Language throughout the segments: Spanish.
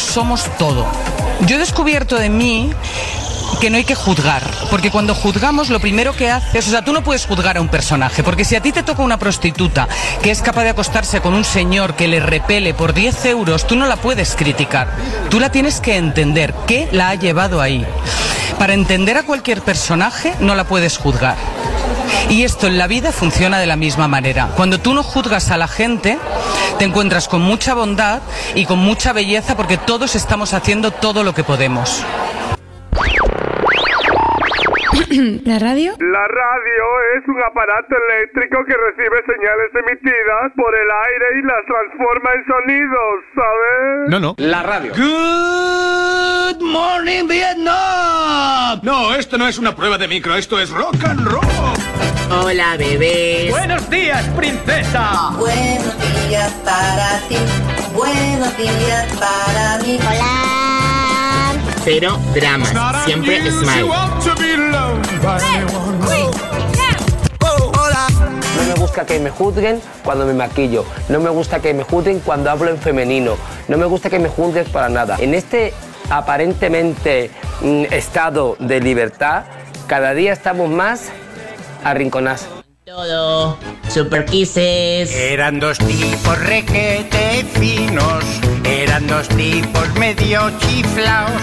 somos todo. Yo he descubierto de mí que no hay que juzgar, porque cuando juzgamos lo primero que haces, o sea, tú no puedes juzgar a un personaje, porque si a ti te toca una prostituta que es capaz de acostarse con un señor que le repele por 10 euros, tú no la puedes criticar, tú la tienes que entender, ¿qué la ha llevado ahí? Para entender a cualquier personaje no la puedes juzgar. Y esto en la vida funciona de la misma manera. Cuando tú no juzgas a la gente, te encuentras con mucha bondad y con mucha belleza porque todos estamos haciendo todo lo que podemos. ¿La radio? La radio es un aparato eléctrico que recibe señales emitidas por el aire y las transforma en sonidos, ¿sabes? No, no. La radio. Good morning, Vietnam. No, esto no es una prueba de micro, esto es rock and roll. Hola, bebés. Buenos días, princesa. Buenos días para ti, buenos días para mí. Hola. Cero dramas, siempre smile. No me gusta que me juzguen cuando me maquillo. No me gusta que me juzguen cuando hablo en femenino. No me gusta que me juzguen para nada. En este aparentemente mm, estado de libertad, cada día estamos más arrinconados. Todo. Super kisses. Eran dos tipos requete finos, eran dos tipos medio chiflaos.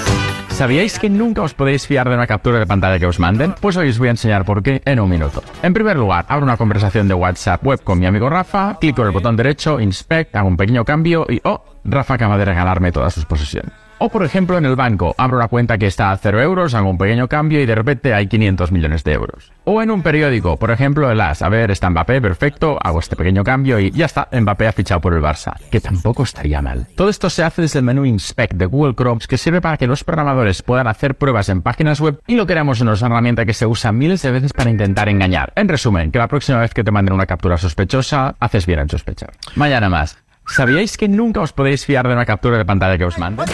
¿Sabíais que nunca os podéis fiar de una captura de pantalla que os manden? Pues hoy os voy a enseñar por qué en un minuto. En primer lugar, abro una conversación de WhatsApp web con mi amigo Rafa, clico en el botón derecho, inspect, hago un pequeño cambio y ¡oh! Rafa acaba de regalarme todas sus posesiones. O por ejemplo en el banco, abro una cuenta que está a 0 euros, hago un pequeño cambio y de repente hay 500 millones de euros. O en un periódico, por ejemplo el AS, a ver, está Mbappé, perfecto, hago este pequeño cambio y ya está, Mbappé ha fichado por el Barça, que tampoco estaría mal. Todo esto se hace desde el menú Inspect de Google Chrome, que sirve para que los programadores puedan hacer pruebas en páginas web y lo queramos es una herramienta que se usa miles de veces para intentar engañar. En resumen, que la próxima vez que te manden una captura sospechosa, haces bien en sospechar. Mañana más. ¿Sabíais que nunca os podéis fiar de una captura de pantalla que os manden?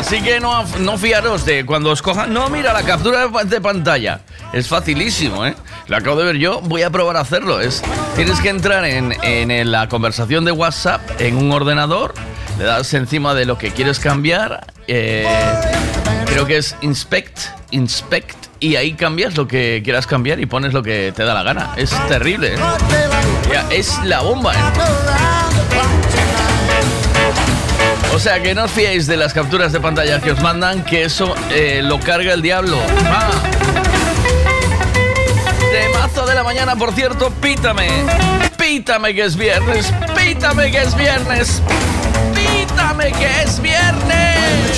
Así que no, no fiaros de cuando os cojan. No, mira, la captura de, de pantalla. Es facilísimo, ¿eh? Lo acabo de ver yo, voy a probar a hacerlo. Es, tienes que entrar en, en la conversación de WhatsApp en un ordenador, le das encima de lo que quieres cambiar. eh, creo que es inspect, inspect, y ahí cambias lo que quieras cambiar y pones lo que te da la gana. Es terrible, ¿eh? Ya, es la bomba, ¿eh? O sea, que no os fiéis de las capturas de pantalla que os mandan, que eso eh, lo carga el diablo. ¡Ah! Temazo de la mañana, por cierto, pítame. Pítame que es viernes. Pítame que es viernes. Pítame que es viernes.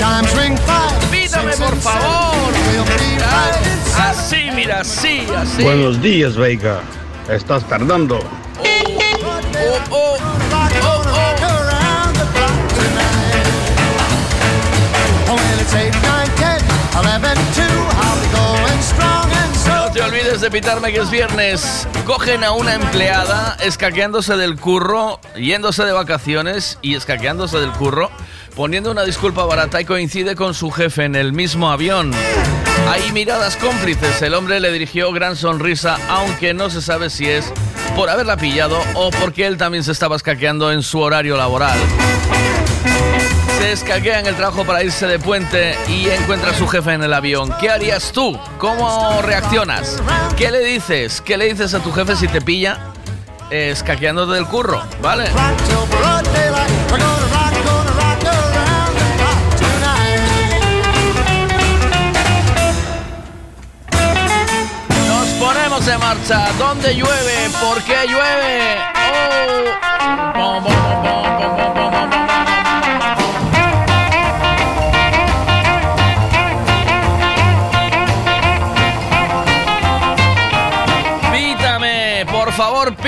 Pítame, por favor. Ah, Así, mira, así, así. Buenos días, Veiga. Estás tardando. Oh, oh, oh, De pitarme que es viernes. Cogen a una empleada escaqueándose del curro, yéndose de vacaciones y escaqueándose del curro, poniendo una disculpa barata y coincide con su jefe en el mismo avión. Hay miradas cómplices. El hombre le dirigió gran sonrisa, aunque no se sabe si es por haberla pillado o porque él también se estaba escaqueando en su horario laboral. Se escaquea en el trabajo para irse de puente y encuentra a su jefe en el avión. ¿Qué harías tú? ¿Cómo reaccionas? ¿Qué le dices? ¿Qué le dices a tu jefe si te pilla eh, escaqueándote del curro? ¿Vale? Nos ponemos en marcha. ¿Dónde llueve? ¿Por qué llueve? Oh. Bom, bom, bom.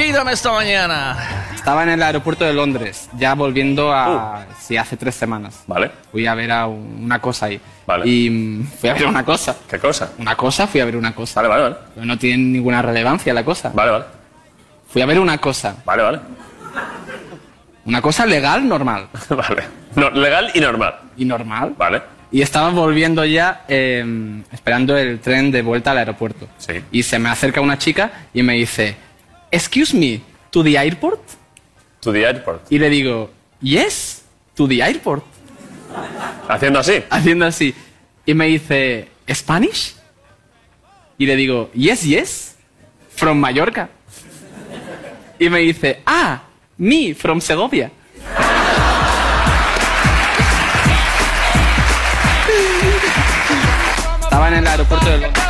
Pídame esta mañana. Estaba en el aeropuerto de Londres, ya volviendo a... Sí, hace tres semanas. Vale. Fui a ver a un- una cosa ahí. Vale. Y mm, fui a ver una cosa. ¿Qué cosa? Una cosa, fui a ver una cosa. Vale, vale, vale. Pero no tiene ninguna relevancia la cosa. Vale, vale. Fui a ver una cosa. Vale, vale. Una cosa legal, normal. Vale. No, legal y normal. Y normal. Vale. Y estaba volviendo ya, eh, esperando el tren de vuelta al aeropuerto. Sí. Y se me acerca una chica y me dice, Excuse me, ¿to the airport? To the airport. Y le digo, Yes, to the airport. Haciendo así. Haciendo así. Y me dice, ¿Spanish? Y le digo, yes, yes, from Mallorca. Y me dice, ah, me, from Segovia. Estaba en el aeropuerto de Londres.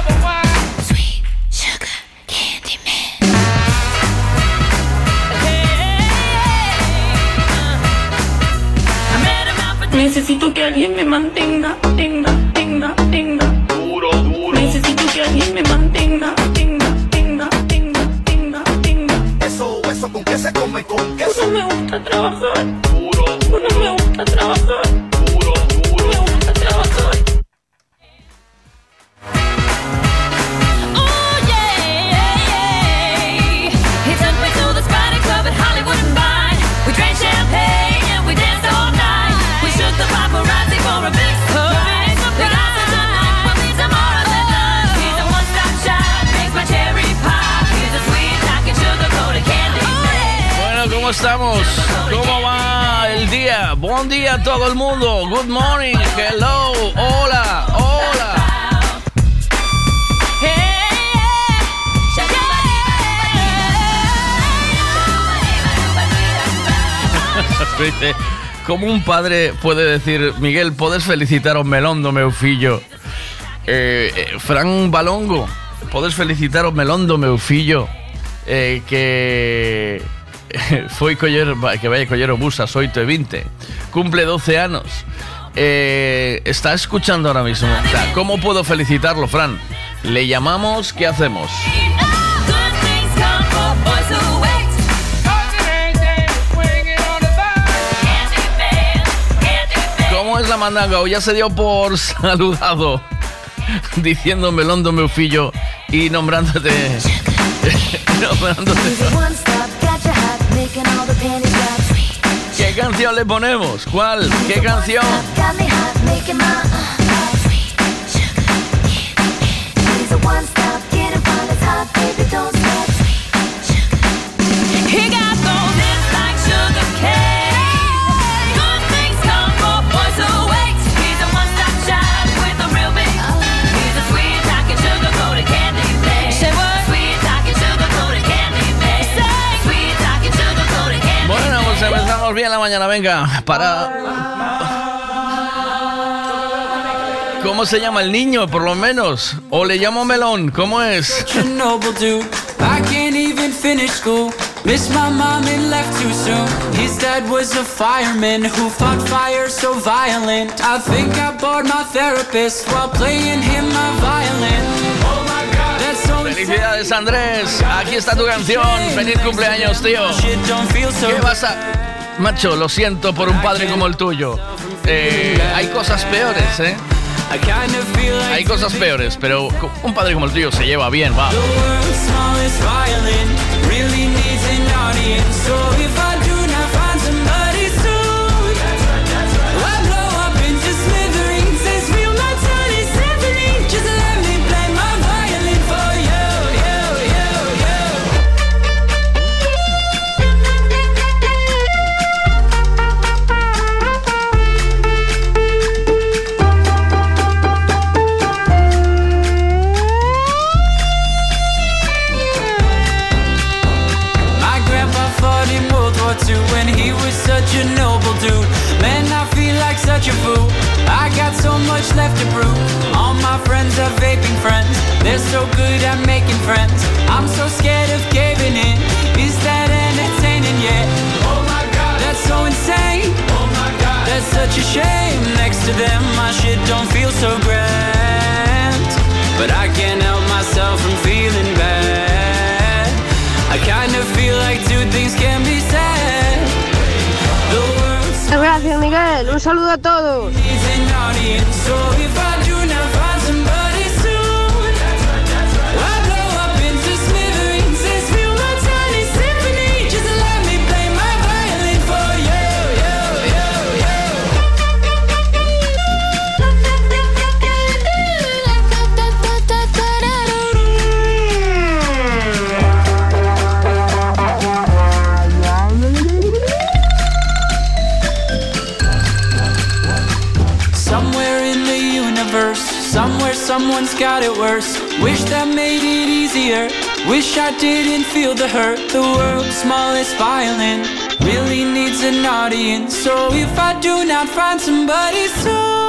Necesito que alguien me mantenga, tenga, tenga, tenga. Duro, duro. Necesito que alguien me mantenga, tenga, tenga, tenga, tenga, tenga. Eso, eso con qué se come con queso. No me gusta trabajar. Duro. No me gusta trabajar. Estamos? ¿Cómo va el día? Buen día a todo el mundo. Good morning. Hello. Hola. Hola. ¿Cómo un padre puede decir, Miguel, podes felicitar ao Melondo, meu fillo? Eh, eh, Fran Balongo, podes felicitar ao Melondo, meu fillo? Eh, que foi coller, que vai coller o bus ás 8 e 20 Cumple 12 anos eh, Está escuchando ahora mismo O sea, ¿Cómo puedo felicitarlo, Fran? Le llamamos, ¿qué hacemos? ¿Cómo es la mandanga? ¿O ya se dio por saludado? Diciendo Melondo, meu fillo Y Nombrándote ¿Qué canción le ponemos? ¿Cuál? ¿Qué canción? Mañana, venga, para... ¿Cómo se llama el niño, por lo menos? ¿O le llamo Melón? ¿Cómo es? Missed my mom and left too soon. His dad was a fireman who fought fire so violent. I think I bored my therapist while playing him my violin. Oh my god, that's so Felicidades, Andrés. Aquí está tu canción. Feliz cumpleaños, tío. ¿Qué vas a...? Macho, lo siento por un padre como el tuyo. Eh, hay cosas peores, ¿eh? Hay cosas peores, pero un padre como el tuyo se lleva bien, va. The much left to prove. All my friends are vaping friends. They're so good at making friends. I'm so scared of caving in. Is that entertaining yet? Oh my god, that's so insane. Oh my god, that's such a shame. Next to them, my shit don't feel so grand. But I can't Un saludo a todos. Someone's got it worse. Wish that made it easier. Wish I didn't feel the hurt. The world's smallest violin really needs an audience. So if I do not find somebody soon,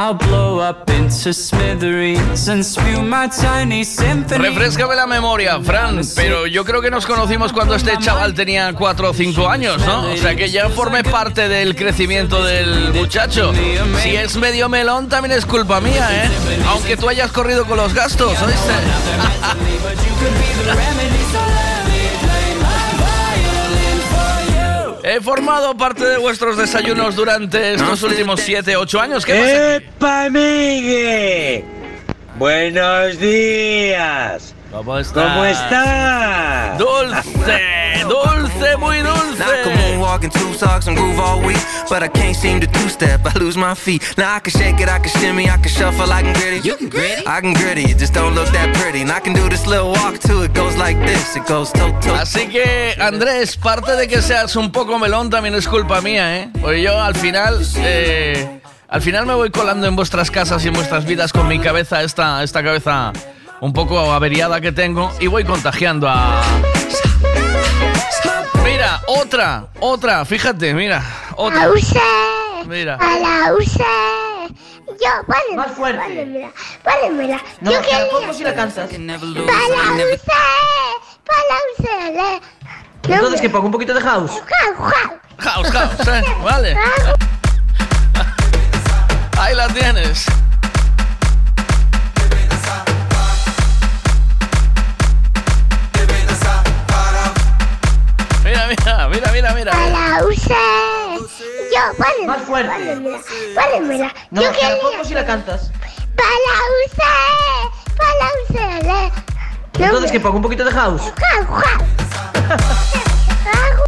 I'll blow up into smithereens and spew my tiny symphony. Refrescame la memoria, Fran, pero yo creo que nos conocimos cuando este chaval tenía 4 o 5 años, ¿no? O sea que ya formé parte del crecimiento del muchacho. Si es medio melón, también es culpa mía, ¿eh? Aunque tú hayas corrido con los gastos, ¿oíste? He formado parte de vuestros desayunos durante estos últimos 7, 8 años. ¿Qué pasa? ¡Epa, amigue! Buenos días. ¿Cómo estás? ¿Cómo estás? Dulce, dulce, muy dulce. Now I can moonwalk in two socks and groove all week, but I can't seem to two-step. I lose my feet. Now I can shake it, I can shimmy, I can shuffle, I can gritty. You can gritty? I can gritty, it just don't look that pretty. And I can do this little walk too. It goes like this, it goes toe toe. Así que, Andrés, parte de que seas un poco melón también es culpa mía, ¿eh? Porque yo al final, eh, al final me voy colando en vuestras casas y en vuestras vidas con mi cabeza, esta, esta cabeza un poco averiada que tengo, y voy contagiando a... Mira, otra, otra, fíjate, mira, otra. Mira. A la use. Yo, párenme. Más fuerte. Párenmela. Párenmela. No, Yo la quería. pongo si la cansas. Para la use. Para la le- Entonces, que pongo un poquito de house. Jau, jau. House, house, ¿eh? Vale. Ahí la tienes. Mira, mira, mira, la. Yo. Más fuerte. Párenmela. Párenmela. No, Yo te la quería. pongo si la cantas. Para la. Para la Entonces, que pongo un poquito de house. Jau, jau.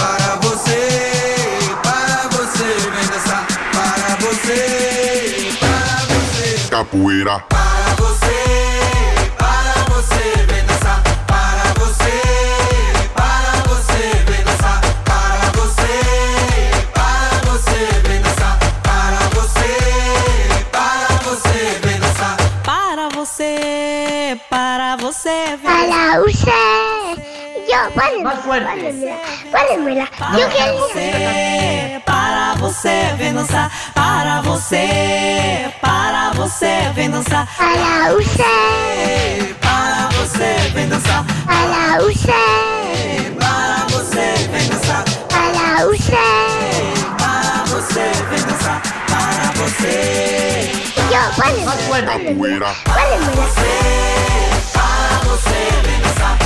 Capoeira. Para você, para você, vem dançar. Para você, para você, vem dançar. Para você, para você, vem dançar. Para você, para você, vem dançar. Para você, para você. Para la use. Yo, párenme. Más fuerte. Párenmela. Párenmela. No, Yo para quería. você, para você, vem dançar. Para você, para você, vem dançar. Para use. Para você, vem dançar. Para use. Para você, vem dançar. Para use. Para você, vem dançar. Para você. Yo, párenme. Más fuerte. Párenmela. Para você. Para você, para você, vem dançar.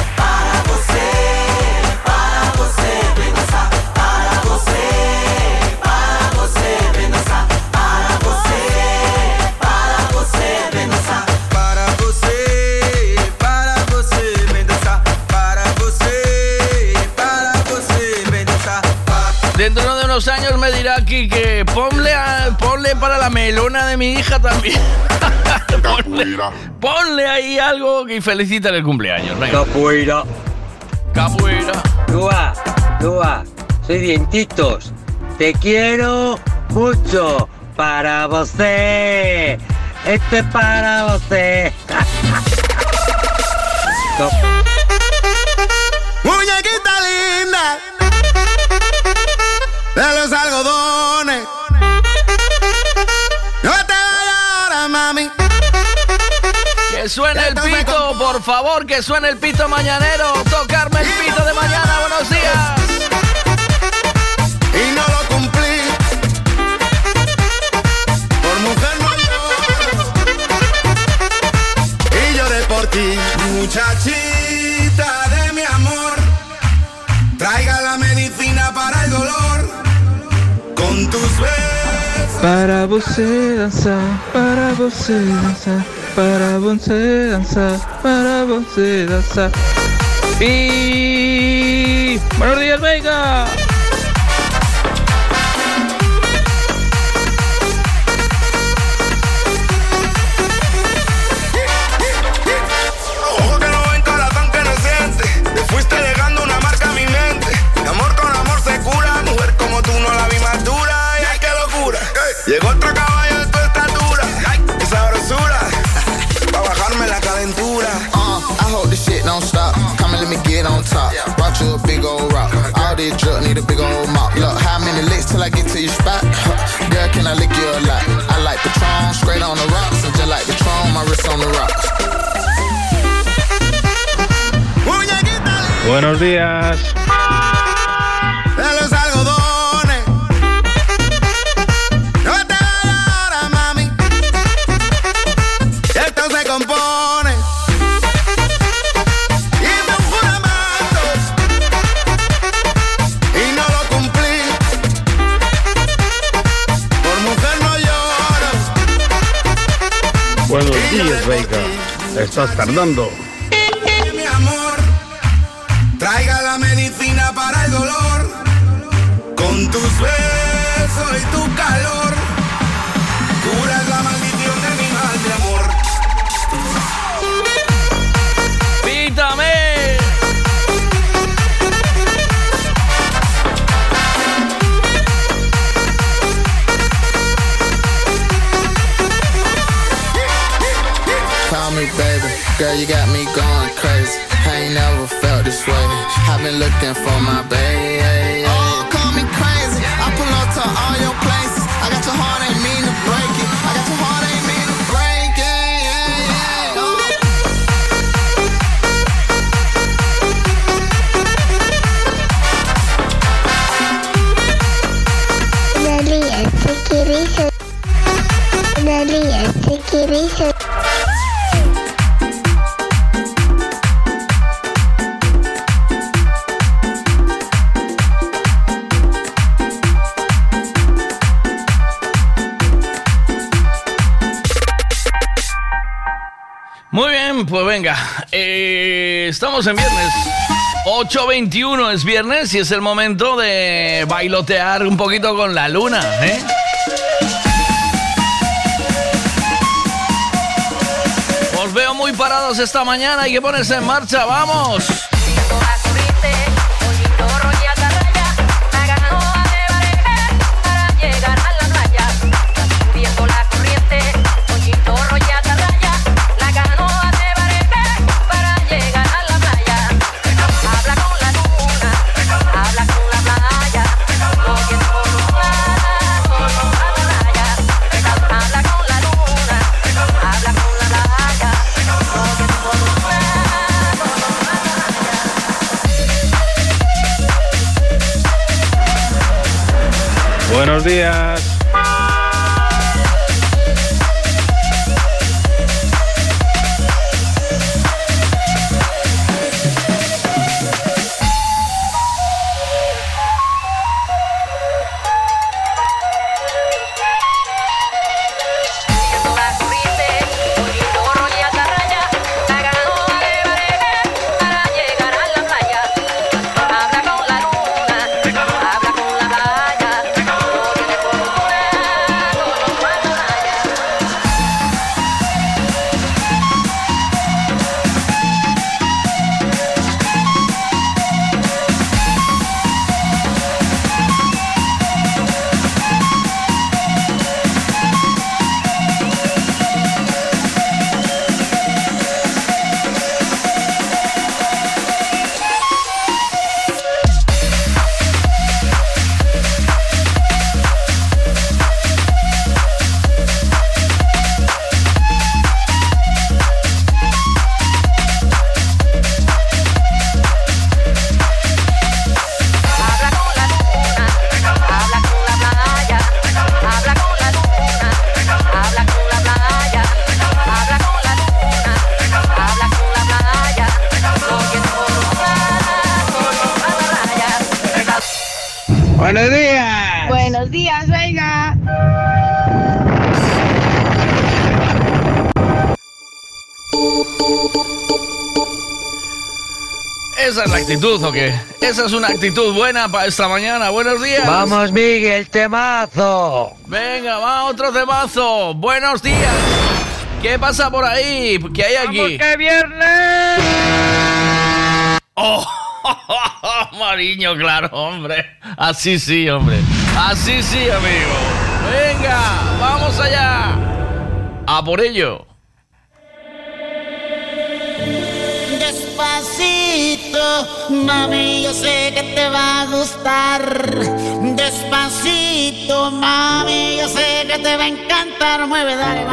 Dentro de unos años me dirá aquí que ponle, a- ponle para la melona de mi hija también. ponle, ahí algo y felicítale el cumpleaños. Venga. Capoeira. Capoeira. Dúa, Dúa, soy Dientitos. Te quiero mucho. Para você. Esto es para você. Muñequita linda de los algodones. Suene el pito, por favor, que suene el pito mañanero. Tocarme el pito de mañana, buenos días. Y no lo cumplí. Por mujer Y lloré por ti, muchachita de mi amor. Traiga la medicina para el dolor. Con tus besos. Para você dançar, para você dançar para você danzar, para você danzar. Y buenos días, Vega. out, you a big old rock. All this drug need a big old mop. Look, how many licks till I get to your spot? Girl, can I lick you a lot? I like Patron, straight on the rocks. And just like Patron, my wrist on the rocks. Buenos días. estás tardando. Mi amor, traiga la medicina para el dolor. Con tus besos y tu Girl, you got me going crazy. I ain't never felt this way. I've been looking for my baby. Estamos en viernes. 8.21 es viernes y es el momento de bailotear un poquito con la luna. ¿eh? Os veo muy parados esta mañana, hay que ponerse en marcha, ¡vamos! Buenos días. Actitud, ¿o qué? Esa es una actitud buena para esta mañana. Buenos días. Vamos, Miguel, temazo. Venga, va otro temazo. Buenos días. ¿Qué pasa por ahí? ¿Qué hay aquí? ¡Que viernes! ¡Oh! Mariño, claro, hombre. Así sí, hombre. Así sí, amigo. Venga, vamos allá. A por ello. Mami, yo sé que te va a gustar. Despacito, mami, yo sé que te va a encantar. Mueve, dale.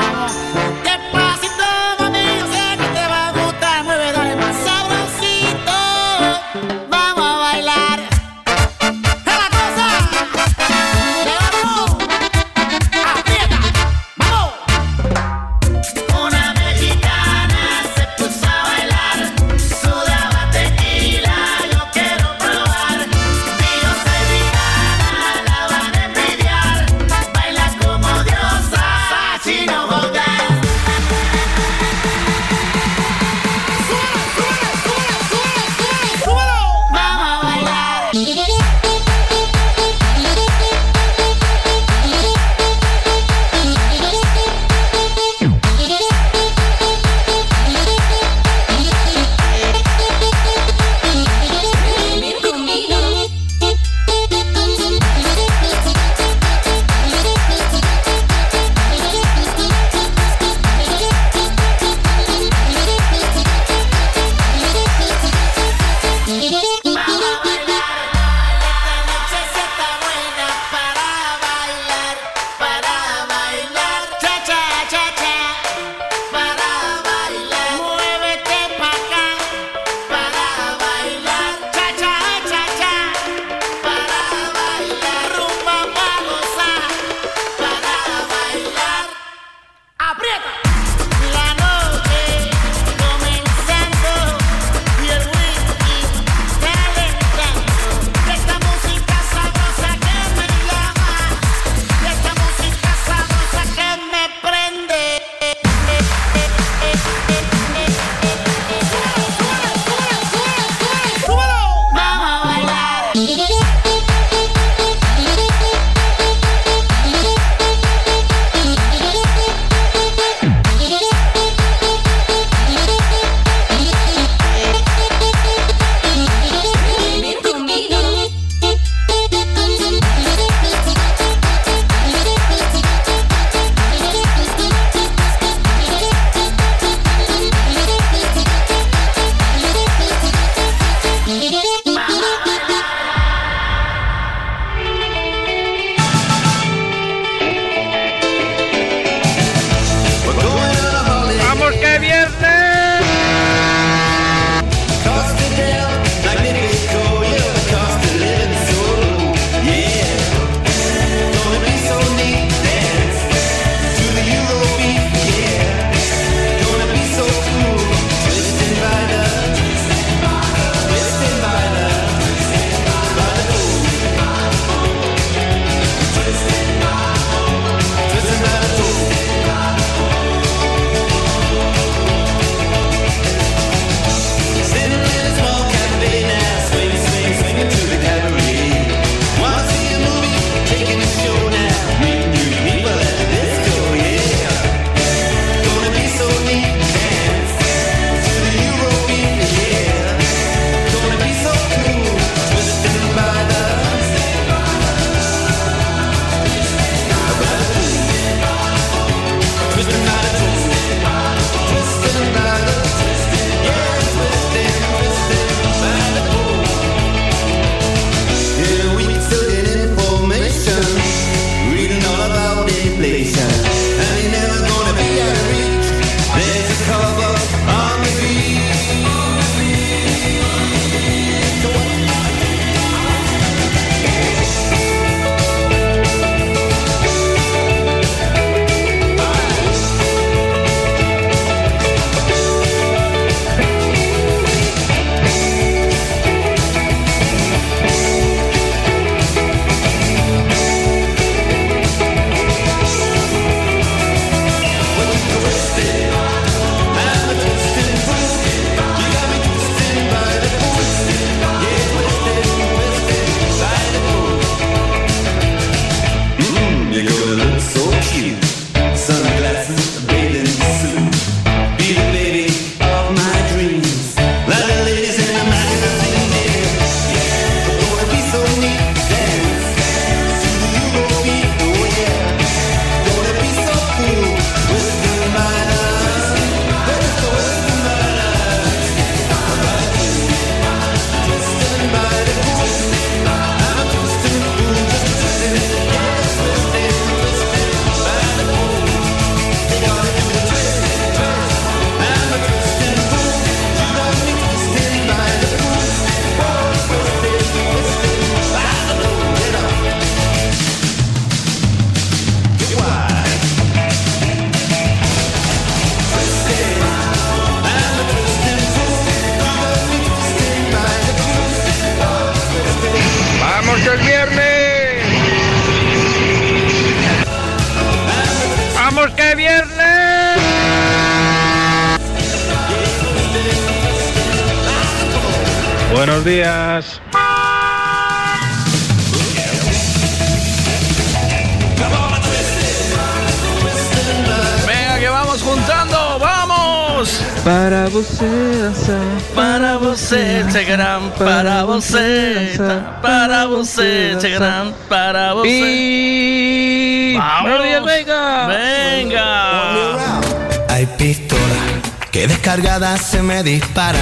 Para você, para você, chegarán, para você. Y... Vamos. Buenos días, venga. Venga. Hay pistolas que descargadas se me disparan.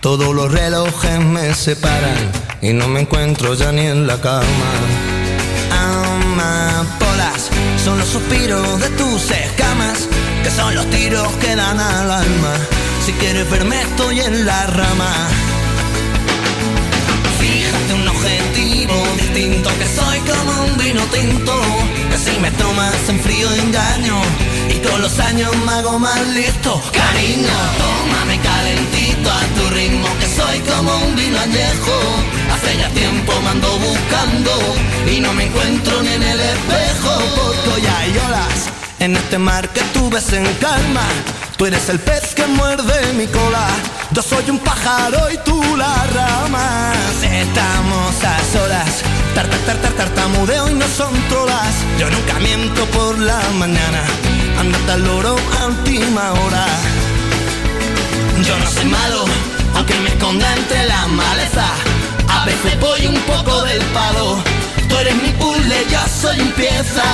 Todos los relojes me separan y no me encuentro ya ni en la cama. Amapolas son los suspiros de tus escamas, que son los tiros que dan al alma. Si quieres verme estoy en la rama. Que soy como un vino tinto Que si me tomas en frío engaño Y con los años me hago más listo. Cariño, tómame calentito a tu ritmo Que soy como un vino añejo. Hace ya tiempo me ando buscando Y no me encuentro ni en el espejo. Porque hoy hay olas en este mar que tú ves en calma. Tú eres el pez que muerde mi cola. Yo soy un pájaro y tú la rama. Estamos a solas tar, tar, tar, tar, Tartamudeo y no son trolas Yo nunca miento por la mañana. Andate al loro a última hora. Yo no soy malo Aunque me esconda entre la maleza. A veces voy un poco del palo. Tú eres mi puzzle, yo soy un pieza.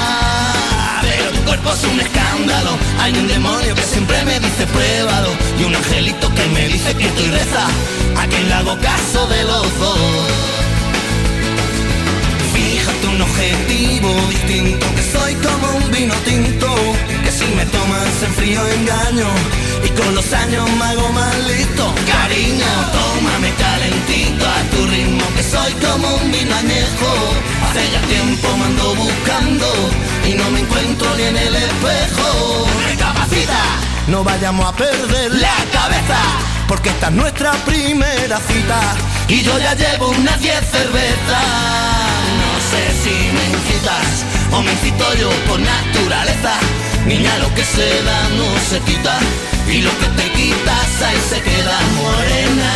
Pero tu cuerpo es un escándalo. Hay un demonio que siempre me dice pruébalo Y un angelito que me dice que estoy reza. A quien le hago caso de los dos Un objetivo distinto Que soy como un vino tinto Que si me tomas en frío engaño Y con los años me hago más listo. Cariño, tómame calentito a tu ritmo Que soy como un vino añejo. Hace ya tiempo me ando buscando Y no me encuentro ni en el espejo. Recapacita, no vayamos a perder la cabeza Porque esta es nuestra primera cita Y yo ya llevo unas 10 cervezas sé si me incitas o me incito yo por naturaleza. Niña, lo que se da no se quita Y lo que te quitas ahí se queda. Morena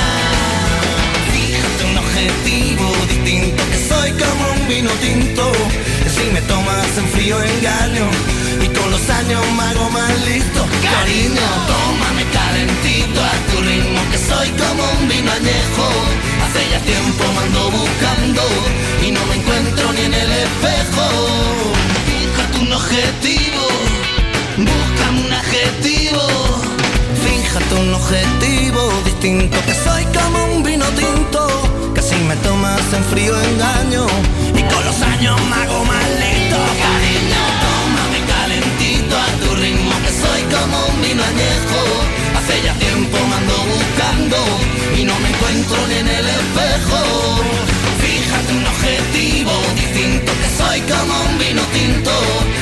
Fíjate un objetivo distinto Que soy como un vino tinto. Que si me tomas en frío engaño Y con los años me hago más listo. Cariño, tómame calentito a tu ritmo Que soy como un vino añejo Hace ya tiempo me ando buscando Y no me encuentro ni en el espejo. Fíjate un objetivo Búscame un adjetivo. Fíjate un objetivo distinto Que soy como un vino tinto. Que si me tomas en frío engaño Y con los años me hago más listo Cariño, tómame calentito a tu ritmo Que soy como un vino añejo Hace tiempo me ando buscando Y no me encuentro ni en el espejo. Fíjate un objetivo distinto Que soy como un vino tinto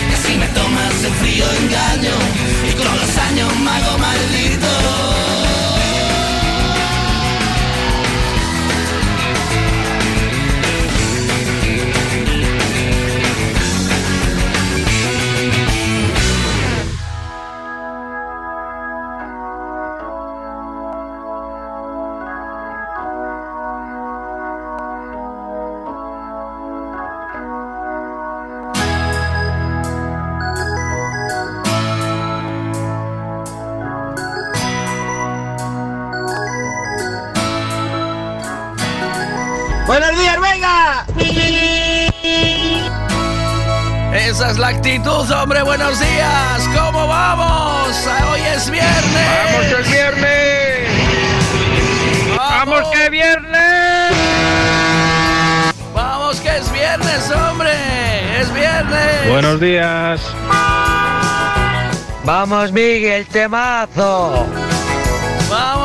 Que si me tomas en frío engaño Y con los años me hago maldito ¡Buenos días, venga! Esa es la actitud, hombre. Buenos días. ¿Cómo vamos? Hoy es viernes. ¡Vamos, que es viernes! ¡Vamos, que es viernes! Vamos, que es viernes, hombre. Es viernes. Buenos días. ¡Vamos, Miguel, temazo!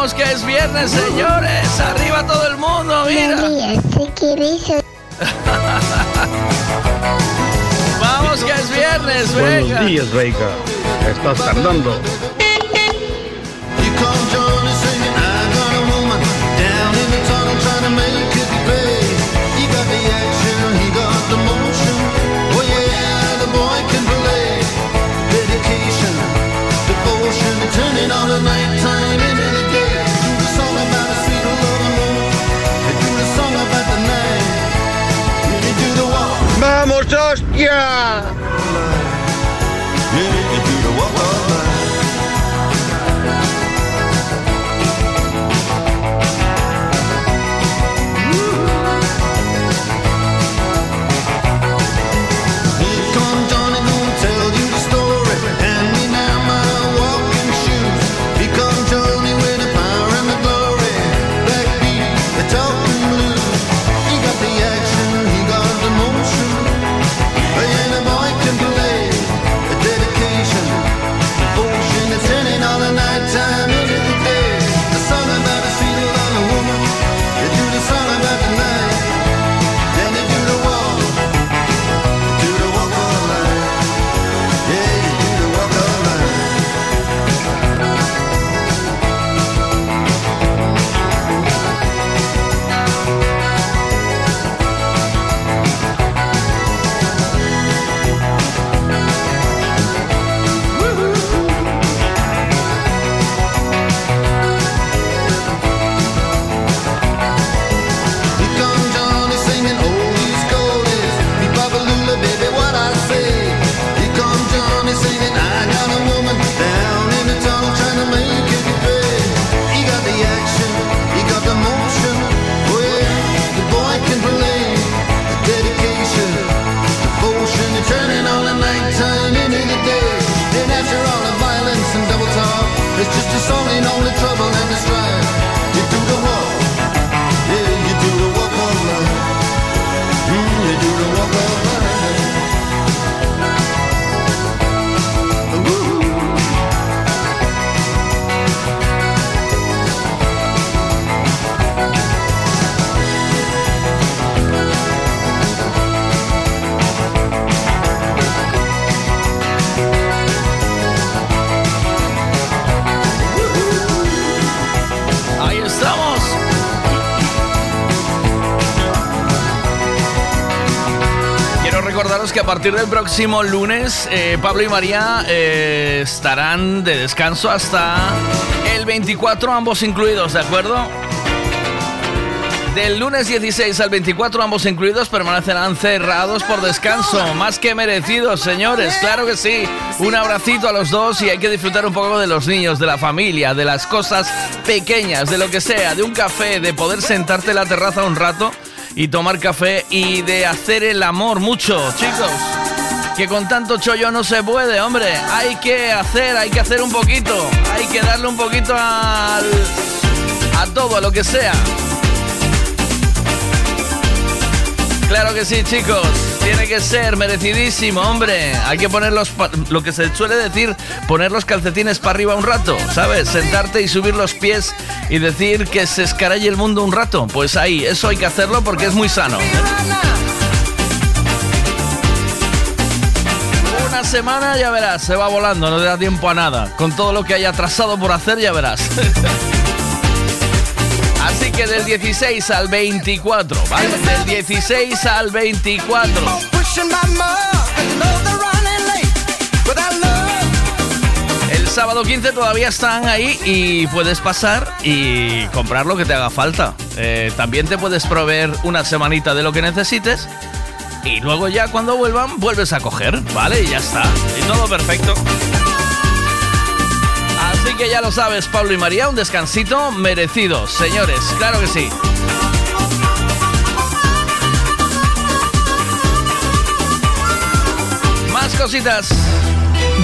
Vamos, que es viernes, señores. Arriba todo el mundo, mira. Vamos, que es viernes, venga. Buenos días, Veiga. Estás tardando. Vamos, hostia! It's just a song in only trouble que a partir del próximo lunes, eh, Pablo y María eh, estarán de descanso hasta el 24, ambos incluidos, ¿de acuerdo? Del lunes 16 al 24, ambos incluidos permanecerán cerrados por descanso. Más que merecidos, señores, claro que sí. Un abracito a los dos y hay que disfrutar un poco de los niños, de la familia, de las cosas pequeñas, de lo que sea, de un café, de poder sentarte en la terraza un rato y tomar café y de hacer el amor mucho, chicos. Que con tanto chollo no se puede, hombre. Hay que hacer, hay que hacer un poquito. Hay que darle un poquito al, a todo, a lo que sea. Claro que sí, chicos. Tiene que ser merecidísimo, hombre. Hay que poner los lo que se suele decir, poner los calcetines para arriba un rato, ¿sabes? Sentarte y subir los pies y decir que se escaralle el mundo un rato. Pues ahí, eso hay que hacerlo porque es muy sano. Una semana ya verás, se va volando, no te da tiempo a nada. Con todo lo que hay atrasado por hacer ya verás. Que del 16 al 24, ¿vale? Del 16 al 24. El sábado 15 todavía están ahí y puedes pasar y comprar lo que te haga falta. Eh, también te puedes proveer una semanita de lo que necesites y luego ya cuando vuelvan vuelves a coger, ¿vale? Y ya está. Y todo perfecto. Que ya lo sabes, Pablo y María, un descansito merecido, señores, claro que sí. Más cositas.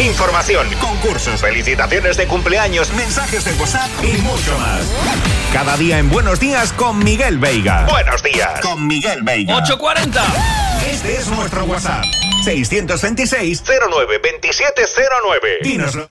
Información, concursos, felicitaciones de cumpleaños, mensajes de WhatsApp y mucho más. Cada día en Buenos Días con Miguel Veiga. Buenos días con Miguel Veiga. 840. Este es nuestro WhatsApp. 626 09 2709. Dinos lo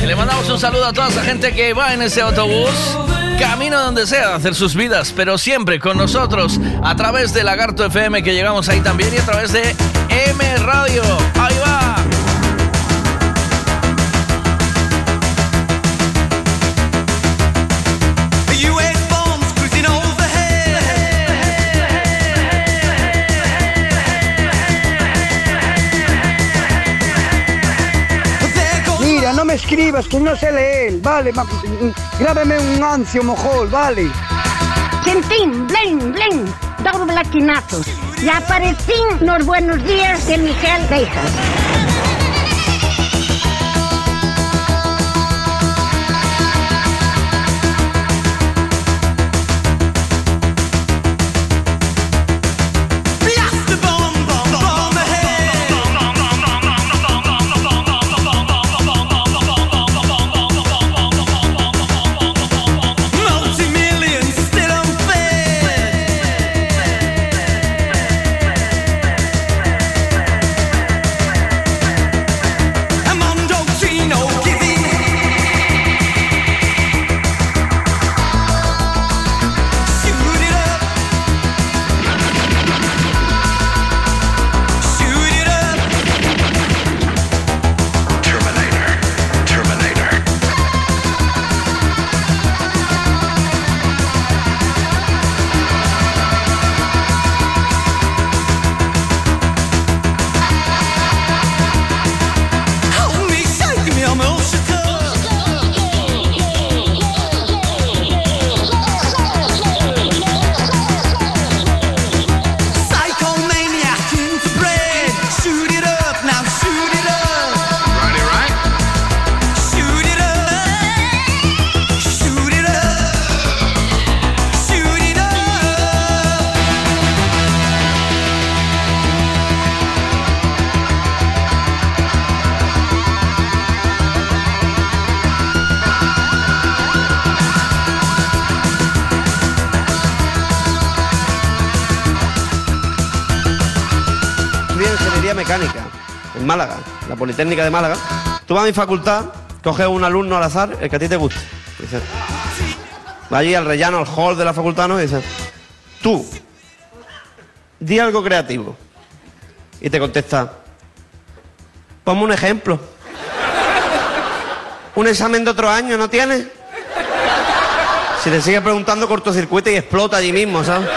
Y le mandamos un saludo a toda esa gente que va en ese autobús. Camino donde sea a hacer sus vidas, pero siempre con nosotros a través de Lagarto FM que llegamos ahí también y a través de M Radio. Escribas, que no sé leer, vale, grábeme un ancio mojol, vale. Sentín, blen, blen, dos blaquinazos. Y aparecí los buenos días de Miguel Beijas. Politécnica de Málaga. Tú vas a mi facultad, coges un alumno al azar, el que a ti te guste. Dices, va allí al rellano, al hall de la facultad, ¿no? Y dices, tú, di algo creativo. Y te contesta, ponme un ejemplo. Un examen de otro año, ¿no tienes? Si te sigue preguntando cortocircuito y explota allí mismo, ¿sabes?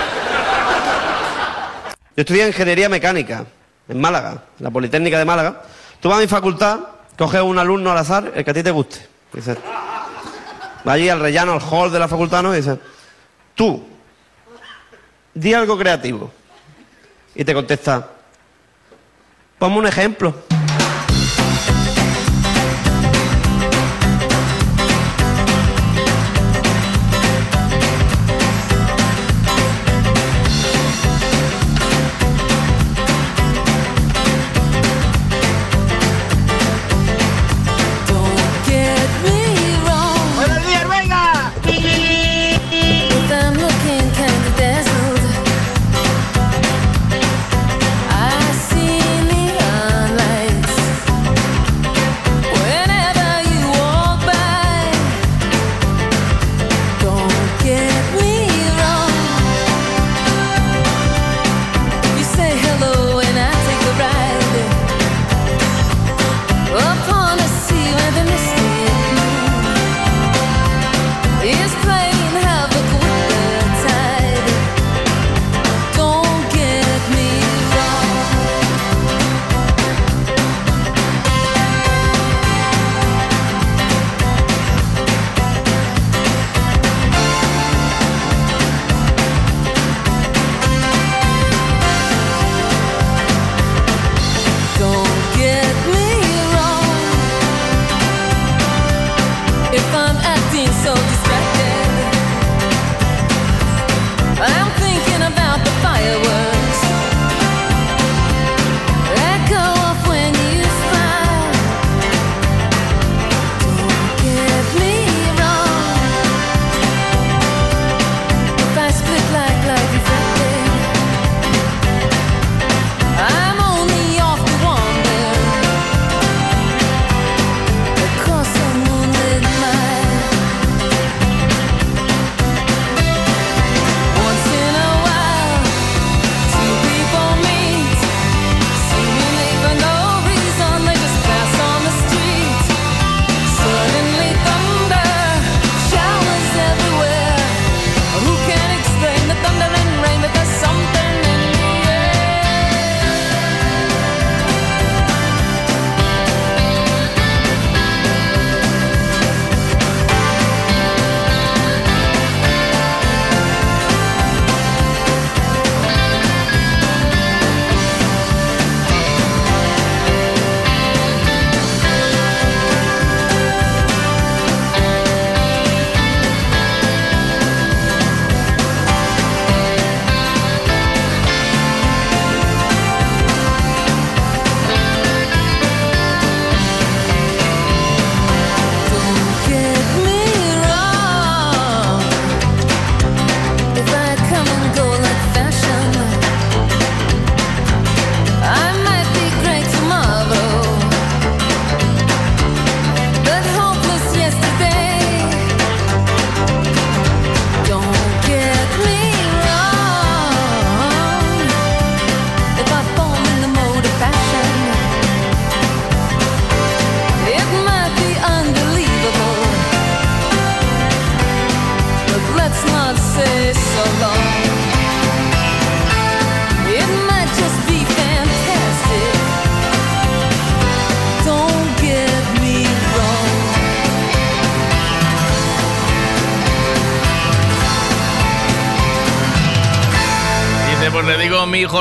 Yo estudié ingeniería mecánica en Málaga, en la Politécnica de Málaga. Tú vas a mi facultad, coges un alumno al azar, el que a ti te guste. Dices, va allí al rellano, al hall de la facultad, ¿no? Y dices, tú, di algo creativo. Y te contesta, ponme un ejemplo.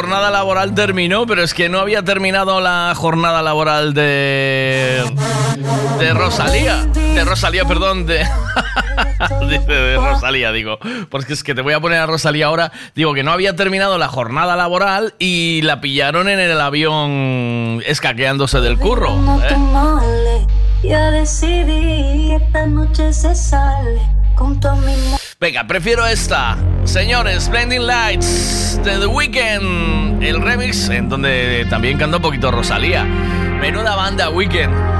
Jornada laboral terminó, pero es que no había terminado la jornada laboral de. de Rosalía. De Rosalía, perdón, de. De Rosalía, digo. Porque es que te voy a poner a Rosalía ahora. Digo que no había terminado la jornada laboral y la pillaron en el avión escaqueándose del curro. ¿eh? Ya decidí esta noche se sale con Venga, prefiero esta. Señores, Blending Lights de The Weeknd, el remix en donde también cantó un poquito Rosalía. Menuda banda Weekend.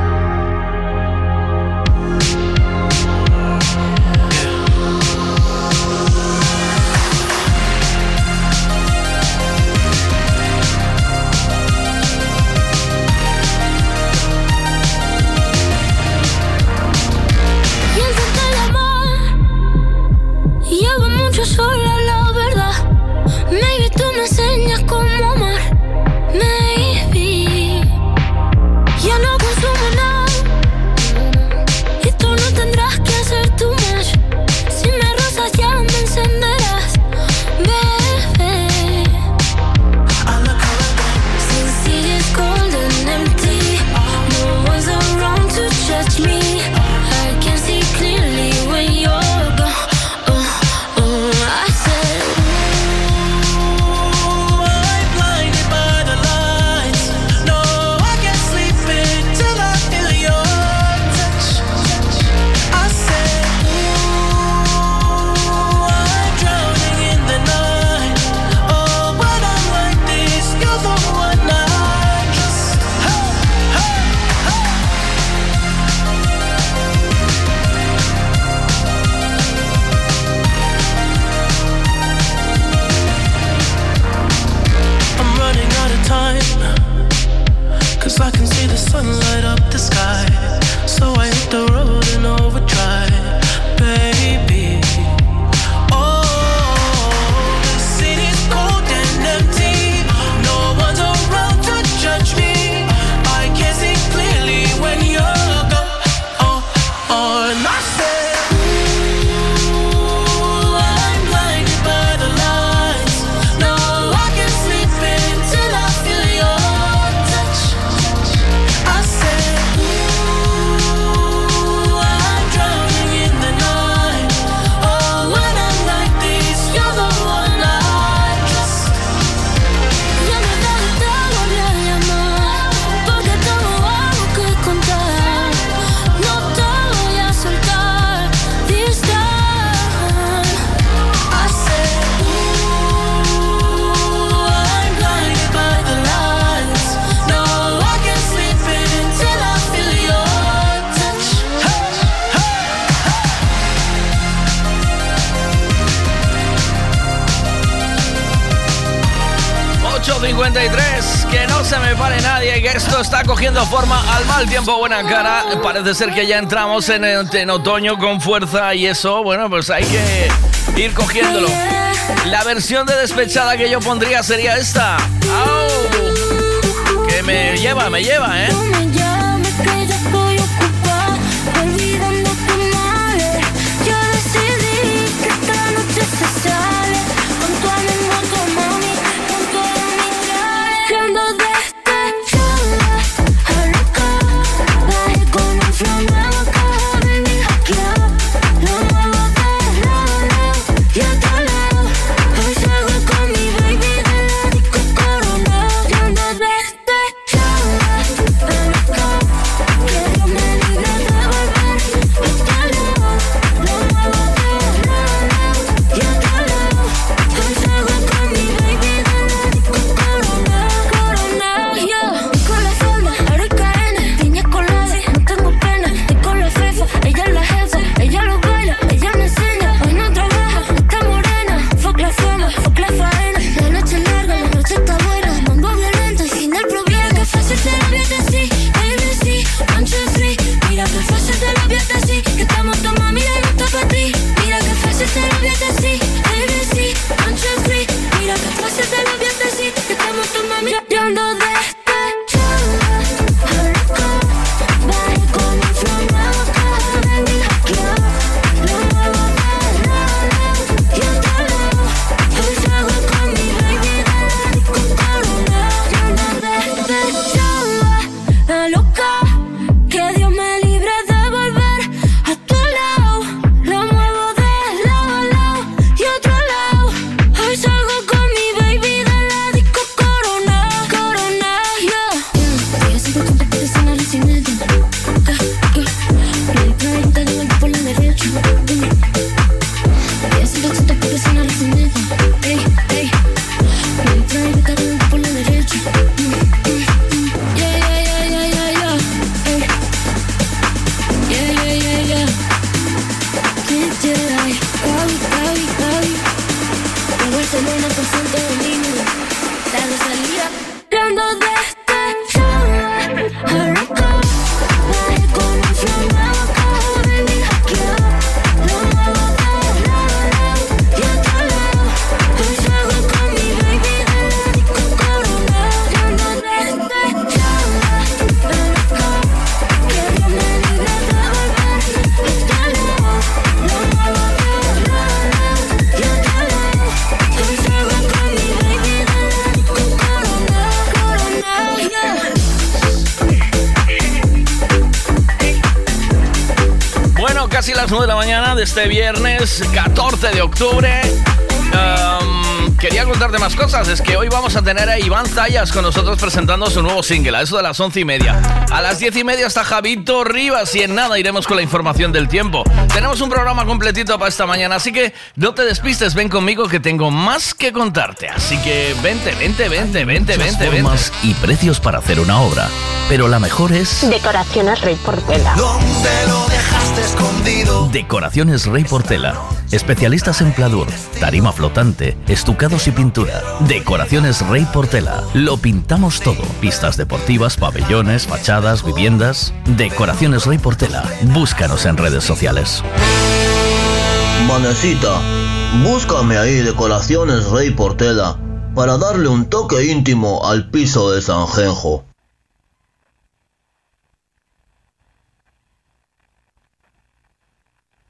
Esto está cogiendo forma al mal tiempo, buena cara. Parece ser que ya entramos en, en otoño con fuerza y eso, bueno, pues hay que ir cogiéndolo. La versión de despechada que yo pondría sería esta. Que me lleva, me lleva, ¿eh? Este viernes 14 de octubre. Iván Zayas con nosotros presentando su nuevo single, a eso de las 11 y media. A las 10 y media está Javito Rivas y en nada iremos con la información del tiempo. Tenemos un programa completito para esta mañana, así que no te despistes, ven conmigo que tengo más que contarte. Así que vente, vente, vente, vente, vente, vente. formas y precios para hacer una obra. Pero la mejor es Decoraciones Rey Portela. ¿Dónde lo dejaste escondido? Decoraciones Rey Portela. Especialistas en pladur, tarima flotante, estucados y pintura. Decoraciones Rey Portela. Lo pintamos todo. Pistas deportivas, pabellones, fachadas, viviendas. Decoraciones Rey Portela. Búscanos en redes sociales. Manecita, búscame ahí decoraciones Rey Portela para darle un toque íntimo al piso de Sanjenjo.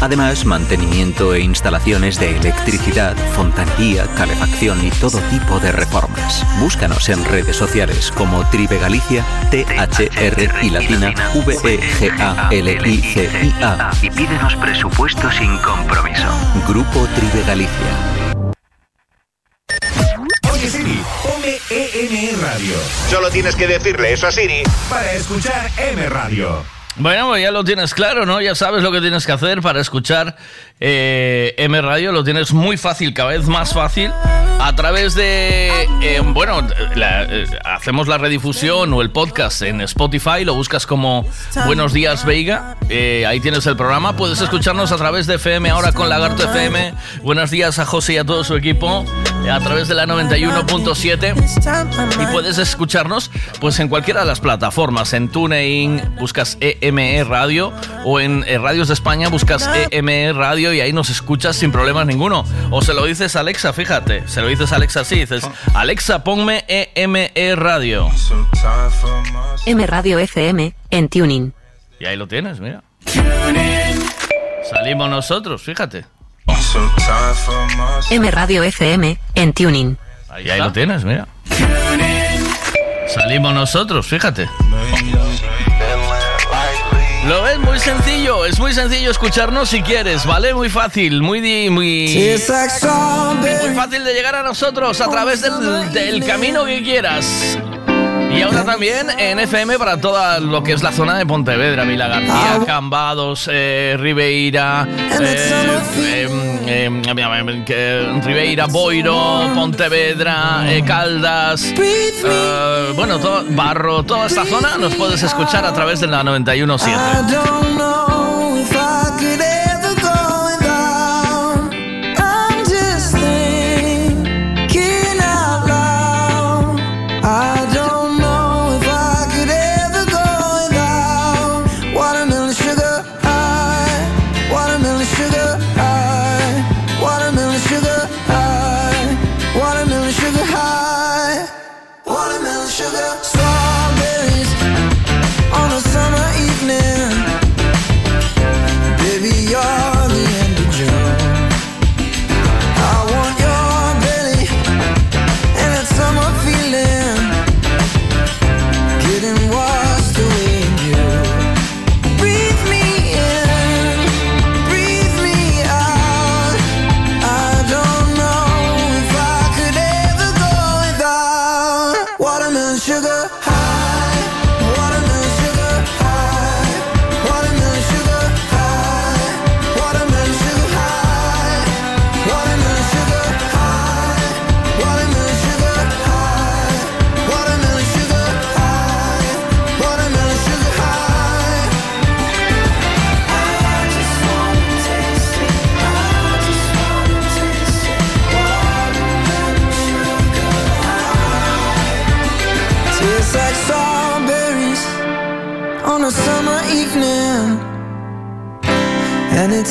Además, mantenimiento e instalaciones de electricidad, fontanería, calefacción y todo tipo de reformas. Búscanos en redes sociales como Tribe Galicia, T-H-R y latina, V-E-G-A-L-I-C-I-A. Y pídenos presupuesto sin compromiso. Grupo Tribe Galicia. Oye Siri, ponme EME Radio. Solo tienes que decirle eso a Siri para escuchar M Radio. Bueno, ya lo tienes claro, ¿no? Ya sabes lo que tienes que hacer para escuchar eh, M Radio. Lo tienes muy fácil, cada vez más fácil. A través de. eh, bueno, eh, hacemos la redifusión o el podcast en Spotify. Lo buscas como Buenos Días Veiga. eh, ahí tienes el programa. Puedes escucharnos a través de FM ahora con Lagarto FM. Buenos días a José y a todo su equipo. a través de la 91.7. Y puedes escucharnos pues en cualquiera de las plataformas. En TuneIn buscas EME Radio o en eh, Radios de España buscas EME Radio y ahí nos escuchas sin problemas ninguno. O se lo dices a Alexa, fíjate. Se lo dices a Alexa así. Dices, Alexa, ponme EME Radio. M Radio FM, en Tuning. Y ahí lo tienes, mira. Salimos nosotros, fíjate. M Radio FM, en Tuning. Ahí, ahí lo tienes, mira. Salimos nosotros, fíjate. Muy sencillo, es muy sencillo escucharnos si quieres, ¿vale? Muy fácil, muy muy muy fácil de llegar a nosotros a través del, del camino que quieras. Y ahora también en FM para toda lo que es la zona de Pontevedra, Vila García, Cambados, eh, Ribeira, eh, em, em, em, Ribeira, Boiro, Pontevedra, eh, Caldas, eh, bueno, todo, Barro, toda esta zona nos puedes escuchar a través de la 91.7.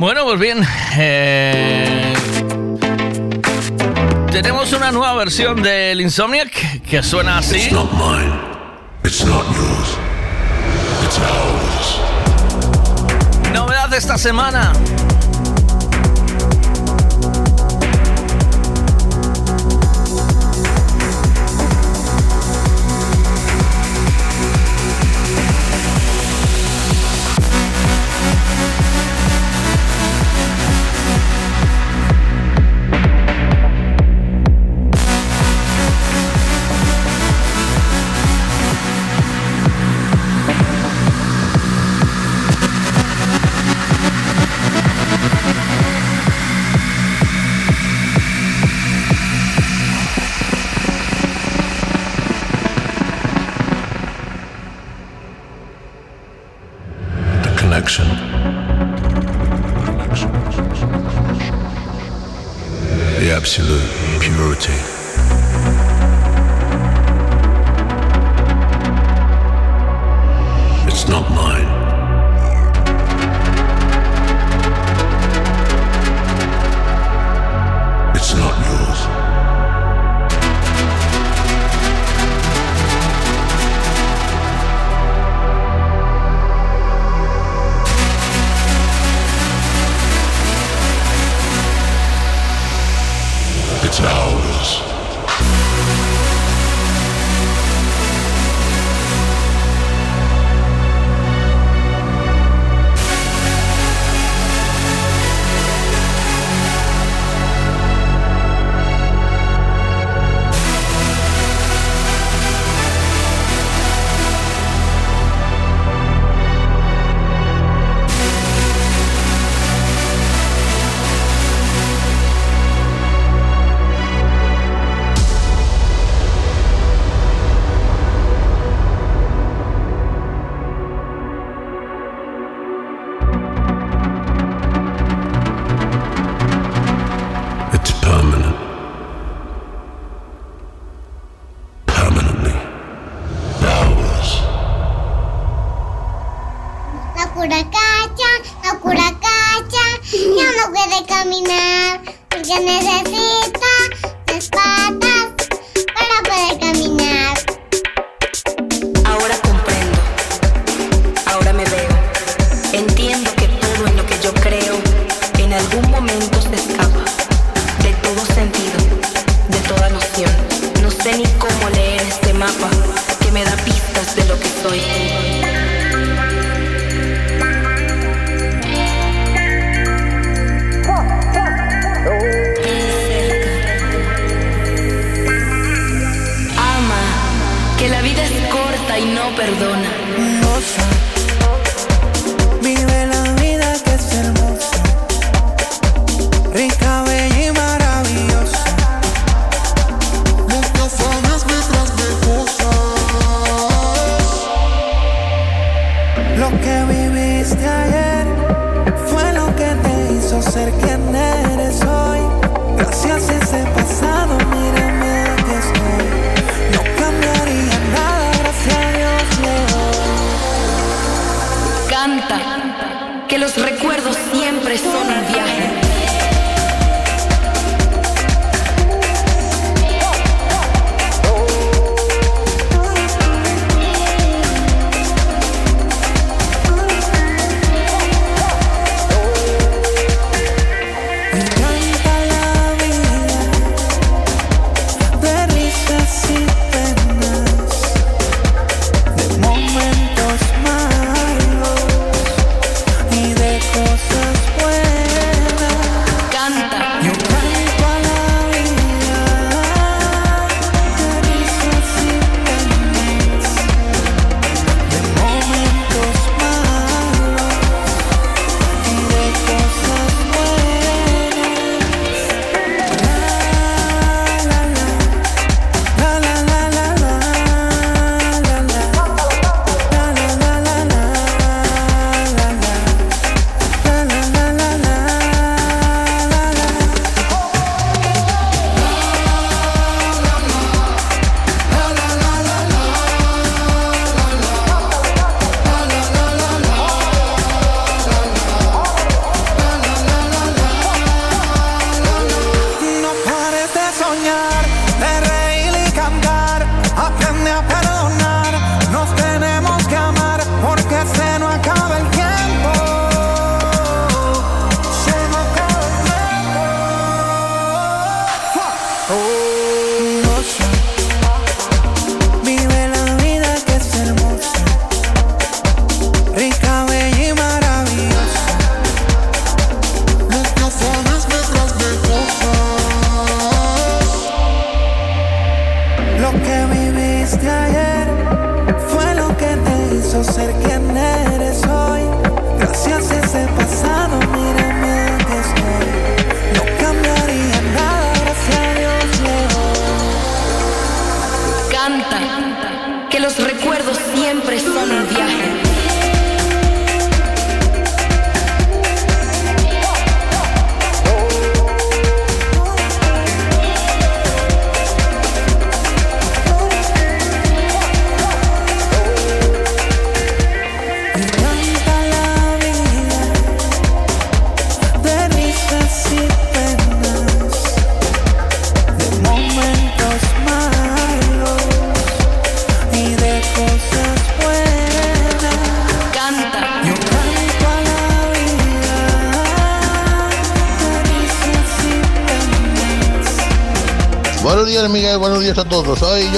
Bueno, pues bien. Eh, tenemos una nueva versión del Insomniac que suena así. Novedad de esta semana.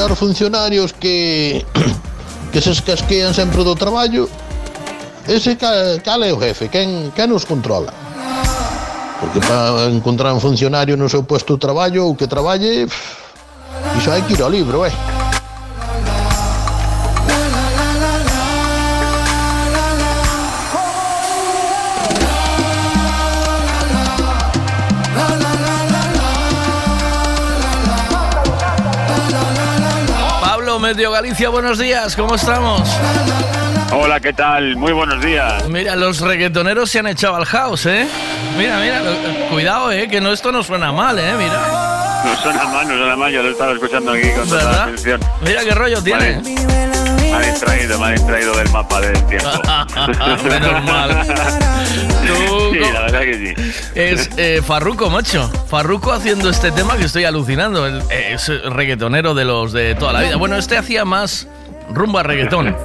os funcionarios que que se escasquean sempre do traballo ese cal, cal é o jefe? Quen, quen nos controla? Porque para encontrar un funcionario no seu posto de traballo ou que traballe iso hai que ir ao libro, eh. Galicia, buenos días, ¿cómo estamos? Hola, ¿qué tal? Muy buenos días. Mira, los reggaetoneros se han echado al house, ¿eh? Mira, mira, cuidado, ¿eh? Que no, esto no suena mal, ¿eh? Mira. No suena mal, no suena mal, yo lo estaba escuchando aquí con toda ¿Verdad? atención. Mira qué rollo tiene. Ha distraído, me ha distraído del mapa del tiempo. Menos mal. Sí, la verdad que sí. Es eh, Farruko, macho. Farruko haciendo este tema que estoy alucinando. El- eh, es reggaetonero de los de toda la vida. Bueno, este hacía más rumba reggaetón.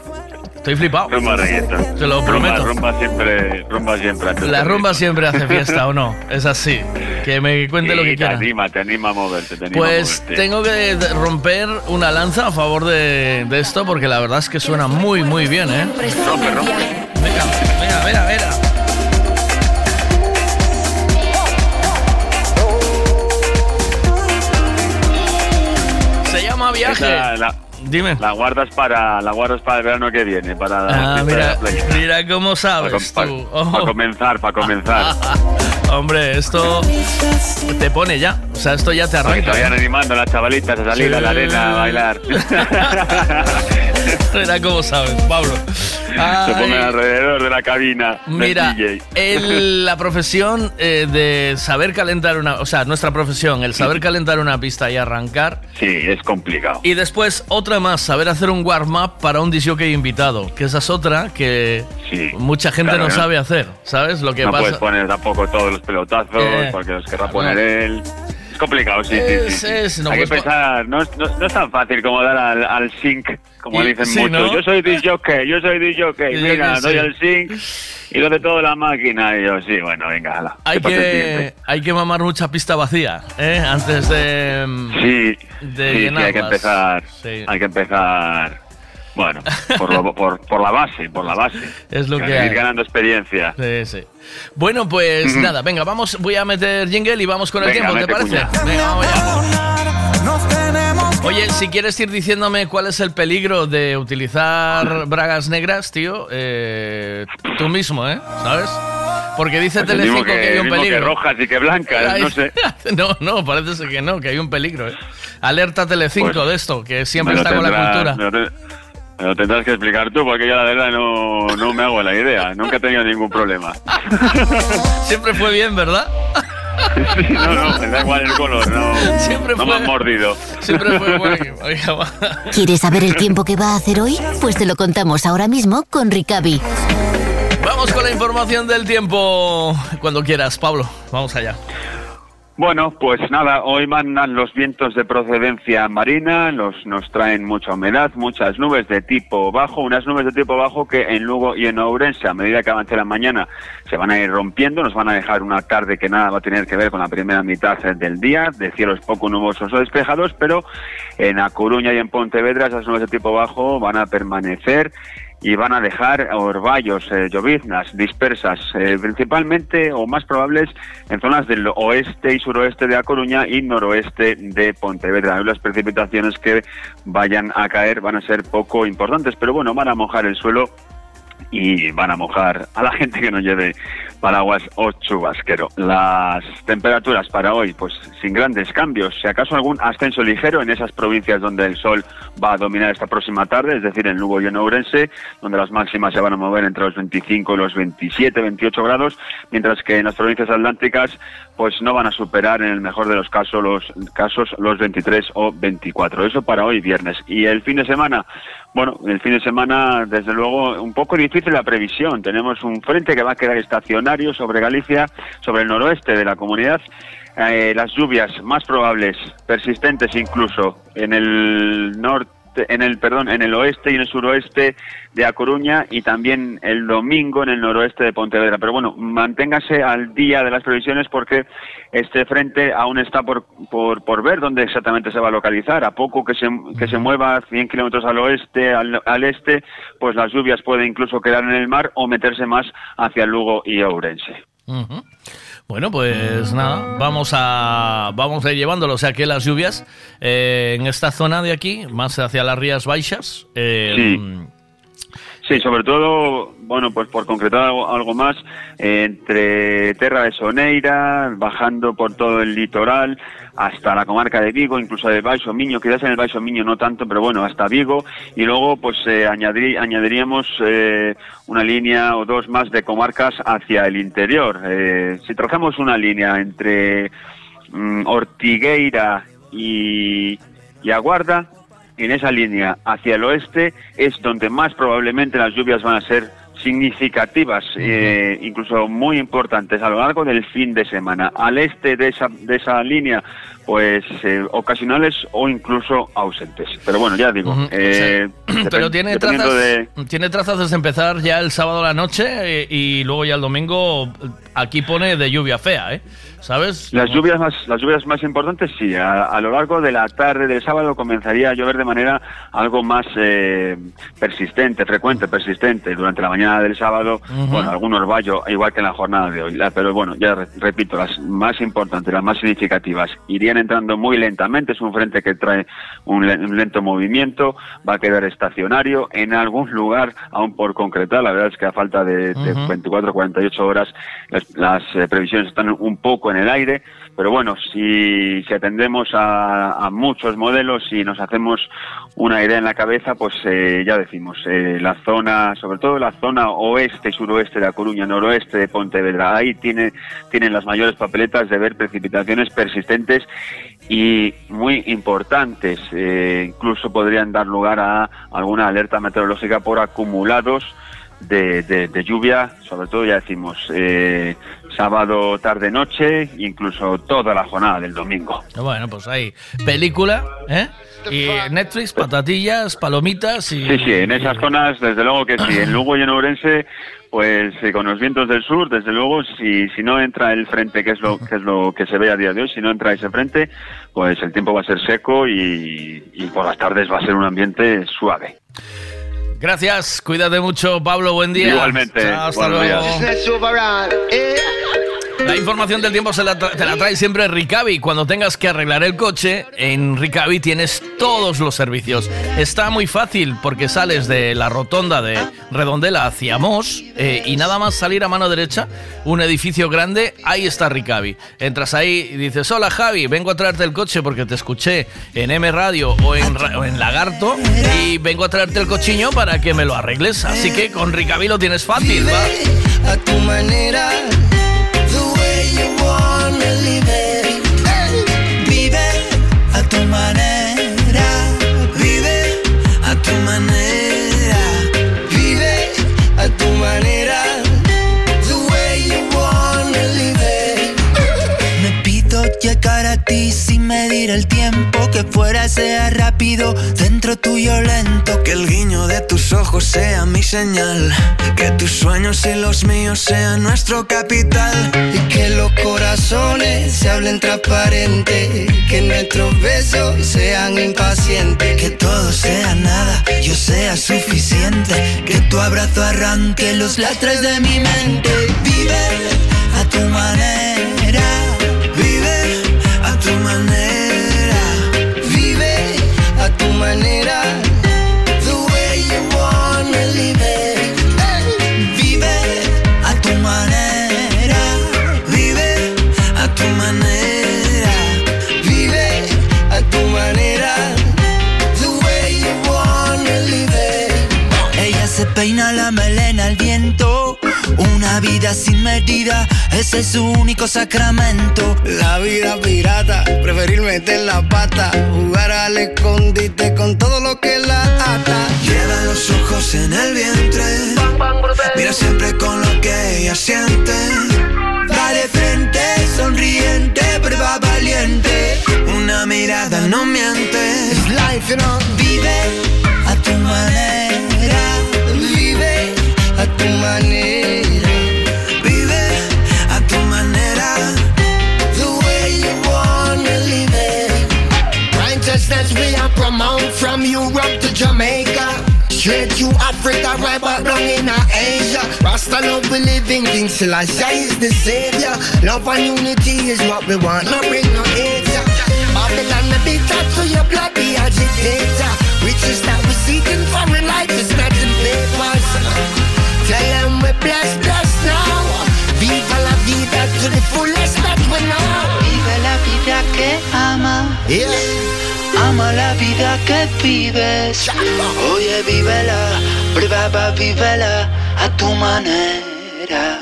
Estoy flipado. Rumba reggaetón. Te lo prometo. Rumba, rumba siempre, rumba siempre. antes La rumba siempre hace fiesta, ¿o no? Es así. Que me cuente lo que te quiera. anima, te anima a moverte, te anima Pues a moverte. tengo que romper una lanza a favor de, de esto porque la verdad es que suena muy, muy bien, ¿eh? Rompe, rompe. Mira, mira, mira. Se llama Viaje. La, Dime. La guardas para, la guardas para el verano que viene, para la Ah, mira, la playa. mira cómo sabes Para, tú. Oh. comenzar, para comenzar. Hombre, esto te pone ya. O sea, esto ya te arranca. vayan animando las chavalitas a salir Sí. a la arena a bailar. Mira cómo sabes, Pablo. Se Ay. pongan alrededor de la cabina. del Mira, DJ. el- la profesión eh, de saber calentar una, o sea, nuestra profesión, el saber calentar una pista y arrancar. Sí, es complicado. Y después otra más, saber hacer un warm-up para un disjockey invitado, que esa es otra que mucha gente claro, no ¿no? sabe hacer, ¿sabes? Lo que no pasa. puedes poner tampoco todos los pelotazos Eh, porque los querrá poner él. Es complicado, sí, sí, sí, Es- sí. es- no Hay que puedes po- pensar, no, es- no, es tan fácil como dar al, al sync, como Y- dicen sí, muchos. Yo soy disjockey, yo soy. Sí, Mira, sí. doy al sync y lo de toda la máquina. Y yo, sí, bueno, venga, hala. Hay que, hay que mamar mucha pista vacía, ¿eh? Antes de, Sí, de sí, sí, hay que empezar. Sí. Hay que empezar. Bueno, por, lo- por, por la base, por la base. Es lo que Ir hay. ganando experiencia. Sí, sí. Bueno, pues nada, venga, vamos, voy a meter jingle y vamos con el Venga, tiempo, ¿te parece? cuña. Venga, vamos allá. Oye, si quieres ir diciéndome cuál es el peligro de utilizar bragas negras, tío, eh, tú mismo, ¿eh? ¿Sabes? Porque dice Pues el Telecinco mismo que, hay un peligro. que rojas y que blancas, Ay, no sé. no, no, parece que no, que hay un peligro, ¿eh? Alerta Telecinco Pues, de esto, que siempre está con la cultura. Me lo, te- me lo tendrás que explicar tú, porque yo la verdad no, no me hago la idea. Nunca he tenido ningún problema. Siempre fue bien, ¿verdad? Sí, no, no, me da igual el color, no, Siempre no me fue- han mordido. Siempre fue bueno. ¿Quieres saber el tiempo que va a hacer hoy? Pues te lo contamos ahora mismo con Ricavi. Vamos con la información del tiempo cuando quieras, Pablo. Vamos allá. Bueno, pues nada, hoy mandan los vientos de procedencia marina, los, nos traen mucha humedad, muchas nubes de tipo bajo, unas nubes de tipo bajo que en Lugo y en Ourense, a medida que avance la mañana, se van a ir rompiendo, nos van a dejar una tarde que nada va a tener que ver con la primera mitad del día, de cielos poco nubosos o despejados, pero en A Coruña y en Pontevedra esas nubes de tipo bajo van a permanecer y van a dejar orvallos, eh, lloviznas dispersas, eh, principalmente o más probables en zonas del oeste y suroeste de A Coruña y noroeste de Pontevedra. Las precipitaciones que vayan a caer van a ser poco importantes, pero bueno, van a mojar el suelo y van a mojar a la gente que no lleve paraguas o chubasquero. Las temperaturas para hoy, pues sin grandes cambios, si acaso algún ascenso ligero en esas provincias donde el sol va a dominar esta próxima tarde, es decir, en Lugo y en Ourense, donde las máximas se van a mover entre los 25 y los 27, 28 grados, mientras que en las provincias atlánticas pues no van a superar en el mejor de los casos los casos los 23 o 24. Eso para hoy viernes. Y el fin de semana, bueno, el fin de semana desde luego un poco difícil la previsión. Tenemos un frente que va a quedar estacionario sobre Galicia, sobre el noroeste de la comunidad. Eh, las lluvias más probables, persistentes incluso, en el norte en el perdón, en el oeste y en el suroeste de A Coruña y también el domingo en el noroeste de Pontevedra. Pero bueno, manténgase al día de las previsiones porque este frente aún está por, por, por ver dónde exactamente se va a localizar. A poco que se, que se mueva 100 kilómetros al oeste, al, al este, pues las lluvias pueden incluso quedar en el mar o meterse más hacia Lugo y Ourense. Bueno, pues nada, vamos a vamos a ir llevándolo. O sea que las lluvias eh, en esta zona de aquí, más hacia las Rías Baixas, eh, Sí. Sí, sobre todo, bueno, pues por concretar algo, más, entre Terra de Soneira, bajando por todo el litoral, hasta la comarca de Vigo, incluso de Baixo Miño, quizás en el Baixo Miño no tanto, pero bueno, hasta Vigo, y luego pues eh, añadir- añadiríamos eh, una línea o dos más de comarcas hacia el interior. Eh, si trazamos una línea entre mm, Ortigueira y, y Aguarda, en esa línea hacia el oeste es donde más probablemente las lluvias van a ser significativas, eh, incluso muy importantes a lo largo del fin de semana. Al este de esa, de esa línea, pues eh, ocasionales o incluso ausentes. Pero bueno, ya digo, eh, pero tiene trazas, de- tiene trazas desde empezar ya el sábado a la noche eh, y luego ya el domingo aquí pone de lluvia fea, ¿eh? ¿Sabes? Las lluvias más, las lluvias más importantes, sí. A, a lo largo de la tarde del sábado comenzaría a llover de manera algo más eh, persistente, frecuente, persistente. Durante la mañana del sábado, Ujú. bueno, algunos vallo, igual que en la jornada de hoy. La- pero bueno, ya re- repito, las más importantes, las más significativas, irían entrando muy lentamente. Es un frente que trae un, le- un lento movimiento, va a quedar estacionario en algún lugar, aún por concretar. La verdad es que a falta de, de Ujú. 24 48 horas, las, las, eh, previsiones están un poco en el aire, pero bueno, si, si atendemos a, a muchos modelos y nos hacemos una idea en la cabeza, pues eh, ya decimos, eh, la zona, sobre todo la zona oeste y suroeste de A Coruña, noroeste de Pontevedra, ahí tiene, tienen las mayores papeletas de ver precipitaciones persistentes y muy importantes. Eh, incluso podrían dar lugar a alguna alerta meteorológica por acumulados de, de- de lluvia, sobre todo ya decimos sábado, tarde, noche, incluso toda la jornada del domingo. Bueno, pues ahí, película, ¿eh? Y Netflix, patatillas, palomitas y... Sí, sí, en esas zonas, desde luego que sí. En Lugo y en Ourense, pues eh, con los vientos del sur, desde luego, si, si no entra el frente, que es lo que es lo que se ve a día de hoy, si no entra ese frente, pues el tiempo va a ser seco y, y por las tardes va a ser un ambiente suave. Gracias, cuídate mucho, Pablo, buen día. Igualmente, Chao, hasta luego. La información del tiempo se la te la trae siempre Ricavi. Cuando tengas que arreglar el coche, en Ricavi tienes todos los servicios. Está muy fácil porque sales de la rotonda de Redondela hacia Mos eh, y nada más salir a mano derecha, un edificio grande, ahí está Ricavi. Entras ahí y dices, hola Javi, vengo a traerte el coche porque te escuché en M Radio o en, Ra- o en Lagarto y vengo a traerte el cochiño para que me lo arregles. Así que con Ricavi lo tienes fácil, ¿va? a tu manera, Vive a tu manera, vive a tu manera, ti sin medir el tiempo, que fuera sea rápido, dentro tuyo lento, que el guiño de tus ojos sea mi señal, que tus sueños y los míos sean nuestro capital, y que los corazones se hablen transparente, que nuestros besos sean impacientes, que todo sea nada, yo sea suficiente, que tu abrazo arranque los lastres de mi mente, vive a tu manera. Manera, the way you wanna live it. Vive a tu manera, vive a tu manera, vive a tu manera, the way you wanna live it. Ella se peina vida sin medida, ese es su único sacramento. La vida pirata, preferir meter la pata, jugar al escondite con todo lo que la ata. Lleva los ojos en el vientre, mira siempre con lo que ella siente. Dale frente, sonriente, prueba valiente. Una mirada no miente. Life, you. Vive a tu manera, vive a tu manera. From Europe to Jamaica. Straight to Africa, right back down in Asia. Rasta love we living things, Selassie is the savior. Love and unity is what we want, not bring no hate. ya. Babylon, the big top to your blood, the agitator. Riches that we seeking for in life is not in papers. Tell them we're blessed, blessed now. Viva la vida to the fullest that we know. Vive la vida que ama. Yeah. Que vives. Oye, vívela, prueba, vívela a tu manera.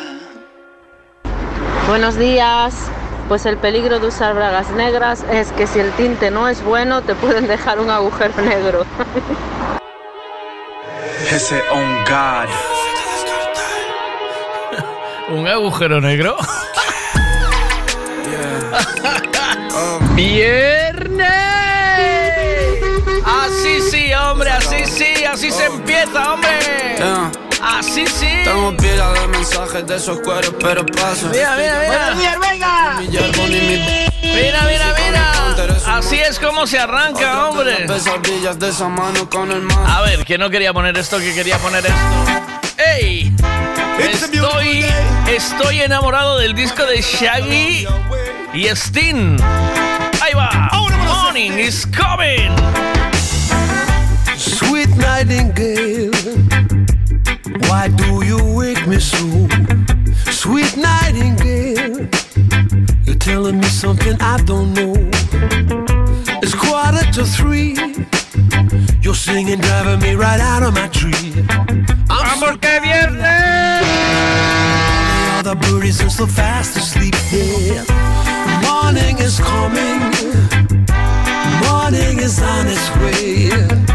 Buenos días. Pues el peligro de usar bragas negras es que si el tinte no es bueno te pueden dejar un agujero negro. Ese on God. ¿Un agujero negro? ¡Viernes! Así sí, así se empieza, hombre. Así sí. Tengo pila de mensajes de esos cueros, pero paso. Mira, mira, mira. Buenos días, venga. Mira, mira, mira. Así es como se arranca, hombre. A ver, que no quería poner esto, que quería poner esto. ¡Ey! Estoy, estoy enamorado del disco de Shaggy y Sting. Ahí va. Morning is coming. Sweet nightingale, why do you wake me so? Sweet nightingale, you're telling me something I don't know. It's quarter to three, you're singing, driving me right out of my tree. I'm Vamos que viernes. All the birdies are so fast asleep. Yeah. Morning is coming. Morning is on its way.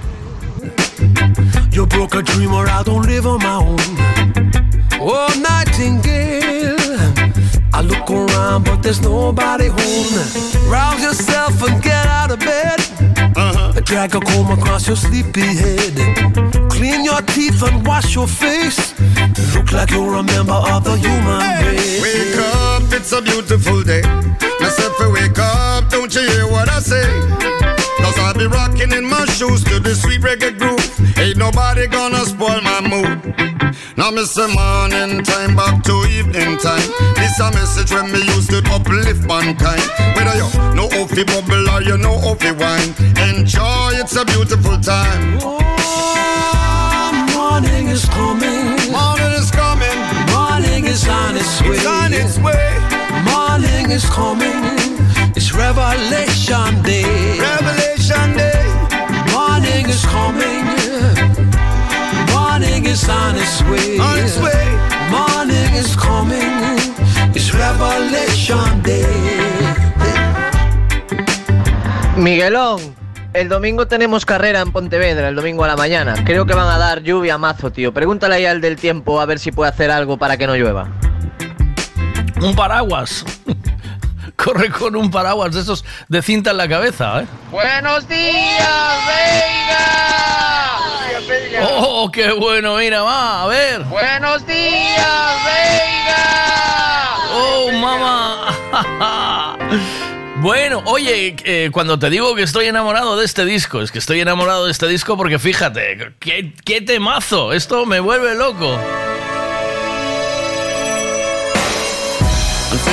You broke a dream or I don't live on my own. Oh, nightingale. I look around, but there's nobody home. Rouse yourself and get out of bed. Uh-huh. Drag a comb across your sleepy head. Clean your teeth and wash your face. Look like you're a member of the human race. Wake up, it's a beautiful day. Myself, wake up, don't you hear what I say? I'll be rocking in my shoes to the sweet reggae groove. Ain't nobody gonna spoil my mood. Now, Mr. Morning time back to evening time. This a message when me used to uplift mankind. Whether you know off the bubble or you know off the wine. Enjoy, it's a beautiful time. Oh, morning is coming. Morning is coming. Morning is on its way. It's on its way. Morning is coming. It's Revelation Day. Revelation is coming. Morning is on its way. On its way. Morning is coming. It's Revelation Day. Miguelón, el domingo tenemos carrera en Pontevedra, el domingo a la mañana. Creo que van a dar lluvia mazo, tío. Pregúntale ahí al del tiempo a ver si puede hacer algo para que no llueva. Un paraguas. Corre con un paraguas de esos de cinta en la cabeza, ¿eh? Buenos días, Veiga. ¡Oh, qué bueno! Mira, va, a ver. Buenos días, Veiga. ¡Oh, mamá! Bueno, oye, eh, cuando te digo que estoy enamorado de este disco, es que estoy enamorado de este disco porque fíjate, qué, qué temazo, esto me vuelve loco.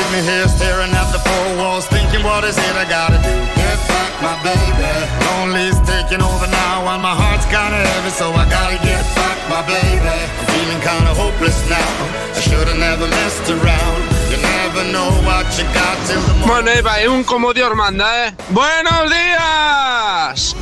I'm here staring at the four walls, thinking what is it I gotta do? Get back, my baby. Lonely's taking over now, and my heart's kinda heavy, so I gotta get back, my baby. I'm feeling kinda hopeless. hopeless now. I should've never messed around. You never know what you got till the morning. Bueno, Eva, es un como Dios manda, ¿eh? ¡Buenos días!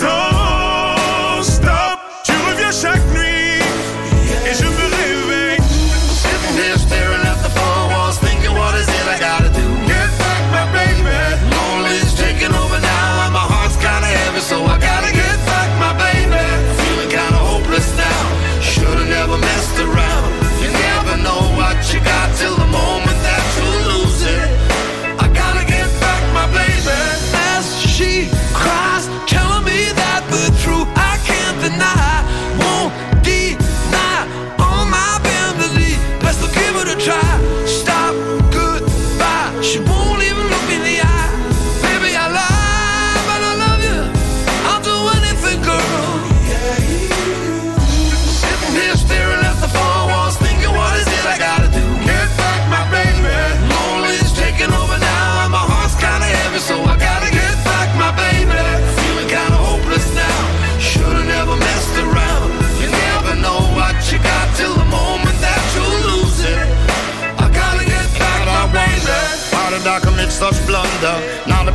So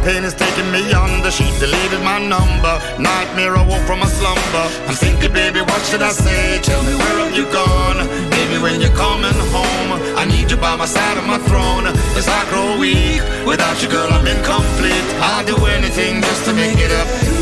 pain is taking me under. She deleted my number. Nightmare, I woke from a slumber. I'm thinking, baby, what should I say? Tell me where have you gone? Baby, when you're coming home, I need you by my side of my throne. As I grow weak, without you, girl, I'm incomplete. I'll do anything just to make it up.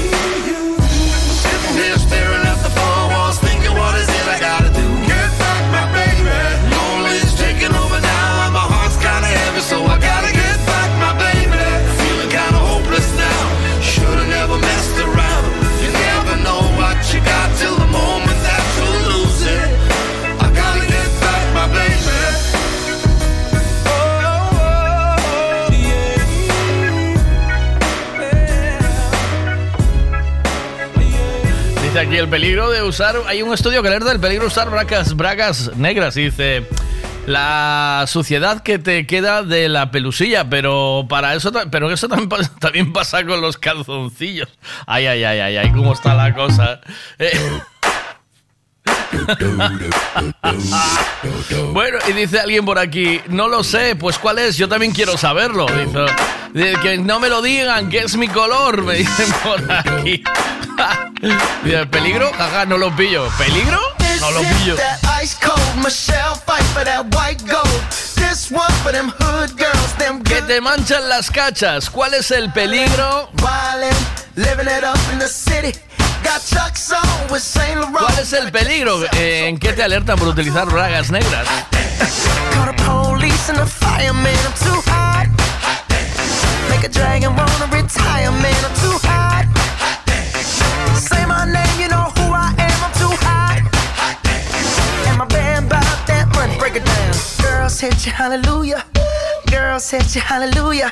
Aquí el peligro de usar. Hay un estudio que alerta del peligro de usar bragas, bragas negras. Y dice. La suciedad que te queda de la pelusilla, pero para eso, pero eso también pasa con los calzoncillos. Ay, ay, ay, ay, ay, cómo está la cosa. Eh. Bueno, y dice alguien por aquí, no lo sé, pues cuál es, yo también quiero saberlo. Dice, que no me lo digan, que es mi color, me dicen por aquí. dice, ¿peligro? Jaja, no lo pillo. ¿Peligro? No lo pillo. Que te manchan las cachas. ¿Cuál es el peligro? ¿Cuál es el peligro? Eh, ¿En qué te alertan por utilizar bragas negras? Call the police and the fireman. I'm too hot. Make a dragon wanna retire, man. I'm too hot. Say my name, you know who I am. I'm too hot. And my band bought that money. Break it down. Girls hit you, hallelujah. Girls hit you, hallelujah.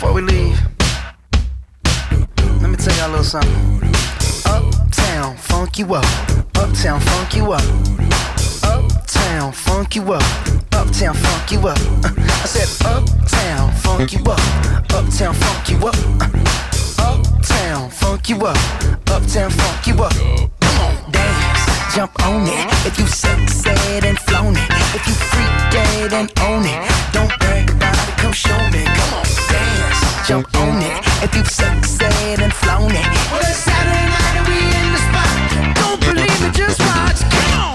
Before we leave, let me tell y'all a little something. Uptown, funk you up. Uptown, funk you up. Uptown, funk you up. Uptown, funk you up. I said, Uptown, funk you up. Uptown, funk you up. Uptown, funk you up. Uptown, funk you up. Come on, dance, jump on it. If you suck, said and flown it. If you freak dead and own it. Don't Come show me. Come on, dance, jump on it. If you sexed and flown it, well it's Saturday night and we in the spot. Don't believe me, just watch. Come on.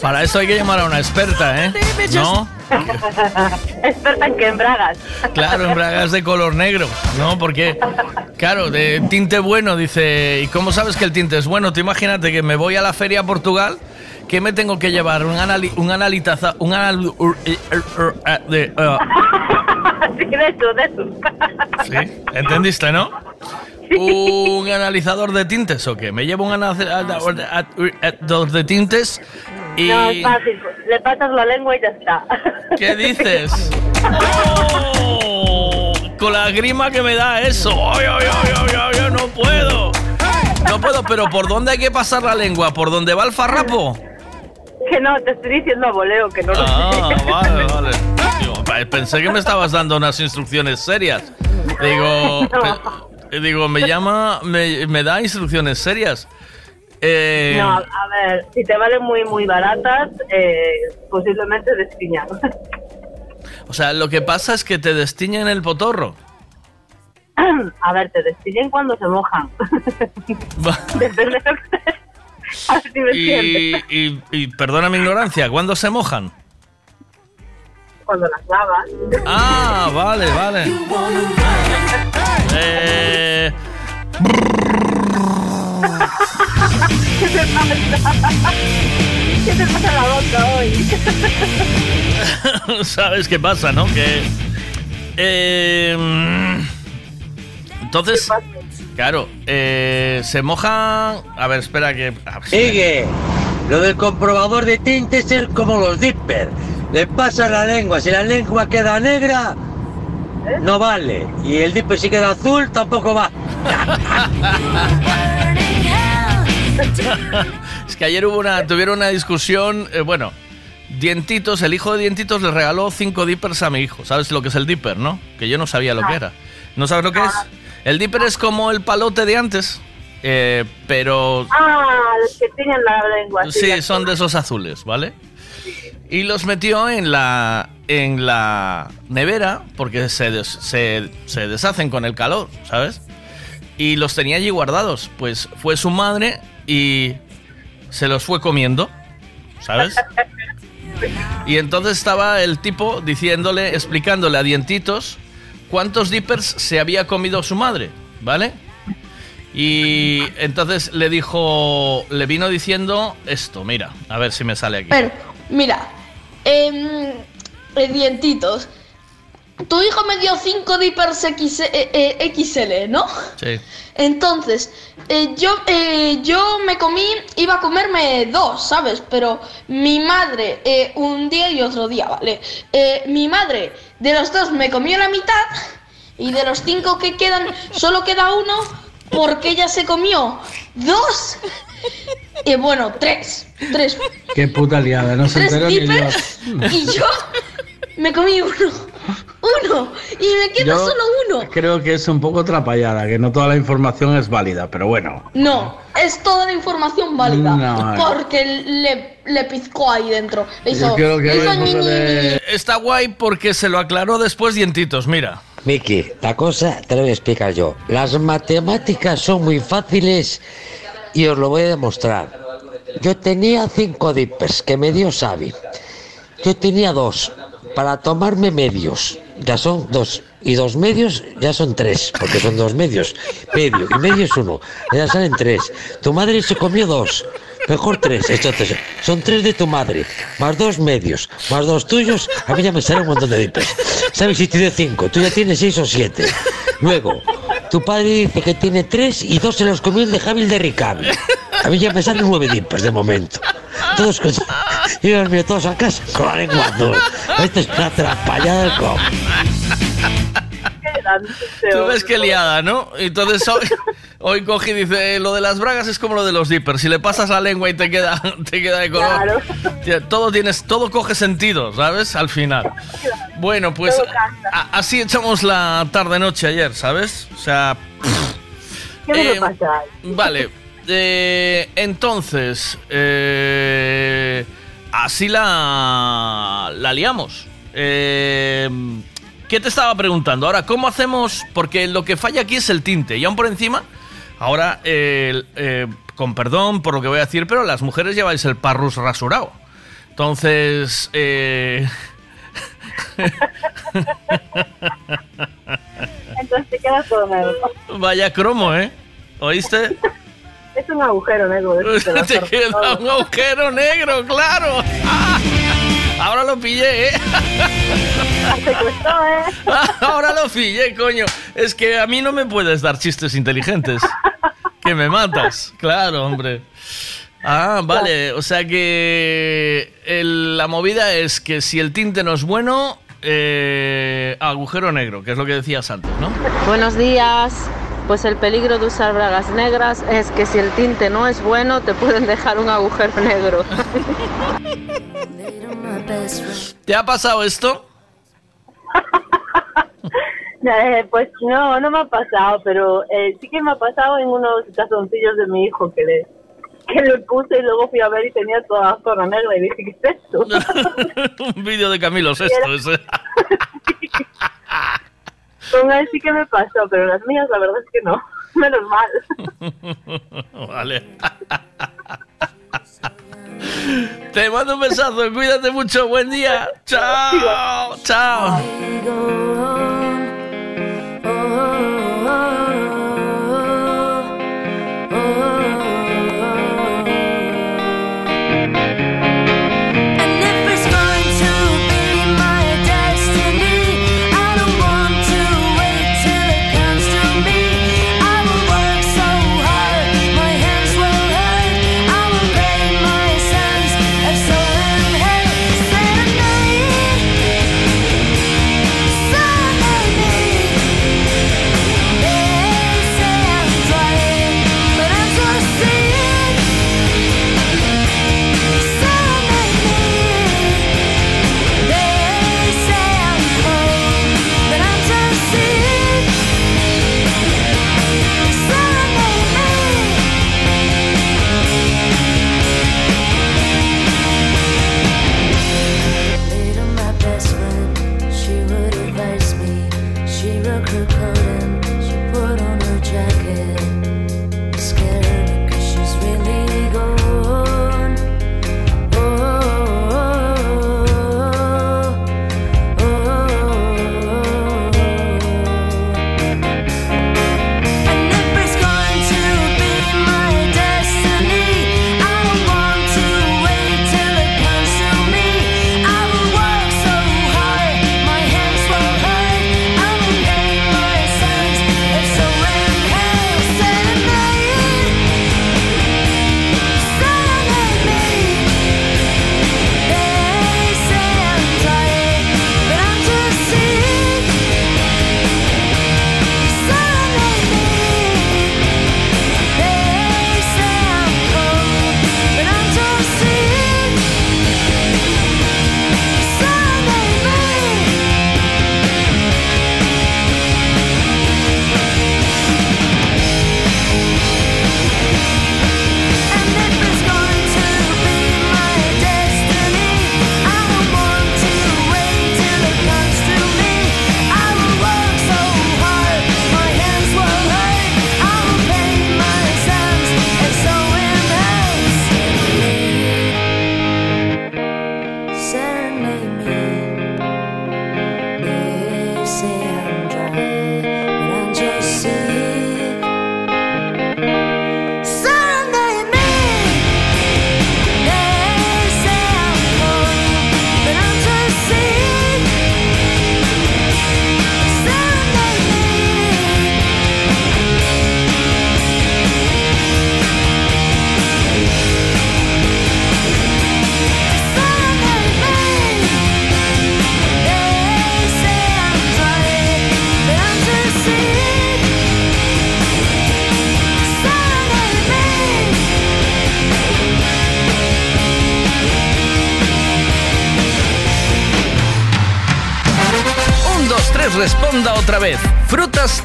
Para eso hay que llamar a una experta, ¿eh? ¿No? Experta en que en bragas. Claro, en bragas de color negro, ¿no? Porque, claro, de tinte bueno, dice, ¿y cómo sabes que el tinte es bueno? Tú imagínate que me voy a la feria a Portugal, ¿qué me tengo que llevar? Un, anali un analitaza, un anal... de, uh, Sí, de eso, de eso. ¿Sí? ¿Entendiste, no? ¿Un analizador de tintes o qué? Me llevo un analizador de tintes y... No, es fácil. Le pasas la lengua y ya está. ¿Qué dices? ¡Oh! Con la grima que me da eso. ¡Ay, ay, ay, ay, no puedo! No puedo, pero ¿por dónde hay que pasar la lengua? ¿Por dónde va el farrapo? Que no, te estoy diciendo a voleo, que no lo Ah, sé. vale, vale. Pensé que me estabas dando unas instrucciones serias. Digo, pe- digo, me llama, me, me da instrucciones serias. Eh, No, a ver, si te valen muy, muy baratas, eh, posiblemente destiñan. o sea, lo que pasa es que te destiñen el potorro. A ver, te destiñen cuando se mojan. Depende de lo que- A ver si me y- y perdona mi ignorancia, ¿cuándo se mojan? Cuando las lavas. Ah, vale, vale. Eh, ¿Qué te pasa? ¿Qué te pasa la boca hoy? ¿Sabes qué pasa, no? Que. eh, entonces. Claro, eh, se mojan. A ver, espera que. a ver, Sigue. Lo del comprobador de tintes es como los dipper. Le pasa la lengua. Si la lengua queda negra, no vale. Y el dipper si queda azul, tampoco va. es que ayer hubo una, tuvieron una discusión, eh, bueno, Dientitos, el hijo de Dientitos le regaló cinco dippers a mi hijo. ¿Sabes lo que es el dipper, no? Que yo no sabía lo que era. ¿No sabes lo que es? El dipper es como el palote de antes, eh, pero Ah, los que tienen la lengua. sí, son de esos azules, ¿vale? Y los metió en la, en la nevera porque se, des- se, se deshacen con el calor, ¿sabes? Y los tenía allí guardados. Pues fue su madre y se los fue comiendo, ¿sabes? Y entonces estaba el tipo diciéndole, explicándole a dientitos cuántos dippers se había comido su madre, ¿vale? Y entonces le dijo, le vino diciendo esto, mira, a ver si me sale aquí. Mira. Em, eh, dientitos. Tu hijo me dio 5 dippers X, eh, eh, XL, ¿no? Sí. Entonces, eh, yo, yo me comí, iba a comerme dos, ¿sabes? Pero mi madre, un día y otro día, ¿vale? Mi madre, de los dos me comió la mitad y de los cinco que quedan, solo queda uno porque ella se comió dos. Y bueno, tres. Tres. Qué puta liada, no se enteró ni Dios. y yo me comí uno. Uno. Y me queda Yo solo uno. Creo que es un poco atrapallada, que no toda la información es válida, pero bueno. No, es toda la información válida. No. Porque le, le pizcó ahí dentro. Le hizo, Yo que hizo ñi, de- ñi. Está guay porque se lo aclaró después dientitos, mira. Miki, la cosa te la voy a explicar yo. Las matemáticas son muy fáciles y os lo voy a demostrar. Yo tenía cinco dippers que me dio Xavi. Yo tenía dos para tomarme medios. Ya son dos. Y dos medios ya son tres, porque son dos medios. Medio y medio es uno. Ya salen tres. Tu madre se comió dos. Mejor tres. Entonces, son tres de tu madre, más dos medios, más dos tuyos. A mí ya me sale un montón de dippers. ¿Sabes si tiene cinco? Tú ya tienes seis o siete. Luego, tu padre dice que tiene tres y dos se los comió el de Javi el de Ricardo. A mí ya me salen nueve dippers de momento. Todos con... Dios mío, todos a casa con la lengua azul. Esto es una trapallada del com. Tú ves que liada, ¿no? Entonces hoy, hoy coge y dice, lo de las bragas es como lo de los dippers. Si le pasas la lengua y te queda, te queda de color. Tía, Todo, tienes, todo coge sentido, ¿sabes? Al final. Bueno, pues a- así echamos la tarde-noche ayer, ¿sabes? O sea... ¿Qué me eh, pasa? Vale. eh, entonces, eh, así la, la liamos. Eh, ¿Qué te estaba preguntando? Ahora, ¿cómo hacemos? Porque lo que falla aquí es el tinte. Y aún por encima, ahora, eh, eh, con perdón por lo que voy a decir, pero las mujeres lleváis el parrus rasurado. Entonces, eh, Entonces te queda todo negro. vaya cromo, ¿eh? ¿Oíste? Es un agujero negro. Te sorpresa. queda un agujero negro, claro. Ah, Ahora lo pillé, ¿eh? Te ¿eh? Ahora lo pillé, coño. Es que a mí no me puedes dar chistes inteligentes. Que me matas. Claro, hombre. Ah, vale. O sea que el- la movida es que si el tinte no es bueno, eh, agujero negro, que es lo que decías antes, ¿no? Buenos días. Pues el peligro de usar bragas negras es que si el tinte no es bueno, te pueden dejar un agujero negro. ¿Te ha pasado esto? Eh, pues no, no me ha pasado, pero eh, sí que me ha pasado en unos calzoncillos de mi hijo que le, que le puse y luego fui a ver y tenía toda la zona negra y dije, ¿qué es esto? Un vídeo de Camilo Sesto. Con él sí que me pasó, pero las mías la verdad es que no. Menos mal. Vale. Te mando un besazo, cuídate mucho, buen día. Chao, chao.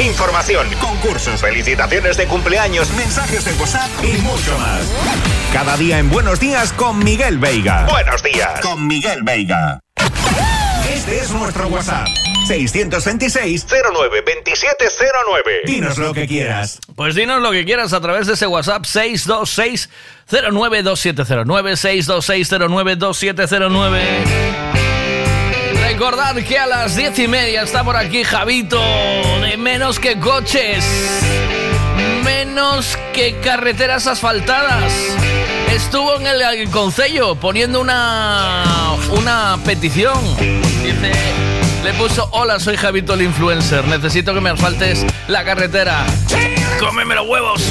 Información, concursos, felicitaciones de cumpleaños, mensajes de WhatsApp y mucho más. Cada día en Buenos Días con Miguel Veiga. Buenos días con Miguel Veiga. Este es nuestro WhatsApp. 626 09 2709. Dinos lo que quieras. Pues dinos lo que quieras a través de ese WhatsApp 626 092709 626 092709. Recordad que a las diez y media está por aquí Javito de menos que coches, menos que carreteras asfaltadas. Estuvo en el Concello poniendo una, una petición. Dice, le puso, hola, soy Javito el influencer, necesito que me asfaltes la carretera. Cómeme los huevos.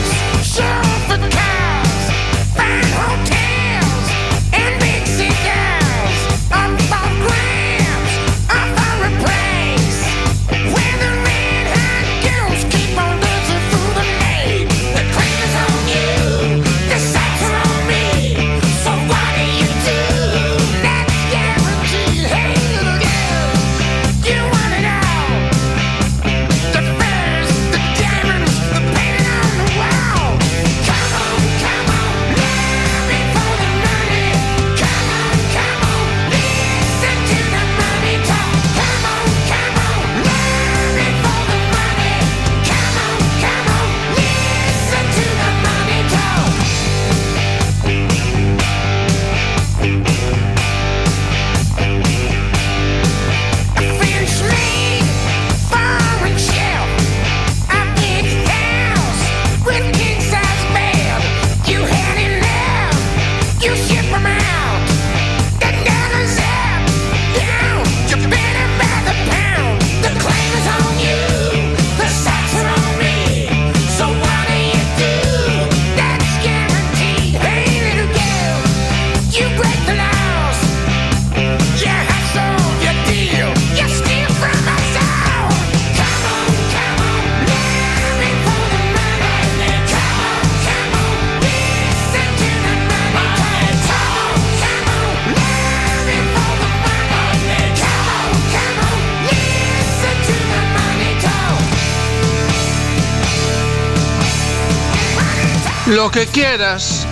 Lo que quieras.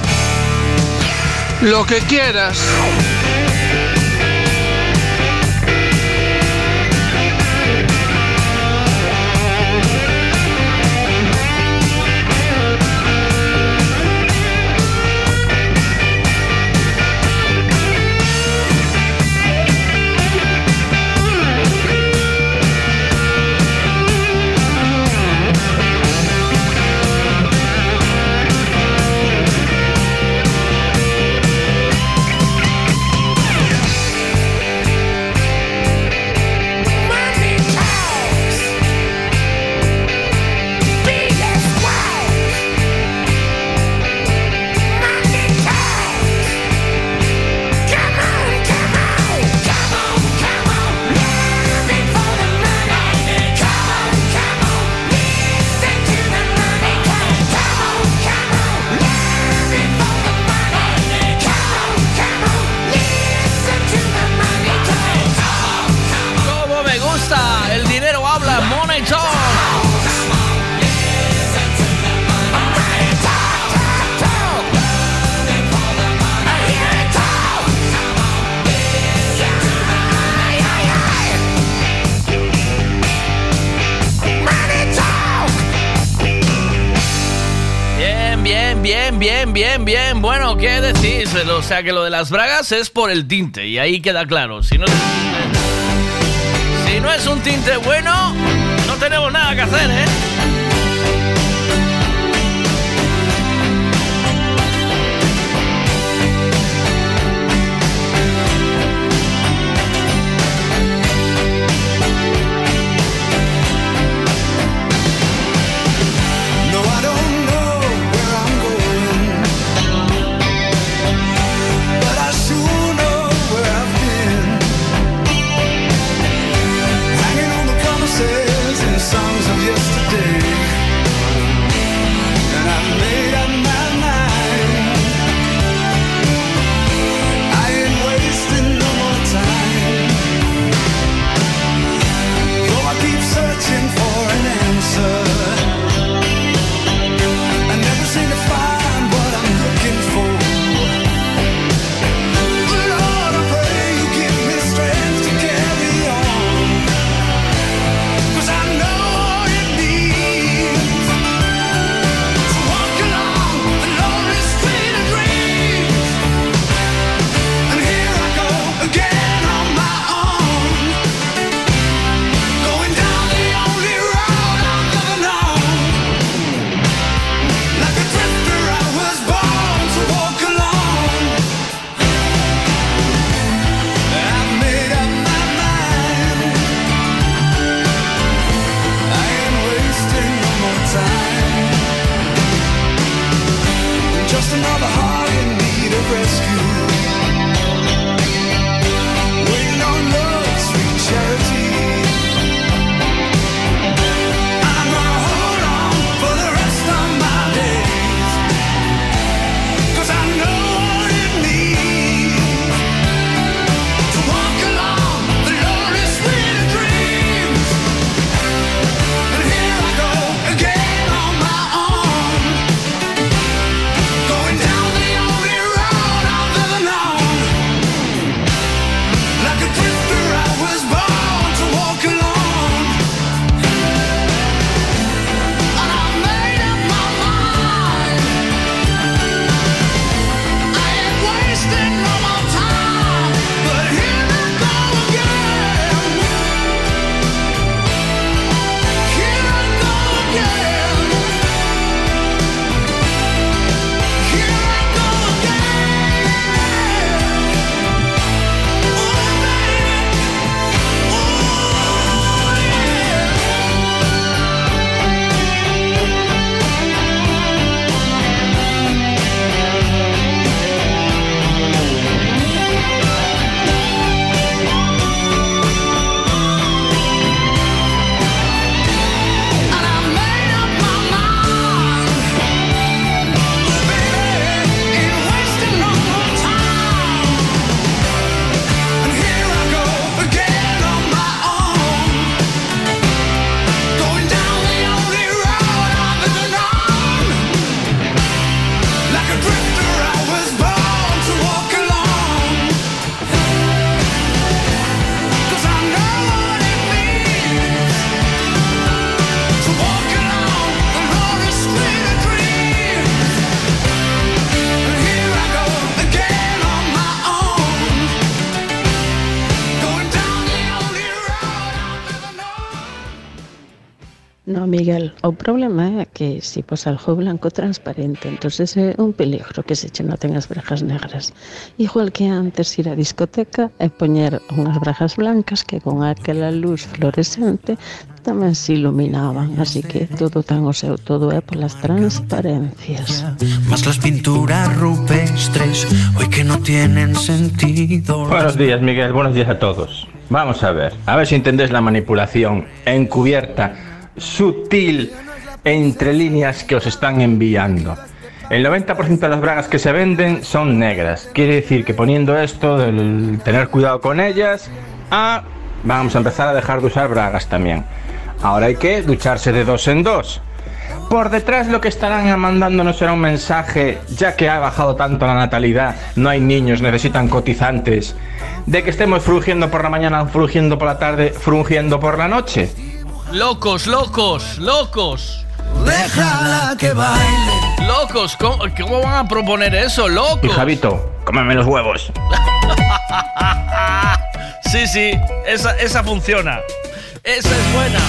Lo que quieras. O sea que lo de las bragas es por el tinte y ahí queda claro. Si no si no es un tinte bueno, no tenemos nada que hacer, ¿eh? Miguel, o problema é que si pos algo blanco transparente, entonces é un peligro que se che noten as brajas negras. Igual que antes ir á discoteca e poñer unhas brajas blancas que con aquela luz fluorescente tamén se iluminaban, así que todo tan o seu, todo é polas transparencias. Más las pinturas rupestres, hoy que no tienen sentido. Buenos días, Miguel. Buenos días a todos. Vamos a ver, a ver si entendés la manipulación encubierta, sutil, entre líneas que os están enviando. El 90% de las bragas que se venden son negras. Quiere decir que poniendo esto, del tener cuidado con ellas, ah, vamos a empezar a dejar de usar bragas también. Ahora hay que ducharse de dos en dos. Por detrás lo que estarán mandándonos será un mensaje, ya que ha bajado tanto la natalidad, no hay niños, necesitan cotizantes, de que estemos frugiendo por la mañana, frugiendo por la tarde, frugiendo por la noche. Locos, locos, locos. Déjala que baile. locos. ¿Cómo, cómo van a proponer eso, Y locos? Javito, cómeme los huevos. sí, sí, esa, esa funciona. Esa es buena.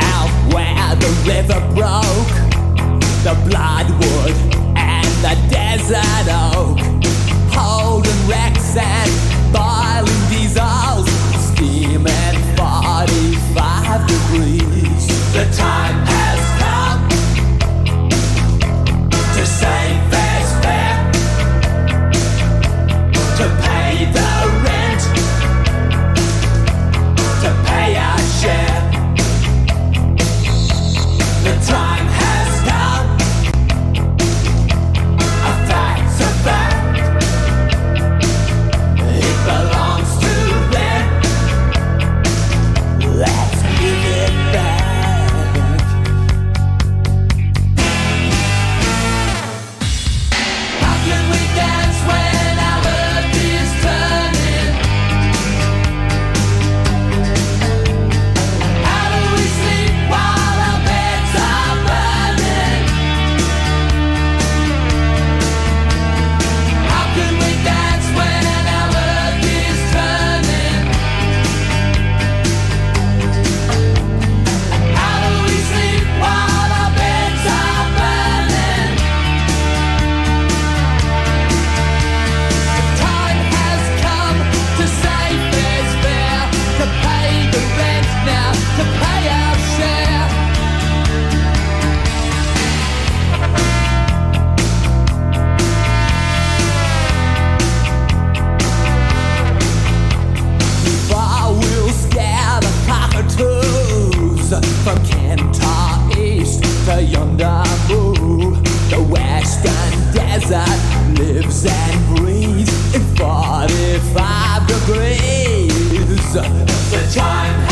out where the river broke, the bloodwood the desert oak, holding wrecks and boiling diesels, steaming 45 degrees. The time has come to save lives and breathes in 45 degrees. The time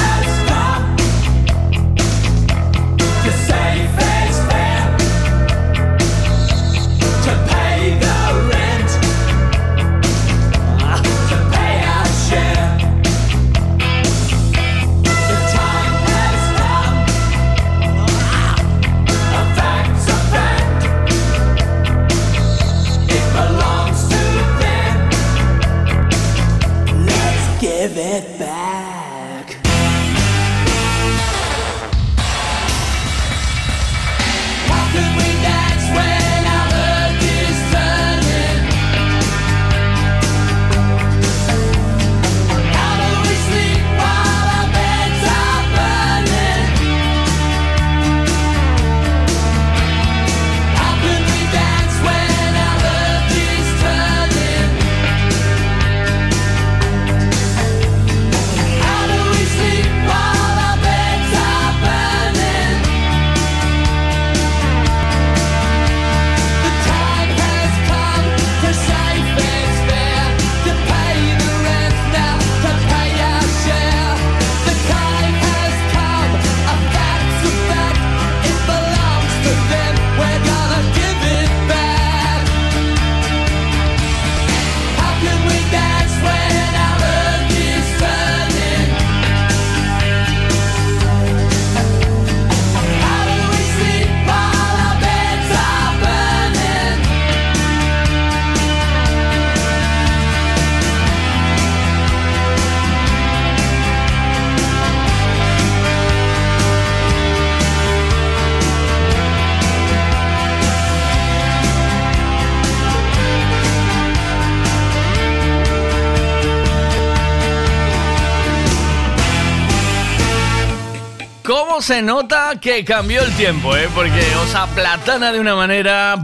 ¿Cómo se nota que cambió el tiempo, eh? Porque os aplatana de una manera...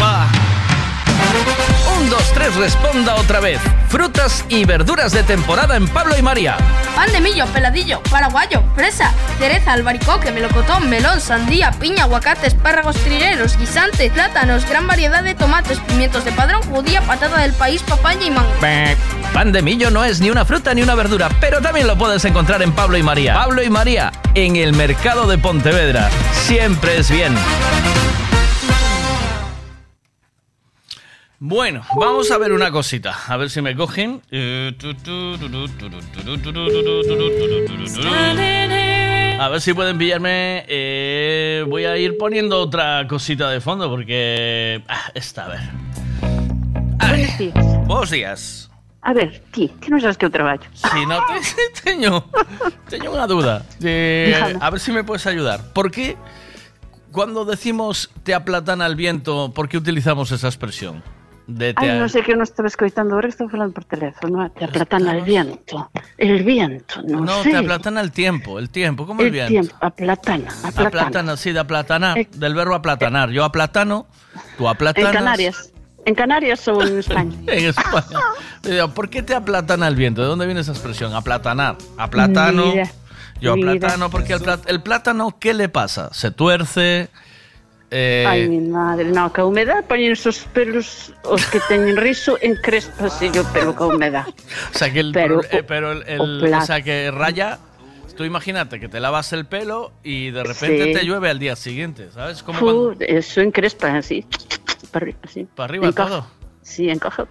Va. Un, dos, tres, responda otra vez. Frutas y verduras de temporada en Pablo y María. Pan de millo, peladillo, paraguayo, fresa, cereza, albaricoque, melocotón, melón, sandía, piña, aguacate, espárragos trileros, guisantes, plátanos, gran variedad de tomates, pimientos de padrón, judía, patata del país, papaya y mango. Pan de millo no es ni una fruta ni una verdura, pero también lo puedes encontrar en Pablo y María. Pablo y María, en el mercado de Pontevedra. Siempre es bien. Bueno, vamos a ver una cosita. A ver si me cogen. A ver si pueden pillarme. Eh, voy a ir poniendo otra cosita de fondo porque. Ah, esta, a ver. Buenos días. Buenos días. A ver, ti, que non sabes que eu traballo. Si no, te, teño, duda. Eh, a ver si me puedes ayudar. ¿Por qué cuando decimos te aplatana el viento, por qué utilizamos esa expresión? De te Ai, non sei que non estaba escoitando agora, estou falando por teléfono. Te aplatana el viento. El viento, non No, sei. te aplatana el tiempo, el tiempo. ¿Cómo el, el viento? tiempo, aplatana, aplatana. Aplatana, sí, de aplatanar, del verbo aplatanar. Yo aplatano, tú En aplatanas. Canarias. En Canarias ou en España. En España. ¿Por qué te aplatana el viento? ¿De dónde viene esa expresión? Aplatanar. Aplatano. Mira, Yo mira. aplatano porque el, plat- el plátano, ¿qué le pasa? Se tuerce. eh, Ai, mi madre, no, que humedad poñen esos pelos os que teñen riso en crespas e o pelo ca humedad. o sea que el, pero eh, pero el, o o sea que raya. Tú imagínate que te lavas el pelo y de repente Sí. te llueve al día siguiente, ¿sabes? Como cuando- eso en crespa, así. Para arriba, así. Para arriba Encaja. todo. Sí, encaja.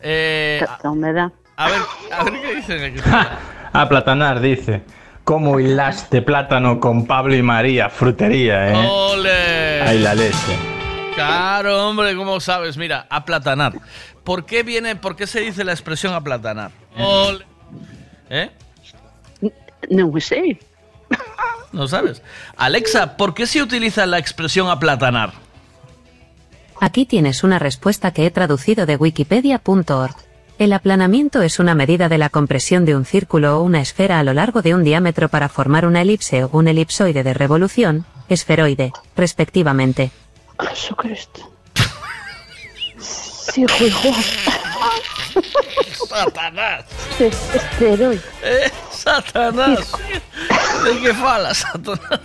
Eh, ca humedad. a ver, a ver qué dicen aquí. Aplatanar, dice. ¿Cómo hilaste plátano con Pablo y María? Frutería, ¿eh? ¡Ole! Ay, la leche. Claro, hombre, ¿cómo sabes? Mira, aplatanar. ¿Por qué viene, por qué se dice la expresión aplatanar? Ole. ¿Eh? Non o sei. ¿No sabes? Alexa, ¿por qué se utiliza la expresión aplatanar? Aquí tienes una respuesta que he traducido de wikipedia.org. El aplanamiento es una medida de la compresión de un círculo o una esfera a lo largo de un diámetro para formar una elipse o un elipsoide de revolución, esferoide, respectivamente. Jesucristo. Sí, hijo. Satanás. Esteroide. Eh, Satanás. ¿De qué fala, Satanás?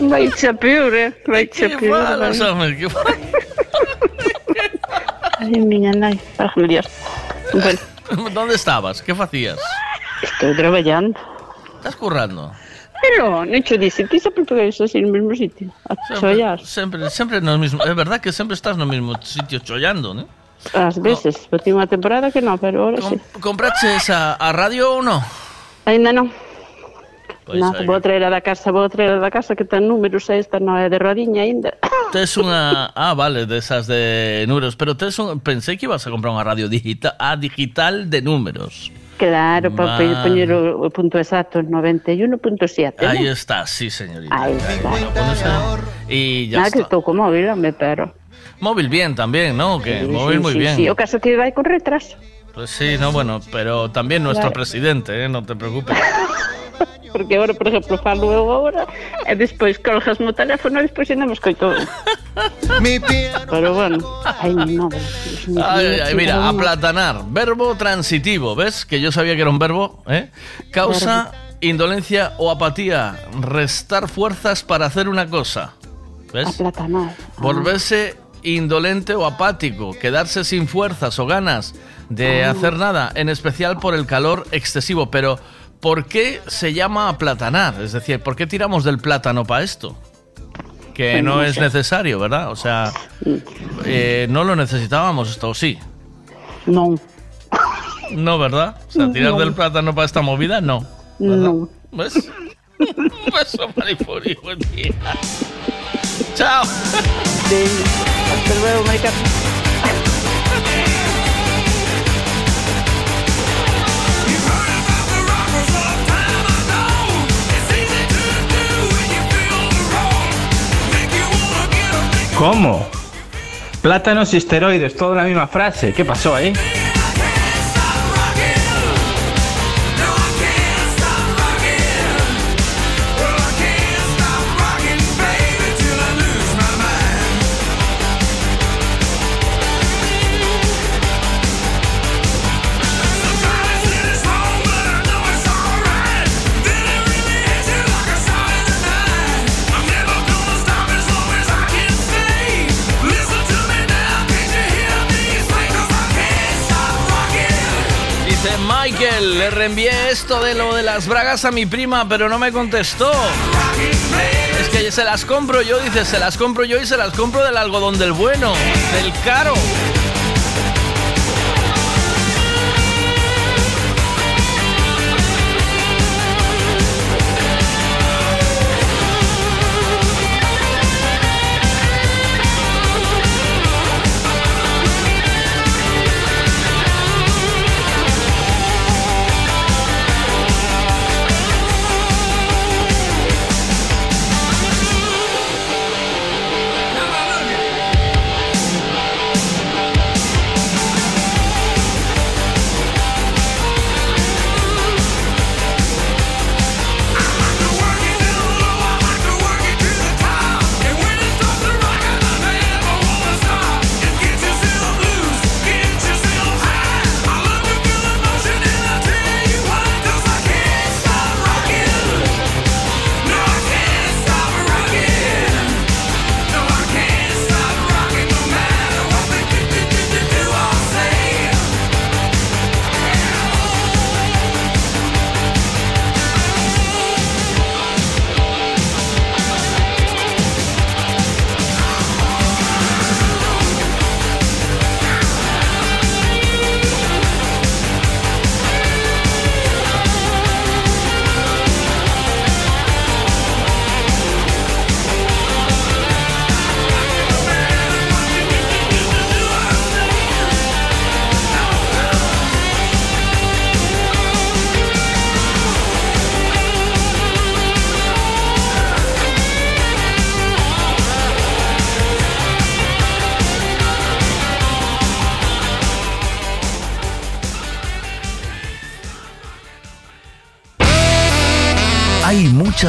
Vai xa peor, eh? Vai ¿Qué peor. falas, vai. hombre? ¿Qué falas? Ai, miña nai, para familiar. Bueno, ¿Dónde estabas? ¿Qué hacías? estou traballando. ¿Estás currando? Pero, non cho dice, ti sempre pegáis así no mesmo sitio. A chollar. Siempre, siempre no mismo. Es verdad que siempre estás en el mismo sitio chollando, ¿no? Ás veces, oh. última temporada que non, pero ahora sí. ¿Compraste esa a radio o no? Ainda non. Pois no, aí. vou traer a da casa, vou traer a da casa que ten números, esta non é de rodiña aínda. Tes una. Ah, vale, de esas de números. Pero tes un... pensé que ibas a comprar una radio digital, ah, digital de números. Claro, para Vale. poñer o, punto exacto, 91.7. Ahí ¿no? está, sí, señorita. Ahí Ya, está. pones ahí. Y ya Nada, que está. estou con móvil, home, pero... Móvil bien también, ¿no? Que Sí, móvil sí, muy sí, bien. Sí, o caso que vai con retraso. Pues sí, no, bueno, pero también nuestro Claro. presidente, ¿eh? No te preocupes. Porque agora, por exemplo, falo eu agora, e despois colgas o teléfono e despois ainda me escoito. Pero bueno, ai, no, Ay, ay, mira, aplatanar, verbo transitivo, ¿ves? Que yo sabía que era un verbo, ¿eh? Causa indolencia o apatía, restar fuerzas para hacer una cosa. ¿Ves? Aplatanar. Volverse indolente o apático, quedarse sin fuerzas o ganas de hacer nada, en especial por el calor excesivo. Pero, ¿por qué se llama aplatanar? Es decir, ¿por qué tiramos del plátano para esto? Que Pues no no es necesario, ¿verdad? O sea, eh, no lo necesitábamos esto, ¿o sí? Non, No, ¿verdad? O sea, tirar No. del plátano para esta movida, no. non. ¿Ves? Un beso, buen día. Chao. Hasta luego. ¿Cómo? Plátanos y esteroides, toda la misma frase. ¿Qué pasó ahí? Le reenvié esto de lo de las bragas a mi prima, pero no me contestó. Es que se las compro yo, dice, se las compro yo y se las compro del algodón del bueno, del caro.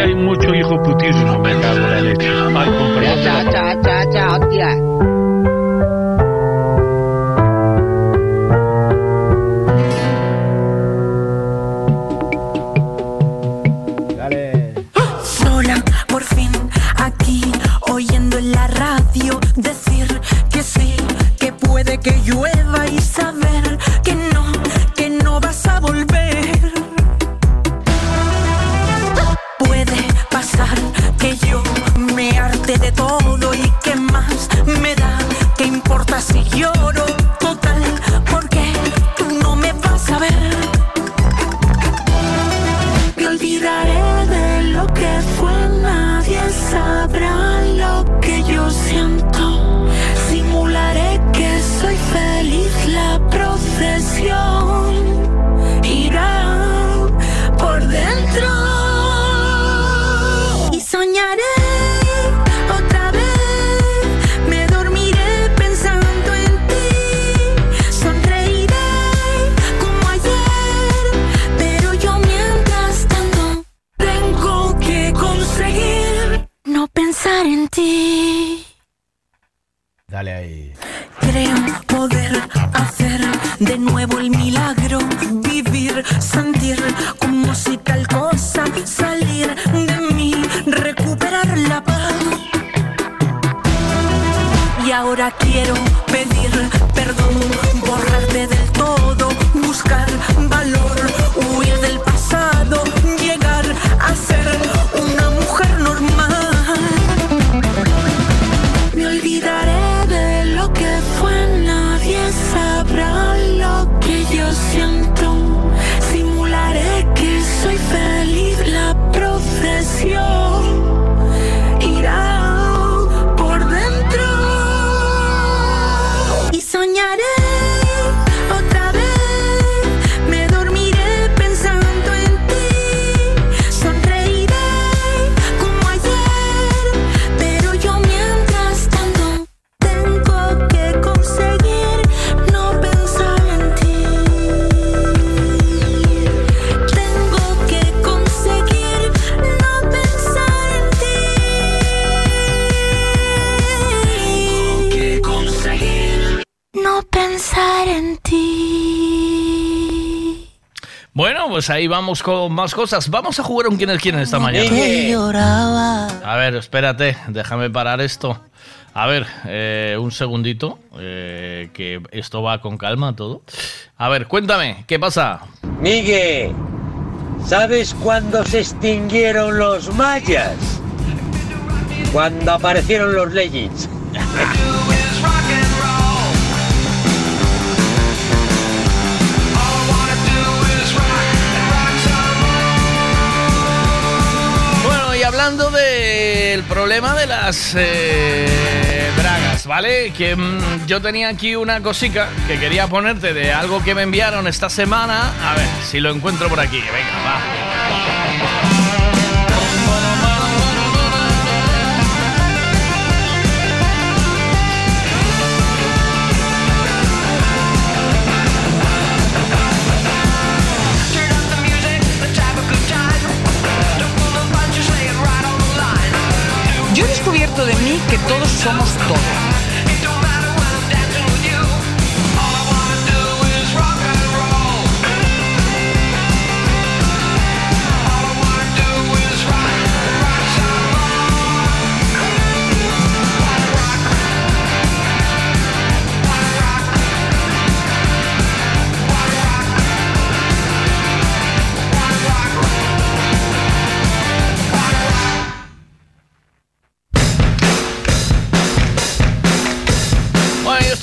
Hay mucho hijo putismo, me cago en la leche. Ay, con perdón Chao, chao, chao, chao, tía. Sola, por fin, aquí, oyendo en la radio decir que sí, que puede que llueva y saber importa si lloro, Creo poder hacer de nuevo el milagro, vivir, sentir como si tal cosa salir de mí, recuperar la paz. Y ahora quiero pues ahí vamos con más cosas. Vamos a jugar un quién es quién esta mañana. A ver, espérate, déjame parar esto. A ver, eh, un segundito, eh, que esto va con calma todo. A ver, cuéntame, ¿qué pasa? Miguel, ¿sabes cuándo se extinguieron los mayas? Cuando aparecieron los legends. del problema de las eh, bragas, ¿vale? Que mm, yo tenía aquí una cosica que quería ponerte de algo que me enviaron esta semana. A ver si lo encuentro por aquí. Venga, va. De mí que todos somos todo.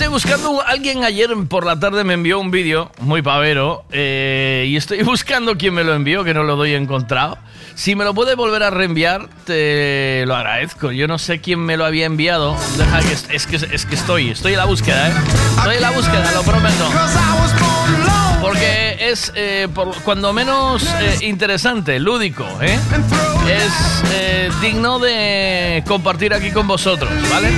Buscando. Alguien ayer por la tarde me envió un vídeo muy pavero. eh, y estoy buscando quién me lo envió, que no lo doy encontrado. Si me lo puede volver a reenviar, te lo agradezco. Yo no sé quién me lo había enviado. Deja que. Es que, es que estoy. Estoy en la búsqueda, ¿eh? Estoy en la búsqueda, lo prometo. Porque es, eh, por, cuando menos eh, interesante, lúdico, ¿eh? Es digno de compartir aquí con vosotros, ¿vale?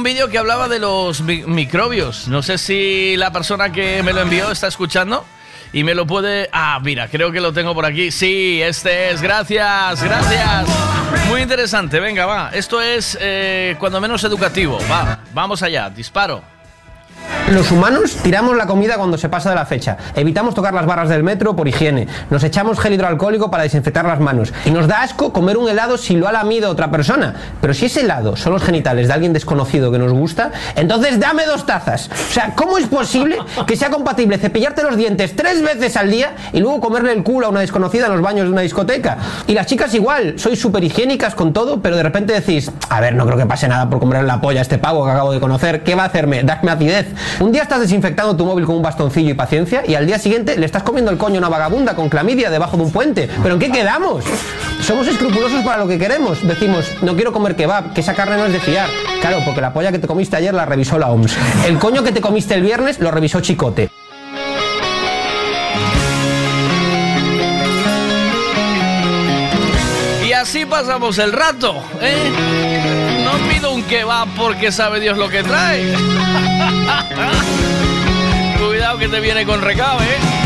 Un vídeo que hablaba de los mi- microbios. No sé si la persona que me lo envió está escuchando y me lo puede... Ah, mira, creo que lo tengo por aquí. Sí, este es. Gracias, gracias. Muy interesante. Venga, va. Esto es eh, cuando menos educativo. Va, vamos allá. Disparo. Los humanos tiramos la comida cuando se pasa de la fecha. Evitamos tocar las barras del metro por higiene. Nos echamos gel hidroalcohólico para desinfectar las manos. Y nos da asco comer un helado si lo ha lamido otra persona. Pero si ese helado son los genitales de alguien desconocido que nos gusta, entonces dame dos tazas. O sea, ¿cómo es posible que sea compatible cepillarte los dientes tres veces al día y luego comerle el culo a una desconocida en los baños de una discoteca? Y las chicas igual, sois súper higiénicas con todo, pero de repente decís, a ver, no creo que pase nada por comerle la polla a este pavo que acabo de conocer. ¿Qué va a hacerme? Darme acidez. Un día estás desinfectando tu móvil con un bastoncillo y paciencia y al día siguiente le estás comiendo el coño a una vagabunda con clamidia debajo de un puente. ¿Pero en qué quedamos? Somos escrupulosos para lo que queremos. Decimos, no quiero comer kebab, que esa carne no es de fiar. Claro, porque la polla que te comiste ayer la revisó la OMS. El coño que te comiste el viernes lo revisó Chicote. Y así pasamos el rato, ¿eh? Un kebab porque sabe Dios lo que trae. Cuidado que te viene con recado, ¿eh?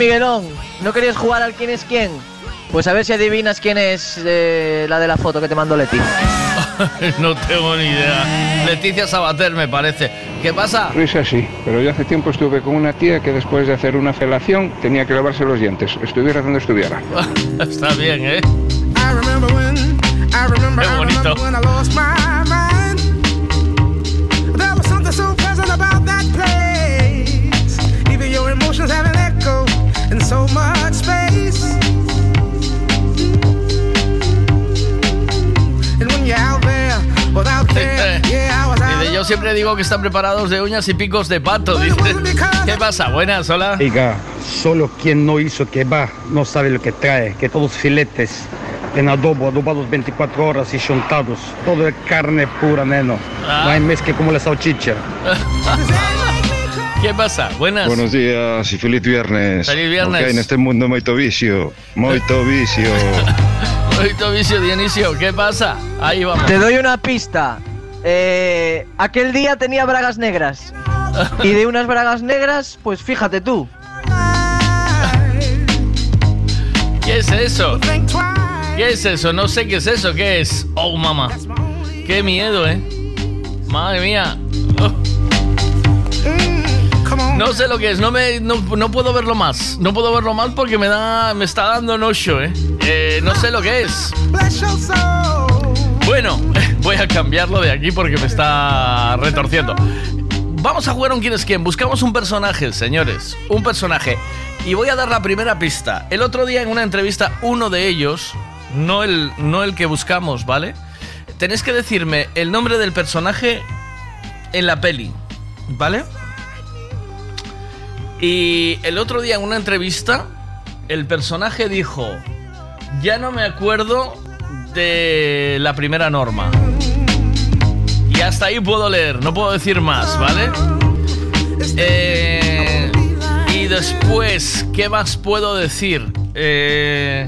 Miguelón, ¿no querías jugar al quién es quién? Pues a ver si adivinas quién es eh, la de la foto que te mandó Leti. no tengo ni idea. Leticia Sabater, me parece. ¿Qué pasa? Risa sí, pero yo hace tiempo estuve con una tía que después de hacer una felación tenía que lavarse los dientes, estuviera donde estuviera. Está bien, ¿eh? I remember when, I remember, Qué bonito. So much space. And when you're out there, without there, yeah, I was out. Dice, yo siempre digo que están preparados de uñas y picos de pato. Dice, ¿qué pasa? Buenas, hola. Oiga, solo quien no hizo que va no sabe lo que trae, que todos filetes en adobo, adobados 24 horas y chontados, todo de carne pura, neno. Ah. No hay mezcla como la salchicha. ¿Qué pasa? Buenas. Buenos días y feliz viernes. Feliz viernes. Porque hai neste mundo moito vicio, moito vicio. Oito vicio, Dionisio, ¿qué pasa? Ahí vamos. Te doy una pista. Eh, aquel día tenía bragas negras. Y de unas bragas negras, pues fíjate tú. ¿Qué es eso? ¿Qué es eso? No sé qué es eso. ¿Qué es? Oh, mamá. Qué miedo, ¿eh? Madre mía. No sé lo que es, no, me, no, no puedo verlo más. No puedo verlo más porque me da me está dando nocho, ¿eh? Eh, No sé lo que es. Bueno, voy a cambiarlo de aquí porque me está retorciendo. Vamos a jugar un quién es quién. Buscamos un personaje, señores. Un personaje. Y voy a dar la primera pista. El otro día en una entrevista, uno de ellos, no el, no el que buscamos, ¿vale? Tenéis que decirme el nombre del personaje en la peli, ¿vale? Y el otro día en una entrevista, el personaje dijo, ya no me acuerdo de la primera norma. Y hasta ahí puedo leer, no puedo decir más, ¿vale? Eh, y después, ¿qué más puedo decir? Eh,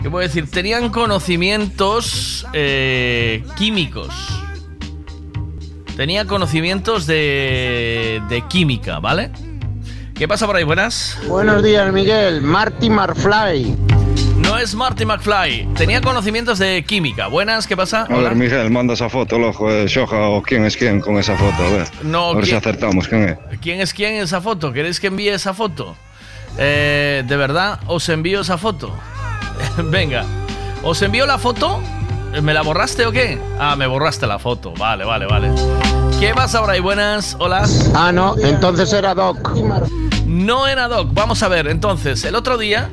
¿Qué puedo decir? Tenían conocimientos eh, químicos. Tenía conocimientos de, de química, ¿vale? ¿Qué pasa por ahí? Buenas. Buenos días, Miguel. Marty Marfly. No es Marty McFly. Tenía conocimientos de química. Buenas, ¿qué pasa? A ver, Miguel, manda esa foto, loco, de Shoja o quién es quién con esa foto, a ver. No, a ver si ¿quién- acertamos quién es. ¿Quién es quién en esa foto? ¿Queréis que envíe esa foto? Eh, ¿De verdad os envío esa foto? Venga, ¿os envío la foto? ¿Me la borraste o qué? Ah, me borraste la foto. Vale, vale, vale. ¿Qué pasa ahora? Y buenas, hola. Ah, no, entonces era Doc. No era Doc. Vamos a ver, entonces, el otro día,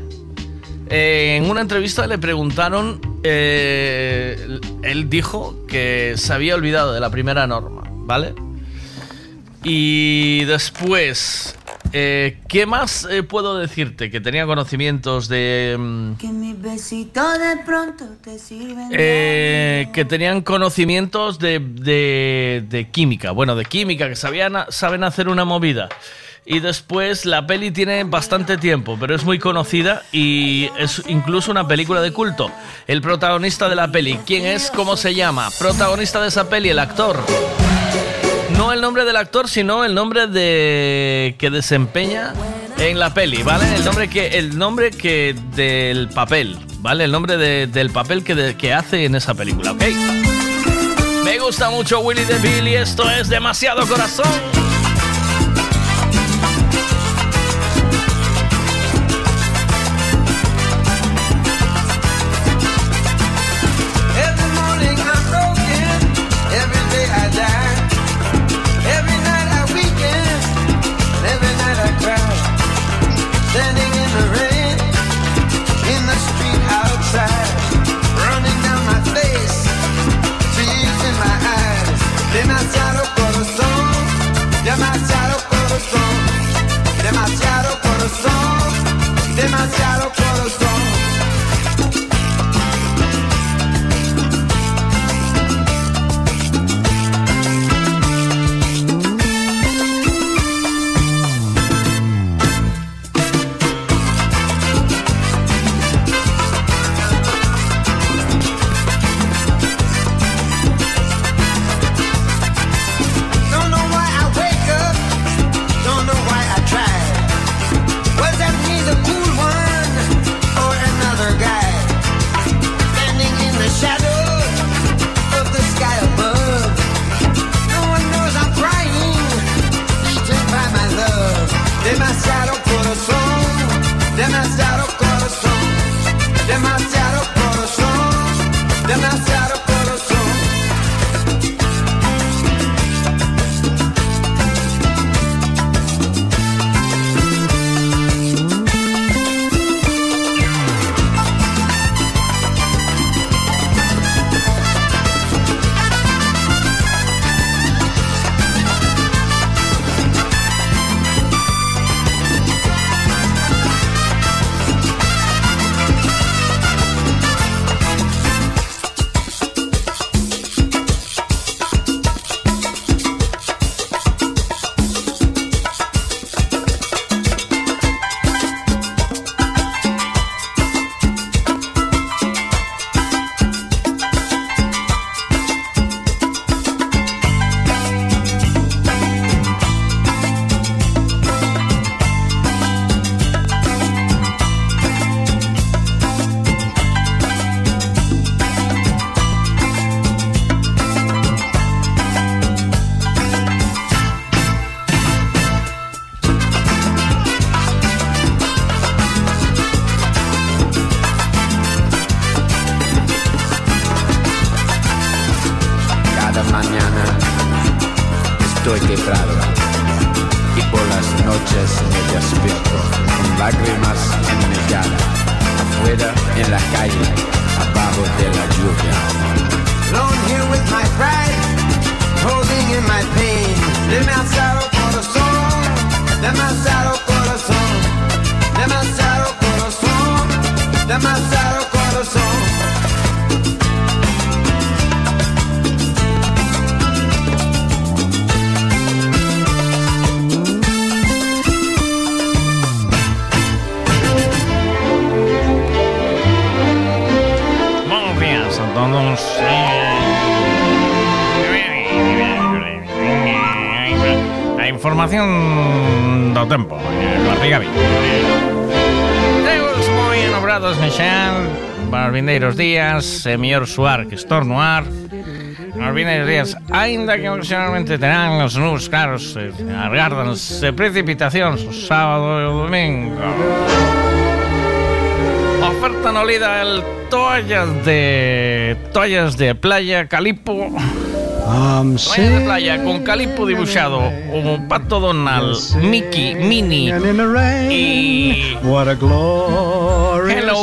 eh, en una entrevista le preguntaron, eh, él dijo que se había olvidado de la primera norma, ¿vale? Y después, eh, ¿qué más puedo decirte? Que tenía conocimientos de... mm, Que mi besito de pronto te sirven. que tenían conocimientos de, de- de química, bueno, de química, que sabían, saben hacer una movida. Y después la peli tiene bastante tiempo, pero es muy conocida y es incluso una película de culto. El protagonista de la peli, ¿quién es? ¿Cómo se llama? Protagonista de esa peli, el actor. No el nombre del actor, sino el nombre de que desempeña en la peli, ¿vale? El nombre que el nombre que del papel, ¿vale? El nombre de- del papel que, de- que hace en esa película, ¿ok? Me gusta mucho Willy DeVille y esto es demasiado corazón. Días, mellor suar que estornuar. Nos vindeiros días, aínda que ocasionalmente terán os nubes claros, eh, agárdanse precipitacións o sábado e o domingo. Oferta no Lida el toallas de toallas de playa Calipo. Toallas de playa con Calipo dibujado, un pato Donald, Mickey, Minnie y What a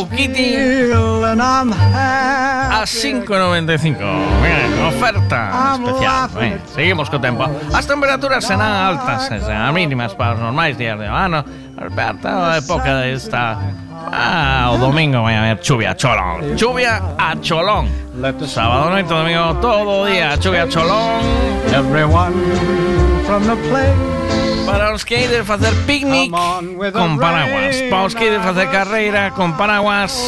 Hello Kitty a 5.95. Mira, oferta especial. Venga, seguimos con tempo. As temperaturas serán altas, serán mínimas para os normais días de verano. Alberta, a época de esta Ah, o domingo vai haber chuvia a cholón. Chuvia a cholón. Sábado noite, domingo, todo día, chuvia a cholón. Everyone from the place Para os que ides facer picnic con paraguas. Para os que ides facer carreira con paraguas.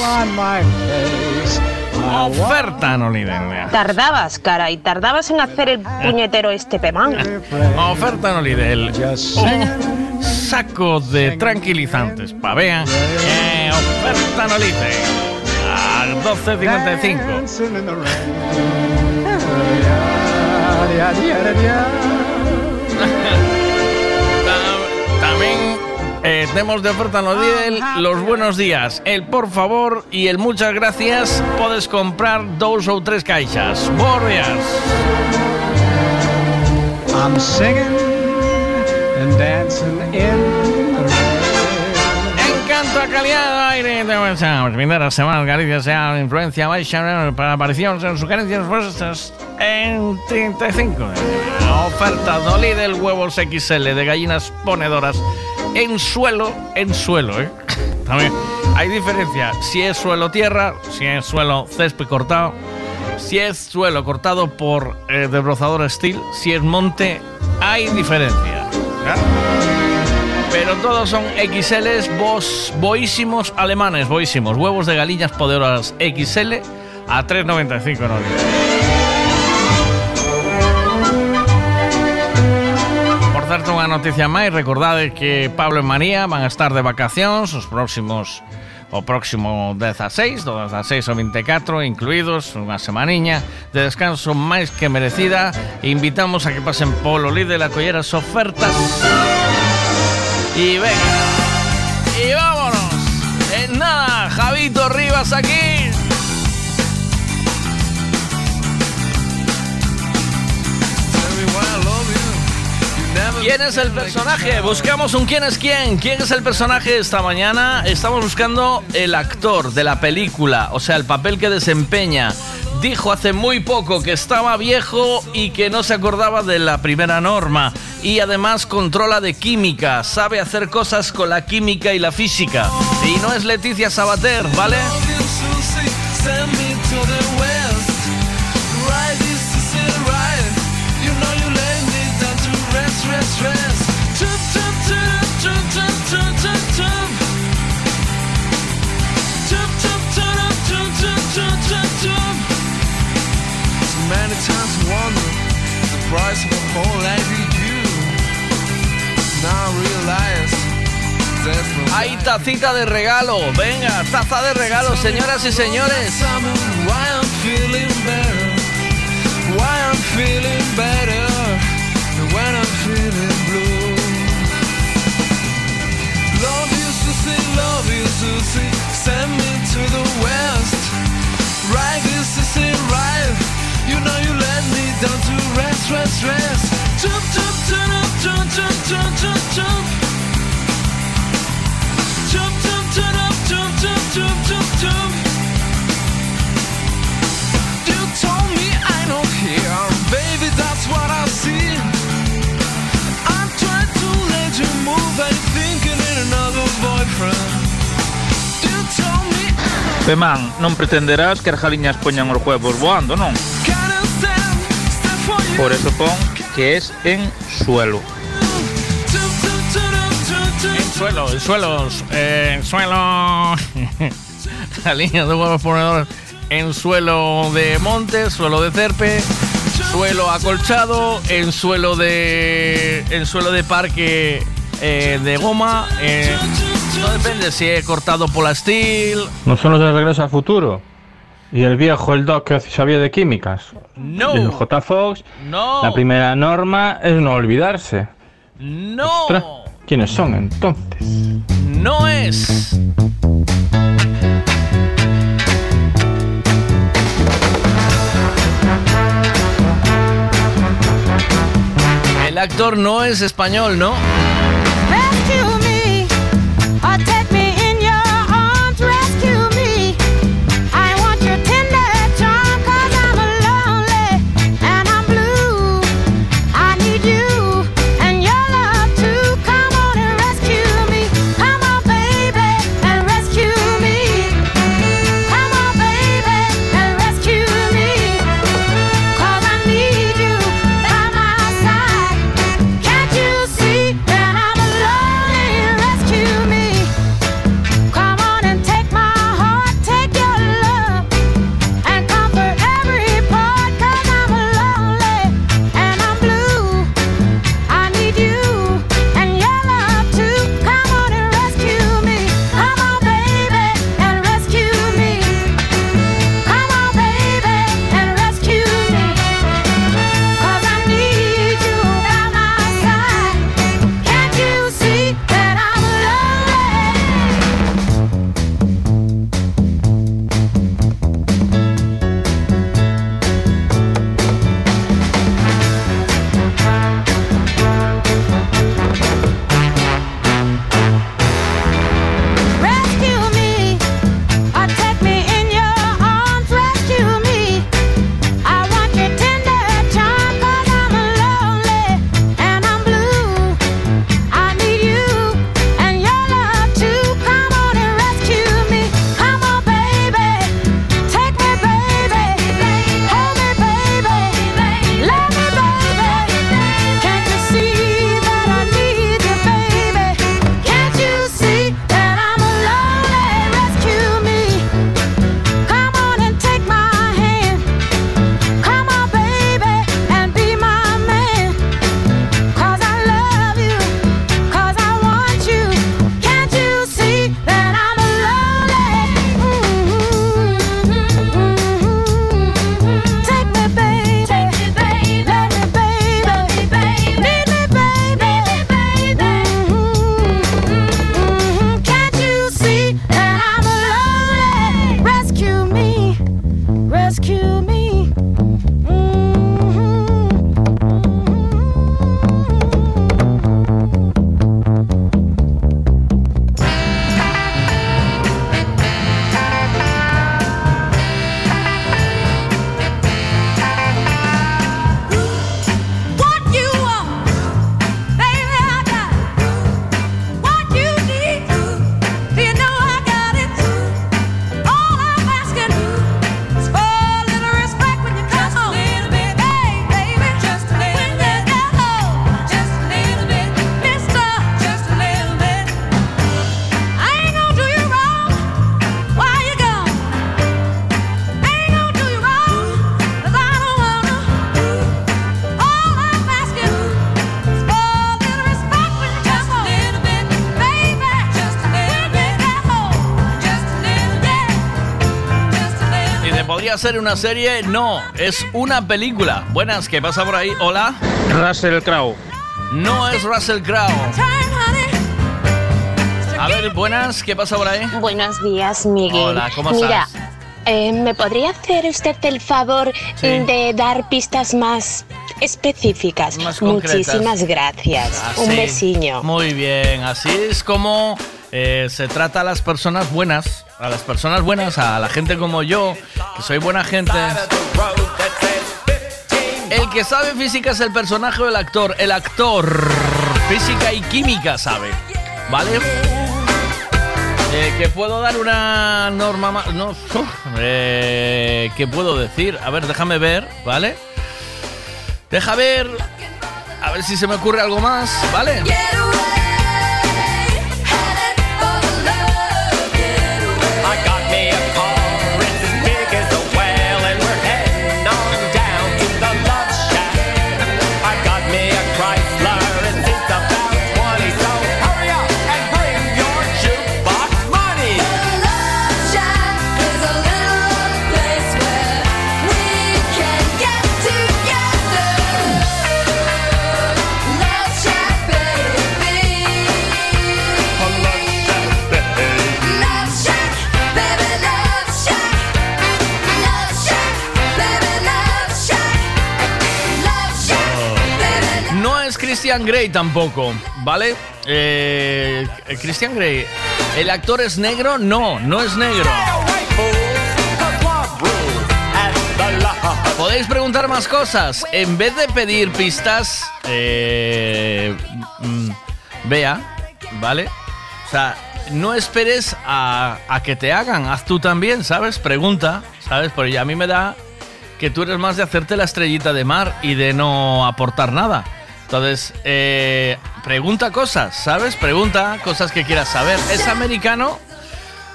Oferta no Lidl. Tardabas, cara, y tardabas en hacer el puñetero este pemán. Oferta no Lidl. Un saco de tranquilizantes pa' vean. Eh, oferta no Lidl. A 12.55. eh, tenemos de oferta no Lidl los buenos días, el por favor y el muchas gracias. Podes comprar dos ou tres caixas. Buenos días. I'm singing and dancing in alta calidad de aire de. Primeras semanas, Galicia sea influencia baixa para apariciones en sugerencias puestas en 35. Oferta Dolly del huevos XL de gallinas ponedoras en suelo, en suelo, ¿eh? También hay diferencia si es suelo tierra, si es suelo césped cortado, si es suelo cortado por eh, desbrozador steel, si es monte, hay diferencia. Pero todos son XLs, vos, boísimos alemanes, boísimos. Huevos de gallinas poderosas XL a 3,95 en Oli. Certo, unha noticia máis, recordade que Pablo e María van a estar de vacacións os próximos o próximo 16, do 16 ao 24, incluídos unha semaniña de descanso máis que merecida. Invitamos a que pasen polo líder a coller as ofertas. Y venga, y vámonos. En nada, Javito Rivas aquí. ¿Quién es el personaje? Buscamos un quién es quién. ¿Quién es el personaje esta mañana? Estamos buscando el actor de la película, o sea, el papel que desempeña. Dijo hace muy poco que estaba viejo y que no se acordaba de la primera norma. Y además controla de química, sabe hacer cosas con la química y la física. Y no es Leticia Sabater, ¿vale? Price of. Now realize Hay tacita de regalo. Venga, taza de regalo, señoras y señores. Why I'm feeling better? Why I'm feeling better than when I'm feeling blue? Love you, Susie, love you, Susie. Send me to the west. Right, is right. You know you let me down to rest, rest, rest. Jump, jump, jump, jump, jump, jump, jump, jump. You told me I don't care, baby, that's what I see. I'm trying to let you move, thinking in another boyfriend. Femán, non pretenderás que as poñan os huevos voando, non? Por eso pon que es en suelo. En suelo, en suelos, eh, en suelo. La línea de huevos ponedores en suelo de monte, suelo de cerpe, suelo acolchado, en suelo de. en suelo de parque eh, de goma. eh, no depende si he cortado polastil. ¿No son los de Regreso al Futuro? Y el viejo, el doc que sabía de químicas. No. El J. Fox. No. La primera norma es no olvidarse. No. Ostras, ¿Quiénes son entonces? No es. El actor no es español, ¿no? ¿Podría ser una serie? No, es una película. Buenas, ¿qué pasa por ahí? Hola. Russell Crowe. No es Russell Crowe. A ver, buenas, ¿qué pasa por ahí? Buenos días, Miguel. Hola, ¿cómo Mira, estás? eh, ¿me podría hacer usted el favor Sí. de dar pistas más específicas? Más. Muchísimas gracias. Un Así. besiño. Muy bien, así es como eh, se trata a las personas buenas, a las personas buenas, a la gente como yo, que soy buena gente. El que sabe física es el personaje o el actor. El actor, física y química sabe, ¿vale? Eh, que puedo dar una norma más. No, eh, ¿Qué puedo decir? A ver, déjame ver, ¿vale? Deja ver. A ver si se me ocurre algo más, ¿vale? Christian Grey tampoco, ¿vale? Eh, Christian Grey. ¿El actor es negro? No, no es negro. Podéis preguntar más cosas. En vez de pedir pistas, eh, mm, vea, ¿vale? O sea, no esperes a, a que te hagan. Haz tú también, ¿sabes? Pregunta, ¿sabes? Porque a mí me da que tú eres más de hacerte la estrellita de mar y de no aportar nada. Entonces, eh, pregunta cosas, ¿sabes? Pregunta cosas que quieras saber. ¿Es americano?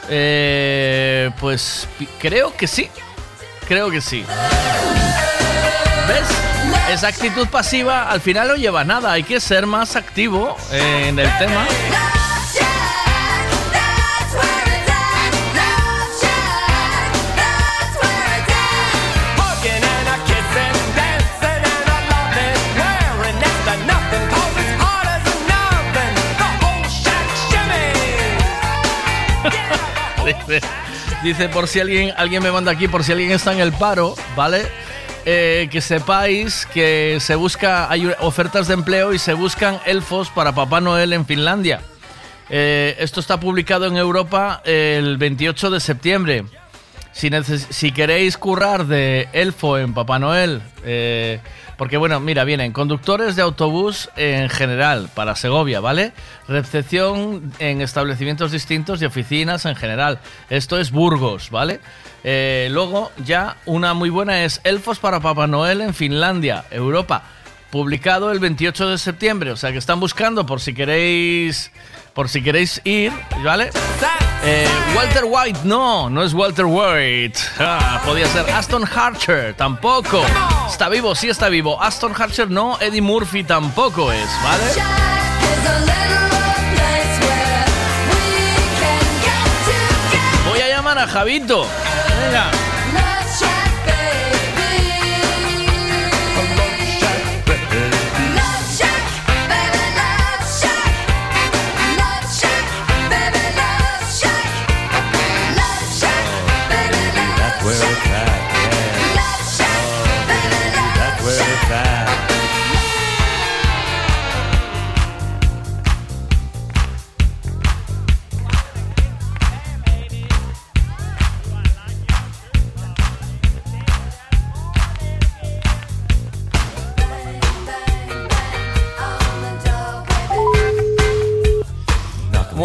Eh, pues creo que sí. Creo que sí. ¿Ves? Esa actitud pasiva al final no lleva a nada. Hay que ser más activo eh, en el tema. Dice, por si alguien, alguien me manda aquí, por si alguien está en el paro, ¿vale? Eh, que sepáis que se busca, hay ofertas de empleo y se buscan elfos para Papá Noel en Finlandia. Eh, esto está publicado en Europa el 28 de septiembre. Si, si queréis currar de elfo en Papá Noel, eh, porque bueno, mira, vienen conductores de autobús en general para Segovia, ¿vale? Recepción en establecimientos distintos y oficinas en general. Esto es Burgos, ¿vale? Eh, luego ya una muy buena es Elfos para Papá Noel en Finlandia, Europa, publicado el 28 de septiembre, o sea que están buscando por si queréis, por si queréis ir, ¿vale? Eh, Walter White, no, no es Walter White. Ah, podía ser Aston Archer, tampoco. Está vivo, sí está vivo. Aston Archer no, Eddie Murphy tampoco es, ¿vale? Voy a llamar a Javito. Venga.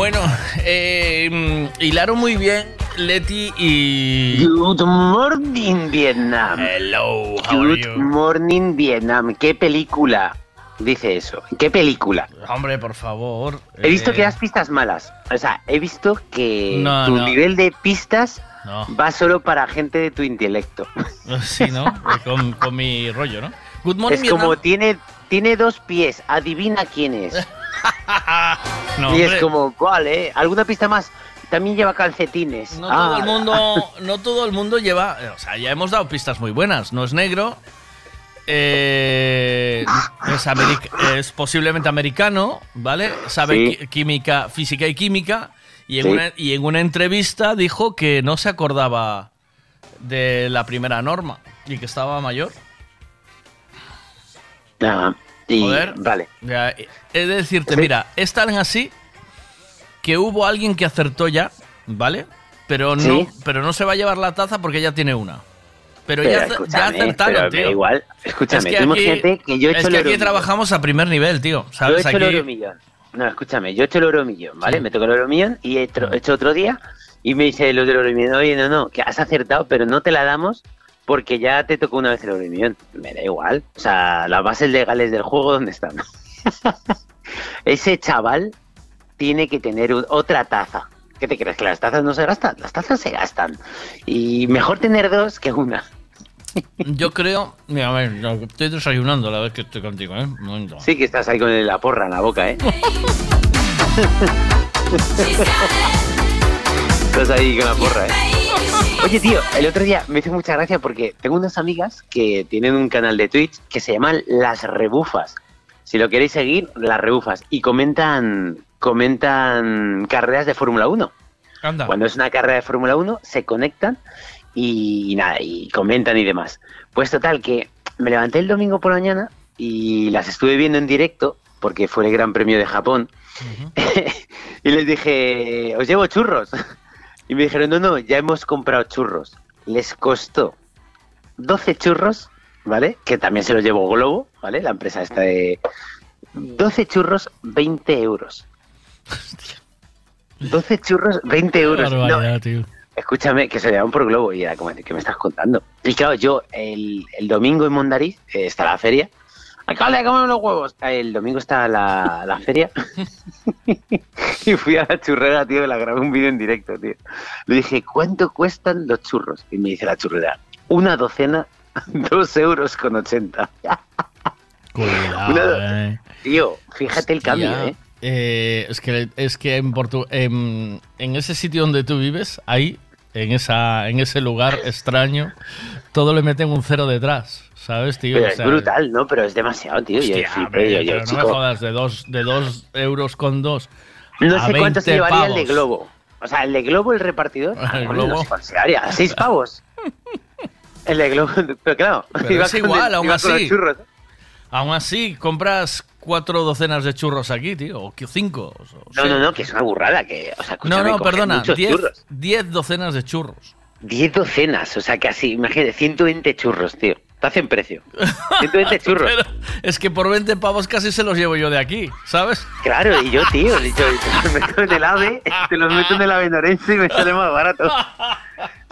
Bueno, eh, hilaron muy bien Leti y. Good morning, Vietnam. Hello, how are Good you? morning, Vietnam. ¿Qué película dice eso? ¿Qué película? Hombre, por favor. He visto eh, que das pistas malas. O sea, he visto que No, tu no. nivel de pistas No. va solo para gente de tu intelecto. Sí, ¿no? Eh, Con, con mi rollo, ¿no? Good morning, es como Vietnam. tiene, tiene dos pies, adivina quién es. No, y es hombre. como, vale, ¿alguna pista más? también lleva calcetines. No todo Ah, el mundo, no todo el mundo lleva, o sea, ya hemos dado pistas muy buenas. No es negro, eh, es, posiblemente americano, ¿vale? Sabe Sí. química, física y química. Y en, Sí. una, y en una entrevista dijo que no se acordaba de la primera norma y que estaba mayor. Ah, y, Joder. Vale. Ya, he de decirte, mira, es tan así que hubo alguien que acertó ya, ¿vale? Pero no, Sí. pero no se va a llevar la taza porque ya tiene una. Pero, Pero ya, ya acertaron, tío. igual. Escúchame, Es que aquí, que yo he hecho es el que aquí trabajamos a primer nivel, tío. Yo he hecho el Aquí, euromillón. No, escúchame, yo he hecho el euromillón, ¿vale? Me tocó el euromillón y he hecho, he hecho otro día y me dice los del euromillón, oye, no, no, que has acertado, pero no te la damos porque ya te tocó una vez el euromillón. Me da igual. O sea, las bases legales del juego, ¿dónde están? Ese chaval tiene que tener un- otra taza. ¿Qué te crees? ¿Que las tazas no se gastan? Las tazas se gastan. Y mejor tener dos que una. yo creo. Mira, a ver, estoy desayunando a la vez que estoy contigo, ¿eh? Un momento. Sí que estás ahí con la porra en la boca, ¿eh? estás ahí con la porra, ¿eh? Oye, tío, el otro día me hizo mucha gracia porque tengo unas amigas que tienen un canal de Twitch que se llaman Las Rebufas. Si lo queréis seguir, Las Rebufas. Y comentan, comentan carreras de Fórmula 1. Anda. Cuando es una carrera de Fórmula 1, se conectan y, nada, y comentan y demás. Pues total, que me levanté el domingo por la mañana y las estuve viendo en directo porque fue el Gran Premio de Japón. y les dije, os llevo churros. Y me dijeron, no, no, ya hemos comprado churros. Les costó 12 churros, ¿vale? Que también se los llevó Globo, ¿vale? La empresa esta de... 12 churros, 20 euros. 12 churros, 20 euros. No, tío. Escúchame, que se llevan por globo y era como, ¿qué me estás contando? Y claro, yo el, el domingo en Mondariz eh, está la feria. Alcalde, cómeme los huevos. El domingo está la, la feria. y fui a la churrera, tío, y la grabé un vídeo en directo, tío. Le dije, ¿cuánto cuestan los churros? Y me dice la churrera, una docena, dos euros con ochenta. Cuidado, eh. Tío, fíjate el cambio, ¿eh? eh, es que, es que en, Portu- en, en ese sitio donde tú vives, ahí, en, esa, en ese lugar extraño, todo le meten un cero detrás, ¿sabes, tío? Pero O es brutal, ¿no? Pero es demasiado, tío. yo flipé, hombre, yo, yo, pero no me jodas, de dos, de dos euros con dos. No a sé cuánto se 20 llevaría el de. Globo. O sea, el de Globo, el repartidor. El Globo. Se llevaría. ¿A seis pavos? el de Globo. Pero claro. Pero iba es con igual, el- aún iba así. churros. Aún así, compras cuatro docenas de churros aquí, tío, o cinco. o No, no, no, que es una burrada. Que, o sea, No, no, perdona, diez, diez docenas de churros. Diez docenas. O sea, casi, imagínate, 120 churros, tío. Te hacen precio. 120 churros. Pero es que por 20 pavos casi se los llevo yo de aquí, ¿sabes? Claro, y yo, tío, yo te los meto en el AVE, te los meto en el AVE Norense y me sale más barato.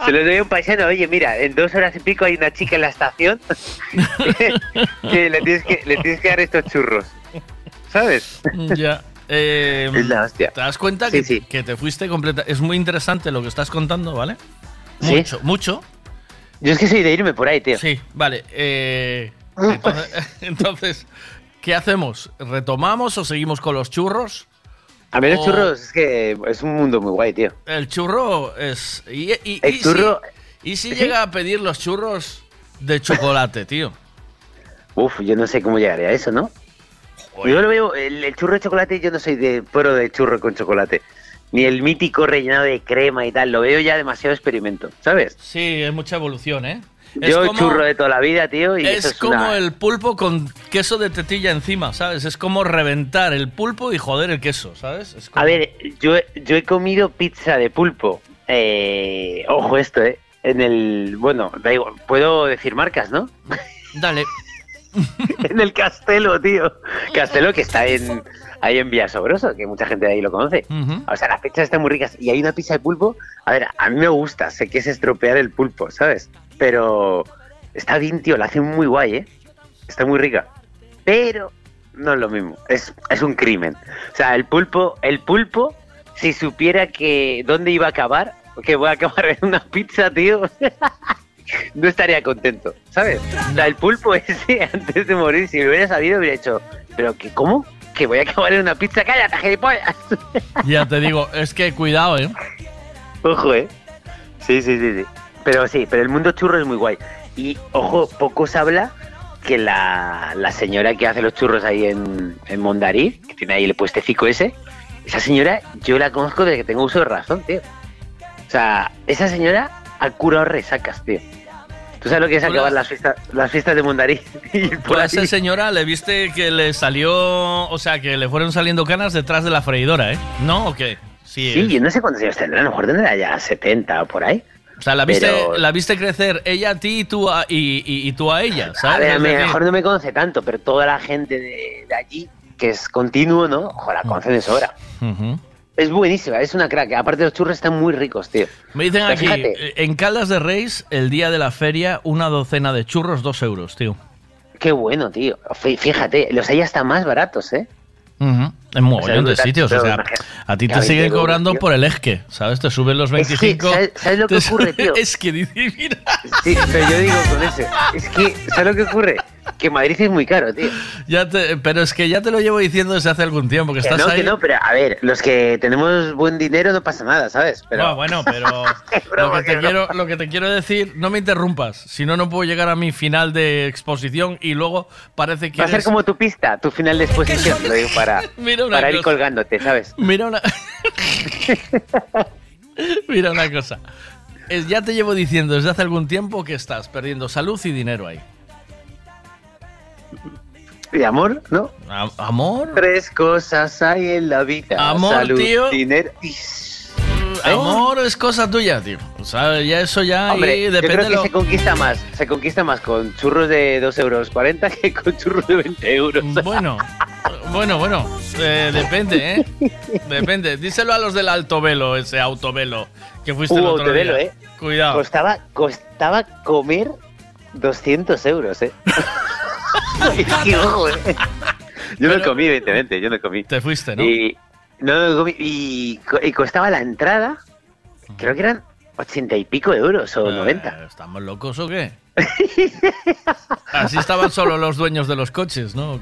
Se los doy a un paisano, oye, mira, en dos horas y pico hay una chica en la estación que le tienes que, le tienes que dar estos churros. ¿Sabes? Ya. eh, Es la hostia. ¿Te das cuenta Sí, que, sí. que te fuiste completa? Es muy interesante lo que estás contando, ¿vale? ¿Sí? Mucho, mucho. Yo es que soy de irme por ahí, tío. Sí, vale. eh, entonces, entonces, ¿qué hacemos? ¿Retomamos o seguimos con los churros? A ver, los O- churros es que es un mundo muy guay, tío. El churro es. Y, y- El y churro- Si, y si ¿Sí? llega a pedir los churros de chocolate, tío. Uf, yo no sé cómo llegaría a eso, ¿no? Yo lo veo, el, el churro de chocolate, yo no soy de pro de churro con chocolate. Ni el mítico rellenado de crema y tal, lo veo ya demasiado experimento, ¿sabes? Sí, es mucha evolución, ¿eh? Es Yo como- churro de toda la vida, tío, y eso Es es como una- el pulpo con queso de tetilla encima, ¿sabes? Es como reventar el pulpo y joder el queso, ¿sabes? Es como- A ver, yo, yo he comido pizza de pulpo. Eh, ojo esto, ¿eh? En el... Bueno, da igual, puedo decir marcas, ¿no? Dale. en el Castelo, tío. Castelo que está en ahí en Villasobroso, que mucha gente de ahí lo conoce. O sea, las pizzas están muy ricas. Y hay una pizza de pulpo. A ver, a mí me gusta, sé que es estropear el pulpo, ¿sabes? Pero está bien, tío, la hacen muy guay, ¿eh? Está muy rica. Pero no es lo mismo. Es, es un crimen. O sea, el pulpo, el pulpo, si supiera que dónde iba a acabar, que voy a acabar en una pizza, tío. no estaría contento, ¿sabes? O sea, el pulpo ese, antes de morir, si lo hubiera sabido, hubiera hecho, ¿pero que cómo? ¿Que voy a acabar en una pizza? ¡Cállate, gilipollas! Ya te digo, es que cuidado, ¿eh? Ojo, ¿eh? Sí, sí, sí, sí. Pero sí, pero el mundo churro es muy guay. Y, ojo, poco se habla que la, la señora que hace los churros ahí en, en Mondariz, que tiene ahí el puestecico ese, esa señora yo la conozco desde que tengo uso de razón, tío. O sea, esa señora ha curado resacas, tío. ¿Tú sabes lo que es acabar las fiestas, las fiestas de Mondariz? Y por Pues a esa señora le viste que le salió, o sea, que le fueron saliendo canas detrás de la freidora, ¿eh? ¿No o qué? Sí, Sí, yo no sé cuántos años tendrá, a lo mejor tendrá ya 70 o por ahí. O sea, la viste, Pero- la viste crecer ella a ti y tú a, y, y- y tú a ella, ¿sabes? A ver, a mí, mejor no me conoce tanto, pero toda la gente de, de allí, que es continuo, ¿no? Ojo, la conoce de sobra. ujú. Es buenísima, es una crack. Aparte los churros están muy ricos, tío. Me dicen aquí, fíjate. eh, en Caldas de Reis, el día de la feria, una docena de churros, dos euros, tío. Qué bueno, tío. Fí- Fíjate, los hay hasta más baratos, ¿eh? Ujú. En mogollón de sitios, o sea, a ti te siguen cobrando tío. por el esque, ¿sabes? Te suben los Es que, 25. ¿sabes- sabes lo que ocurre, tío? Es que dice, mira. Sí, pero yo digo con eso. Es que, ¿sabes lo que ocurre? Que Madrid es muy caro, tío. Ya te, pero es que ya te lo llevo diciendo desde hace algún tiempo, que Que estás no, ahí. que no, pero a ver, los que tenemos buen dinero no pasa nada, ¿sabes? Pero Ah, bueno, pero lo que, te quiero, lo que te quiero decir, no me interrumpas, si no, no puedo llegar a mi final de exposición y luego parece que va a ser como tu pista, tu final de exposición, lo digo para, Mira una para ir colgándote, ¿sabes? Mira una... Mira una cosa. Es- ya te llevo diciendo desde hace algún tiempo que estás perdiendo salud y dinero ahí. ¿Y amor? ¿No? ¿Amor? Tres cosas hay en la vida. Amor, salud, tío. dinero. Amor es cosa tuya, tío. O sea, ya eso ya Hombre, ahí yo depende creo que lo- se conquista más. Se conquista más con churros de 2,40 euros que con churros de 20 euros. Bueno, bueno, bueno. eh, depende, ¿eh? Depende. Díselo a los del Alto Velo, ese autovelo que fuiste el Hubo otro autovelo, día. ¿eh? Cuidado. Costaba, costaba comer 200 euros, ¿eh? ¿eh? Yo no comí, evidentemente, yo no comí. Te fuiste, ¿no? Y, no, no comí. Y, y costaba la entrada, creo que eran 80 y pico de euros o 90. Eh, ¿Estamos locos o qué? Así estaban solo los dueños de los coches, ¿no?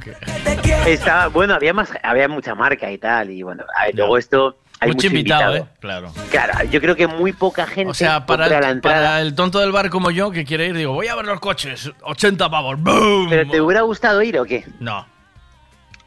Estaba, bueno, había más, había mucha marca y tal, y bueno, a ver, luego esto hay Mucho mucho, invitado, ¿eh? Claro. Claro, yo creo que muy poca gente O sea, para el, la entrada. para el tonto del bar como yo que quiere ir, digo, voy a ver los coches, 80 pavos, ¡boom! ¿Pero te hubiera gustado ir o qué? No.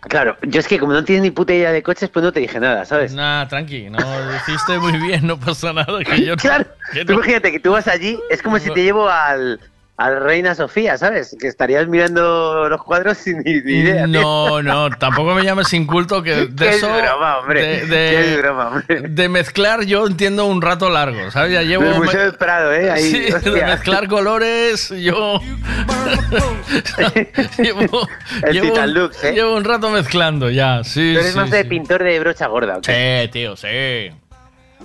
Claro, yo es que como no tienes ni puta idea de coches, pues no te dije nada, ¿sabes? Nah, tranqui, no, lo hiciste muy bien, no pasa nada. Que yo no- claro, que tú no- imagínate que tú vas allí, es como si te llevo al, al Reina Sofía, ¿sabes? Que estarías mirando los cuadros sin ni, idea. No, no, tampoco me llames inculto que de Qué eso broma, hombre. de, de- Qué broma, hombre. de mezclar yo entiendo un rato largo, ¿sabes? Ya llevo Del Museo del Prado, ¿eh? Ahí, sí, de mezclar colores, yo llevo, El llevo, Lux, ¿eh? llevo un rato mezclando ya, sí, Tú eres sí, más de sí. pintor de brocha gorda, ¿o qué? Sí, tío, sí.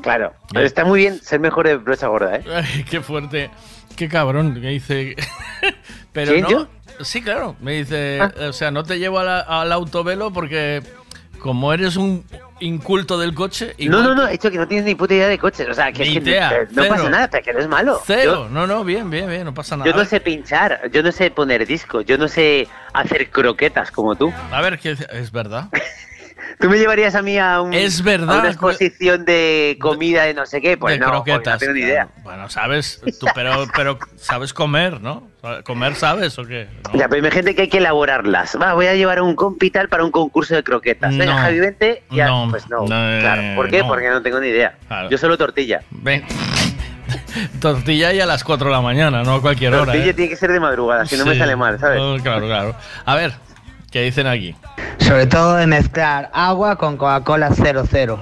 Claro, pero está muy bien ser mejor de brocha gorda, ¿eh? Ay, qué fuerte. Qué cabrón, que dice. Pero ¿Quién, no. yo? Sí, claro. Me dice, Ah. o sea, no te llevo a la- al autovelo porque como eres un inculto del coche. No, igual- no, no, he dicho que no tienes ni puta idea de coches, o sea, que, es que no- idea, eh, no, pasa nada, pero que no es malo. Cero. No, no, bien, bien, bien, no pasa Yo, nada. yo no sé pinchar, yo no sé poner discos, yo no sé hacer croquetas como tú. A ver, ¿qué es verdad? ¿Tú me llevarías a mí a, un- Es a una exposición de comida de no sé qué? Pues de no, porque croquetas. no tengo ni idea. Bueno, sabes, tú, pero, pero sabes comer, ¿no? ¿Comer sabes o qué? No. Ya, pero hay gente que hay que elaborarlas. Va, voy a llevar a un compi tal para un concurso de croquetas. Venga, No. Javi, vente. Ya, No, pues no. no, claro. ¿Por qué? Porque no tengo ni idea. Claro. Yo solo tortilla. Ven. Tortilla y a las 4 de la mañana, no a cualquier hora. tortilla ¿eh? tiene que ser de madrugada, si no me sale mal, ¿sabes? Claro, claro. A ver, ¿qué dicen aquí? Sobre todo de mezclar agua con Coca-Cola 00.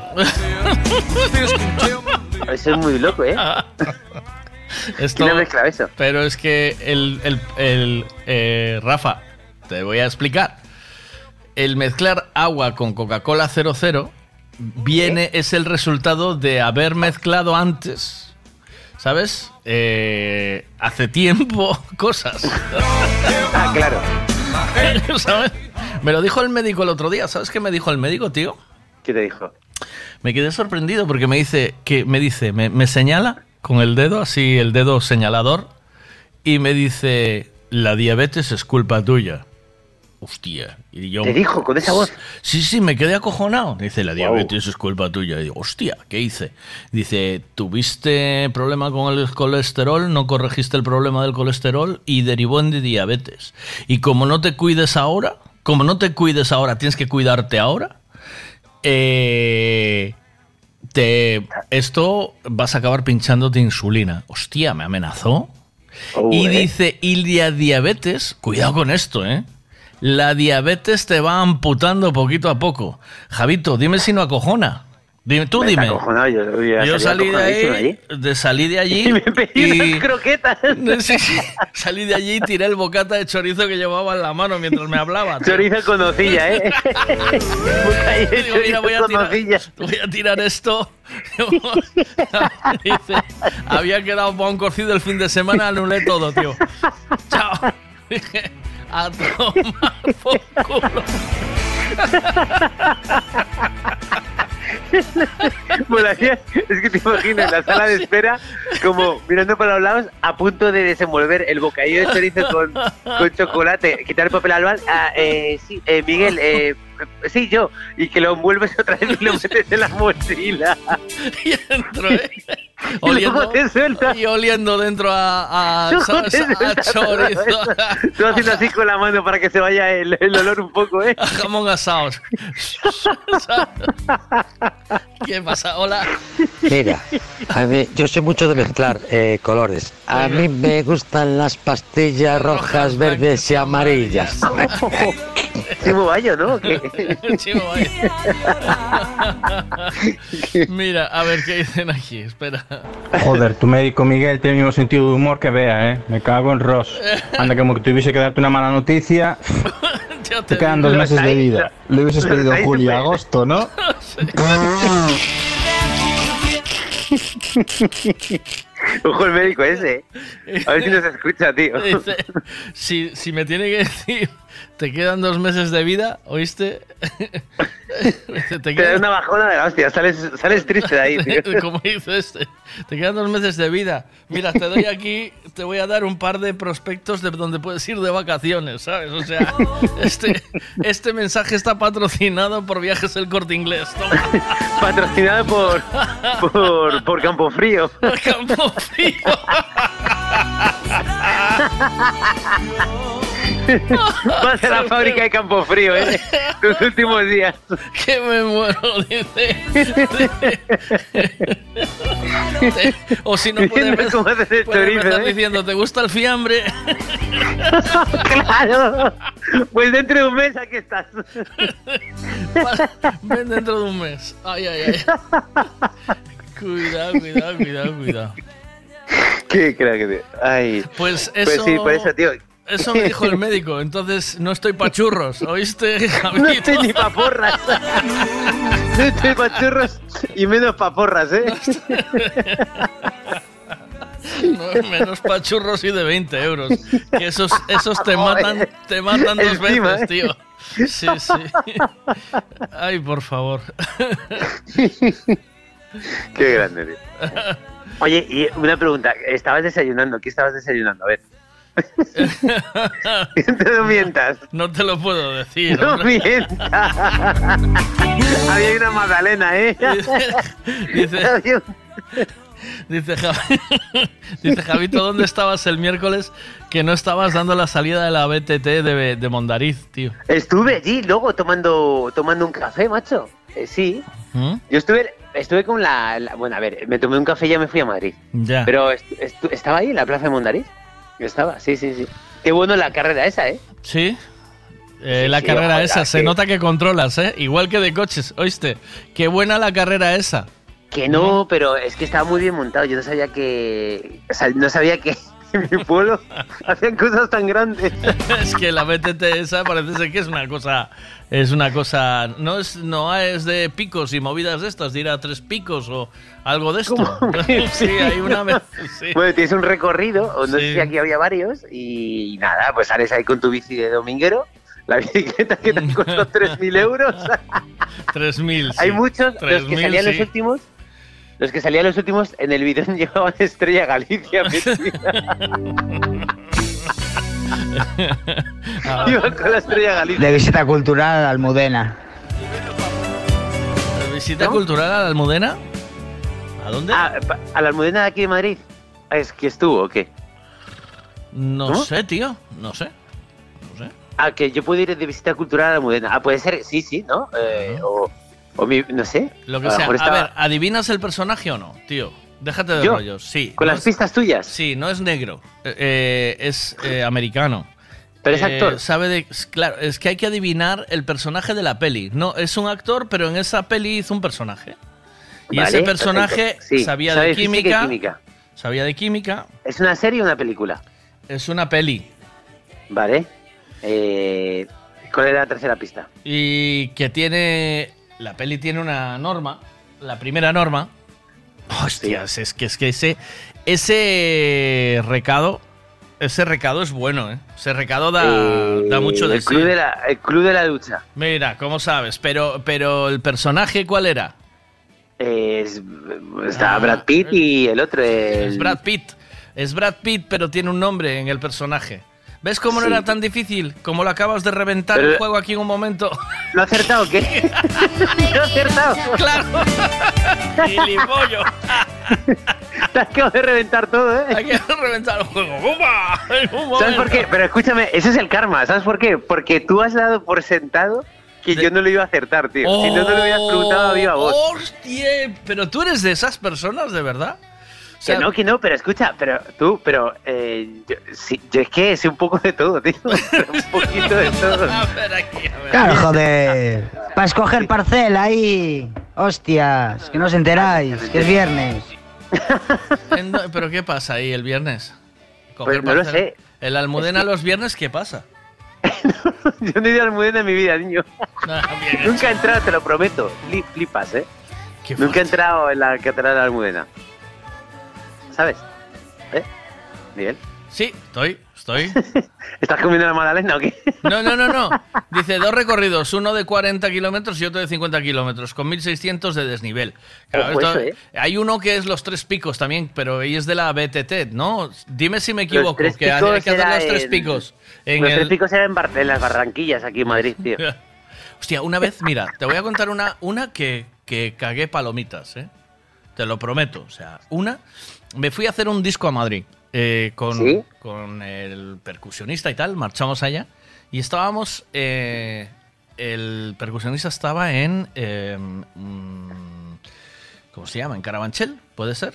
Eso es muy loco, ¿eh? Esto, ¿Quién ha mezclado eso? Pero es que el, el- el, eh, Rafa, te voy a explicar. El mezclar agua con Coca-Cola 00 viene, es el resultado de haber mezclado antes, ¿sabes? Eh, hace tiempo cosas. ah, claro. ¿Sabes? Me lo dijo el médico el otro día. ¿Sabes qué me dijo el médico, tío? ¿Qué te dijo? Me quedé sorprendido porque me dice que me dice, me, me señala con el dedo, así el dedo señalador, y me dice, la diabetes es culpa tuya. Hostia. Y yo, ¿Te dijo con esa voz? Sí, sí, me quedé acojonado. Dice, la diabetes es culpa tuya. Y digo, hostia, ¿qué hice? Dice, tuviste problema con el colesterol, no corregiste el problema del colesterol y derivó en diabetes. Y como no te cuides ahora, como no te cuides ahora, tienes que cuidarte ahora, eh, te, esto vas a acabar pinchándote insulina. Hostia, me amenazó. y eh. dice, y la diabetes, cuidado con esto, ¿eh? La diabetes te va amputando poquito a poco. Javito, dime si no acojona. Dime, tú Me dime. yo, yo Yo salí de acojonadísimo ahí, de salí de allí Y me pedí unas croquetas. Sí, sí. salí de allí y tiré el bocata de chorizo que llevaba en la mano mientras me hablaba. tío. Chorizo con nocilla, ¿eh? Digo, mira, voy a, tirar, voy a tirar esto. Dice, había quedado para un cocido el fin de semana, anulé todo, tío. Chao. Dije, a tomar por culo. Es que te imagino en la sala de espera, como mirando para los lados, a punto de desenvolver el bocadillo de chorizo con, con chocolate, quitar el papel al bal. Ah, eh, sí, eh, Miguel, eh, sí, yo. Y que lo envuelves otra vez y lo metes en la mochila. Y entro, ¿eh? Y luego te sueltas. y oliendo dentro a, a, a sueltas todo chorizo. Tú haciendo así con la mano para que se vaya el, el olor un poco, ¿eh? A jamón asado. ¿Qué pasa? Hola. Mira, a mí, yo soy mucho de mezclar eh, colores. A mí me gustan las pastillas rojas, verdes y amarillas. Chimo Bayo, ¿no? Chimo Bayo. Mira, a ver qué dicen aquí. Espera. Joder, tu médico Miguel tiene el mismo sentido de humor que vea, ¿eh? Me cago en Ross. Anda, como que tuviese que darte una mala noticia. Te quedan dos meses de vida. Le hubieses pedido julio, agosto, ¿no? Ojo el médico ese. ¿eh? A ver si nos escucha, tío. Dice, si, si me tiene que decir, te quedan dos meses de vida, ¿oíste? Te da una bajona de la hostia, sales, sales triste de ahí, tío. Como dice este, te quedan dos meses de vida. Mira, te doy aquí, te voy a dar un par de prospectos de donde puedes ir de vacaciones, ¿sabes? O sea, este, este mensaje está patrocinado por Viajes El Corte Inglés. Patrocinado por, por, por Campo Frío. Campo Frío. Vas a la fábrica de Campo Frío, ¿eh? Tus últimos días. Que me muero, dice. Te- o si no puede Viendo cómo haces el puede chorizo, empezar ¿eh? diciendo, ¿te gusta el fiambre? ¡Claro! Pues dentro de un mes aquí estás. Ven dentro de un mes. Ay, ay, ay. Cuidado, cuidado, cuidado, cuidado. Qué crack, tío. Ay. Pues Pues eso. sí, por eso, tío. Eso me dijo el médico, entonces no estoy pa' churros, ¿oíste, Javito? No estoy ni pa' porras. No estoy pa' churros y menos pa' porras, ¿eh? No, menos pa' churros y de 20 euros. Que esos, esos te matan, te matan dos veces, ¿eh? tío. Sí, sí. Ay, por favor. Qué grande, tío. Oye, y una pregunta. Estabas desayunando. ¿Qué estabas desayunando? A ver. no mientas. No te lo puedo decir. No hombre. mientas. Había una magdalena, ¿eh? Dice, dice, Javi- dice Javito, ¿dónde estabas el miércoles que no estabas dando la salida de la BTT de, de Mondariz, tío? Estuve allí luego tomando, tomando un café, macho. Eh, sí. ¿Mm? Yo estuve, estuve con la, la- Bueno, a ver, me tomé un café y ya me fui a Madrid. Ya. Pero estaba ahí en la plaza de Mondariz. Estaba, sí, sí, sí. Qué bueno la carrera esa, ¿eh? Sí. Eh, Sí, la sí, carrera ojalá esa, se nota que controlas, ¿eh? Igual que de coches, ¿oíste? Qué buena la carrera esa. Que no, pero es que estaba muy bien montado. Yo no sabía que. O sea, no sabía que en mi pueblo hacían cosas tan grandes. es que la BTT esa parece ser que es una cosa, es una cosa, no es, no es de picos y movidas de estas, de ir a tres picos o algo de esto. sí, hay una vez. sí. Bueno, tienes un recorrido, o no Sí. sé si aquí había varios, y nada, pues sales ahí con tu bici de dominguero, la bicicleta que te costó 3.000 euros. 3.000. Hay muchos, los que 3.000, salían los sí. últimos, los que salían los últimos, en el bidón llevaban Estrella Galicia metida. Iba con la estrella Galicia. De visita cultural a Almudena. ¿Visita cultural a la Almudena? ¿A dónde? Ah, ¿A la Almudena de aquí de Madrid? Ah, ¿Es que estuvo o qué? No ¿Cómo? sé, tío. No sé. Ah, que yo puedo ir de visita cultural a la Almudena. Ah, puede ser, sí, sí, ¿no? Eh, o, o mi- no sé. Lo que A sea. A estaba- ver, ¿adivinas el personaje o no, tío? Déjate de ¿Yo? rollos. Sí. ¿Con no las es- pistas tuyas? Sí, no es negro. Eh, eh, es eh, americano. Pero es Eh, actor. sabe de, claro, es que hay que adivinar el personaje de la peli. No, es un actor, pero en esa peli hizo un personaje. Y Vale, ese personaje. Sí, sabía de química, química. Sabía de química. ¿Es una serie o una película? Es una peli. Vale. Eh, ¿Cuál era la tercera pista? Y que tiene. La peli tiene una norma. La primera norma. Hostias, es que es que ese. Ese recado. Ese recado es bueno, ¿eh? Ese recado da, Eh, da mucho de el sí. club de la El club de la ducha. Mira, ¿cómo sabes? Pero, pero el personaje, ¿cuál era? Eh, es- está Brad Pitt y el otro. El... Es Brad Pitt. Es Brad Pitt, pero tiene un nombre en el personaje. ¿Ves cómo no Sí. era tan difícil? Como lo acabas de reventar Pero- el juego aquí en un momento. ¿Lo ha acertado o qué? ¿Lo ha acertado? ¡Claro! ¡Gilipollo! Te acabo de reventar todo, ¿eh? Hay que reventar el juego. ¡Upa! ¿Sabes por qué? Pero escúchame, ese es el karma. ¿Sabes por qué? Porque tú has dado por sentado que yo no lo iba a acertar, tío. si no, no lo hubieras preguntado a viva voz. Oh, ¡Hostia! ¿Pero tú eres de esas personas, de verdad? O sea, que no, que no, pero escucha, pero tú, pero eh, yo, sí, yo es que sé un poco de todo, tío. un poquito de todo. A ver, aquí, a ver. Claro, joder. Para escoger parcela ahí. Hostias, que no os enteráis, que es viernes. ¿Pero qué pasa ahí el viernes? Pues no lo sé. ¿El Almudena los viernes qué pasa? Yo no he ido al Almudena en mi vida, niño. Ah, Nunca he entrado, te lo prometo. Fli- Flipas, ¿eh? Qué Nunca he entrado en la catedral de la Almudena. ¿Sabes? ¿Eh? Miguel. Sí, estoy, estoy. ¿Estás comiendo la magdalena o qué? No, no, no, no. Dice dos recorridos, uno de 40 kilómetros y otro de 50 kilómetros, con 1600 de desnivel. Claro, esto- eso, ¿eh? Hay uno que es los tres picos también, pero ahí es de la BTT, ¿no? Dime si me equivoco, que hay que hacer los tres en- picos. En Los el- tres picos eran en, Bar- en las Barranquillas, aquí en Madrid, tío. Hostia, una vez, mira, te voy a contar una, una que, que cagué palomitas, ¿eh? Te lo prometo. O sea, una. Me fui a hacer un disco a Madrid eh, con, ¿Sí? con el percusionista y tal. Marchamos allá y estábamos. eh, el percusionista estaba en. eh, mm, ¿Cómo se llama? En Carabanchel, ¿puede ser?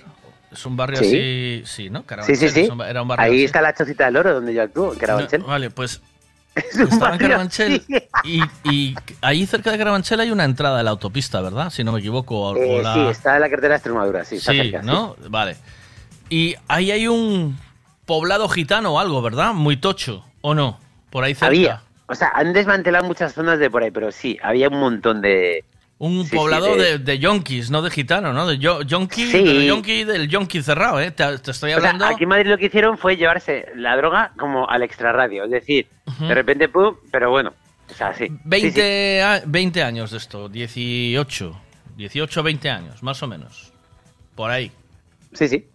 Es un barrio Sí. así. Sí, ¿no? Sí, Carabanchel sí, sí. es un ba- era un barrio Ahí así. está la chocita del oro donde yo actúo, en Carabanchel. No, vale, pues estaba en Carabanchel y, y ahí cerca de Carabanchel hay una entrada de la autopista, ¿verdad? Si no me equivoco. o- Eh, o la- Sí, está en la carretera de Extremadura, sí, está Sí, cerca, sí. ¿no? Vale. Y ahí hay un poblado gitano o algo, ¿verdad? Muy tocho, ¿o no? Por ahí cerca. Había. O sea, han desmantelado muchas zonas de por ahí, pero sí, había un montón de. Un Sí, poblado de- de, de yonkis, no de gitano, ¿no? De yo, yonki, Sí. pero yonki del yonki cerrado, ¿eh? Te, te estoy O sea, hablando... aquí en Madrid lo que hicieron fue llevarse la droga como al extrarradio. Es decir, de repente, pum, pero bueno. O sea, sí. 20, a- 20 años de esto, 18. 18, 20 años, más o menos. Por ahí. Sí, sí.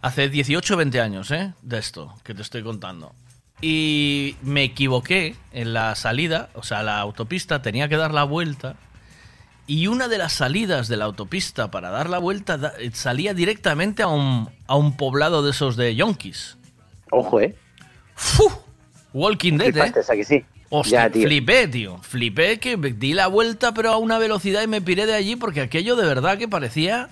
Hace 18, 20 años, ¿eh? De esto que te estoy contando. Y me equivoqué en la salida, o sea, la autopista tenía que dar la vuelta. Y una de las salidas de la autopista para dar la vuelta da- salía directamente a un, a un poblado de esos de yonkis. Ojo, ¿eh? Walking Dead, ¿eh? O que sí. Hostia, Ya, tío. flipé, tío. Flipé que di la vuelta, pero a una velocidad y me piré de allí porque aquello de verdad que parecía.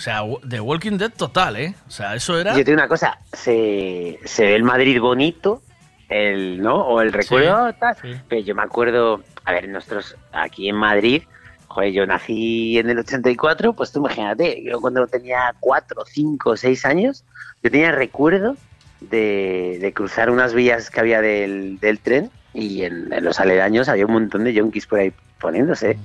O sea, de Walking Dead total, ¿eh? O sea, eso era. Yo te digo una cosa, se, se ve el Madrid bonito, el, ¿no? O el recuerdo, tal. Pero yo me acuerdo, a ver, nosotros aquí en Madrid, joder, yo nací en el 84, pues tú imagínate, yo cuando tenía 4, 5, 6 años, yo tenía recuerdo de, de cruzar unas vías que había del, del tren y en, en los aledaños había un montón de yonkis por ahí poniéndose.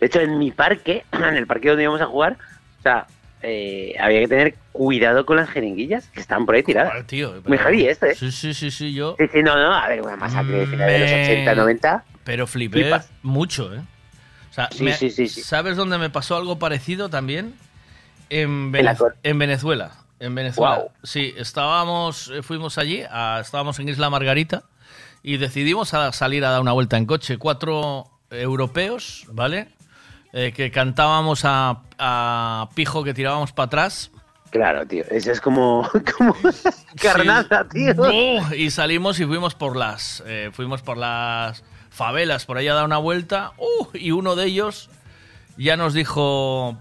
De hecho, en mi parque, en el parque donde íbamos a jugar, o sea, eh, había que tener cuidado con las jeringuillas que estaban por ahí tiradas. Joder, tío, Muy pero- heavy esto, ¿eh? Sí, sí, sí, sí, yo. Sí, sí, no, no, a ver, una masacre de finales de los Me- 80, 90. Pero flipé Flipas. mucho, ¿eh? O sea, Sí, me- sí, sí, sí. ¿sabes dónde me pasó algo parecido también? En, Vene- Venezuela. En Venezuela. Sí, estábamos, eh, fuimos allí, a- estábamos en Isla Margarita y decidimos a salir a dar una vuelta en coche. Cuatro europeos, ¿vale? Eh, que cantábamos a, a pijo que tirábamos para atrás. Claro, tío. Eso es como, como carnada, tío. Oh, y salimos y fuimos por las eh, fuimos por las favelas por ahí a dar una vuelta uh, y uno de ellos ya nos dijo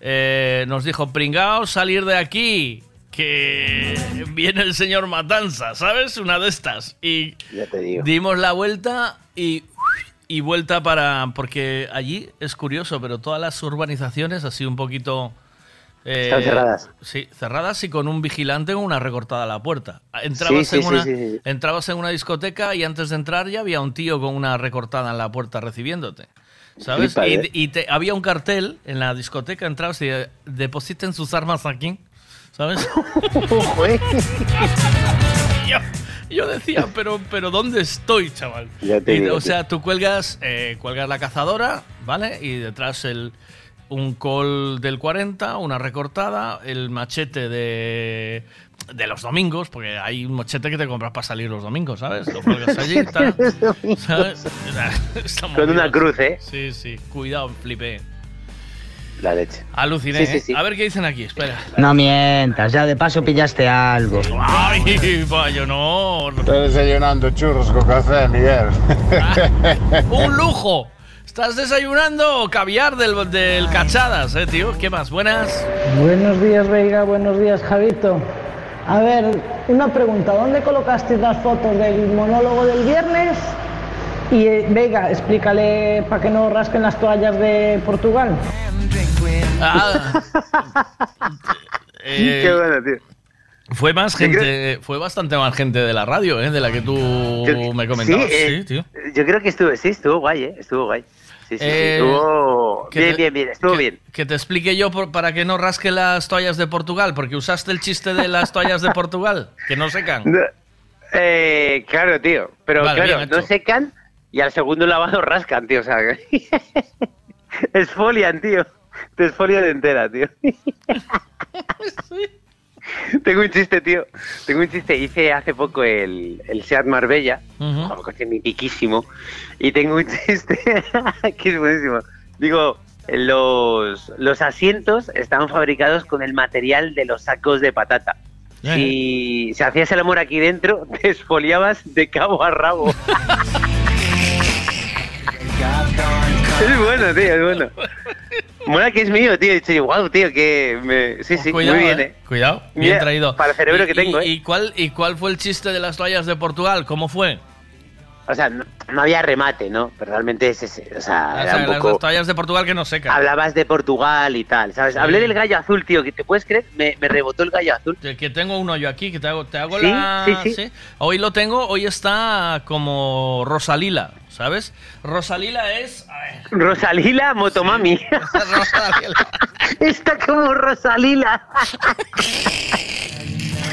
eh, nos dijo pringaos salir de aquí que viene el señor Matanza sabes una de estas y Ya te digo. dimos la vuelta y y vuelta para porque allí es curioso pero todas las urbanizaciones así un poquito eh, Están cerradas. Sí, cerradas y con un vigilante con una recortada a la puerta. Entrabas, Sí, en una, sí, entrabas en una discoteca y antes de entrar ya había un tío con una recortada en la puerta recibiéndote. ¿Sabes? Flipa, y ¿eh? y te- había un cartel en la discoteca, entrabas y eh, depositen sus armas aquí. ¿Sabes? yo, yo decía, pero, pero ¿dónde estoy, chaval? Ya te Y, digo, o sea, tú cuelgas, eh, cuelgas la cazadora, ¿vale? Y detrás el, un col del 40, una recortada, el machete de, de los domingos, porque hay un machete que te compras para salir los domingos, ¿sabes? Lo cuelgas allí tal. ¿sabes? Con una cruz, ¿eh? Sí, sí. Cuidado, flipé. La leche. Aluciné. Sí, sí, ¿eh? A ver qué dicen aquí, espera. No mientas, ya de paso pillaste algo. Ay, vaya, no. Estoy desayunando churros con café, Miguel. ¡Un lujo! ¿Estás desayunando caviar del, del cachadas, eh, tío? ¿Qué más? Buenas. Buenos días, Veiga. Buenos días, Javito. A ver, una pregunta. ¿Dónde colocaste las fotos del monólogo del viernes? Y, eh, Veiga, explícale para que no rasquen las toallas de Portugal. Ah, eh, Qué bueno, tío. Fue más gente, fue bastante más gente de la radio, ¿eh? De la que tú me comentabas. Sí, eh, Sí, tío. Yo creo que estuvo, sí, estuvo guay, ¿eh? Estuvo guay. Sí, sí, sí, Eh, estuvo bien, te- bien, bien, estuvo que, bien. Que te explique yo por- para que no rasque las toallas de Portugal, porque usaste el chiste de las toallas de Portugal, que no secan. No, eh, claro, tío. Pero Vale, claro, no hecho. secan y al segundo lavado rascan, tío. O sea, esfolian, tío. Te esfolian entera, tío. Tengo un chiste, tío. Tengo un chiste. Hice hace poco el, el Seat Marbella. Ujú. Un coche mitiquísimo. Y tengo un chiste que es buenísimo. Digo, los, los asientos estaban fabricados con el material de los sacos de patata. Si, si hacías el amor aquí dentro, te esfoliabas de cabo a rabo. Es bueno, tío, es bueno. Mola que es mío, tío. Dicho, wow, tío, que me... Sí, sí, Cuidado, muy bien, eh. eh. Cuidado, bien Mira, traído. para el cerebro Y- que tengo, y- eh. ¿Y cuál, ¿Y cuál fue el chiste de las toallas de Portugal? ¿Cómo fue? O sea, no, no había remate, ¿no? Pero realmente es ese. O sea, O era sea, un las toallas de Portugal que no secan. Hablabas de Portugal y tal, ¿sabes? Sí. Hablé del gallo azul, tío, que te puedes creer, me, me rebotó el gallo azul. Que- Que tengo uno yo aquí, que te hago, te hago Sí, la... sí, sí. Hoy lo tengo, hoy está como Rosalila, ¿sabes? Rosalila es... Rosalila Motomami. Rosalila. Está como Rosalila.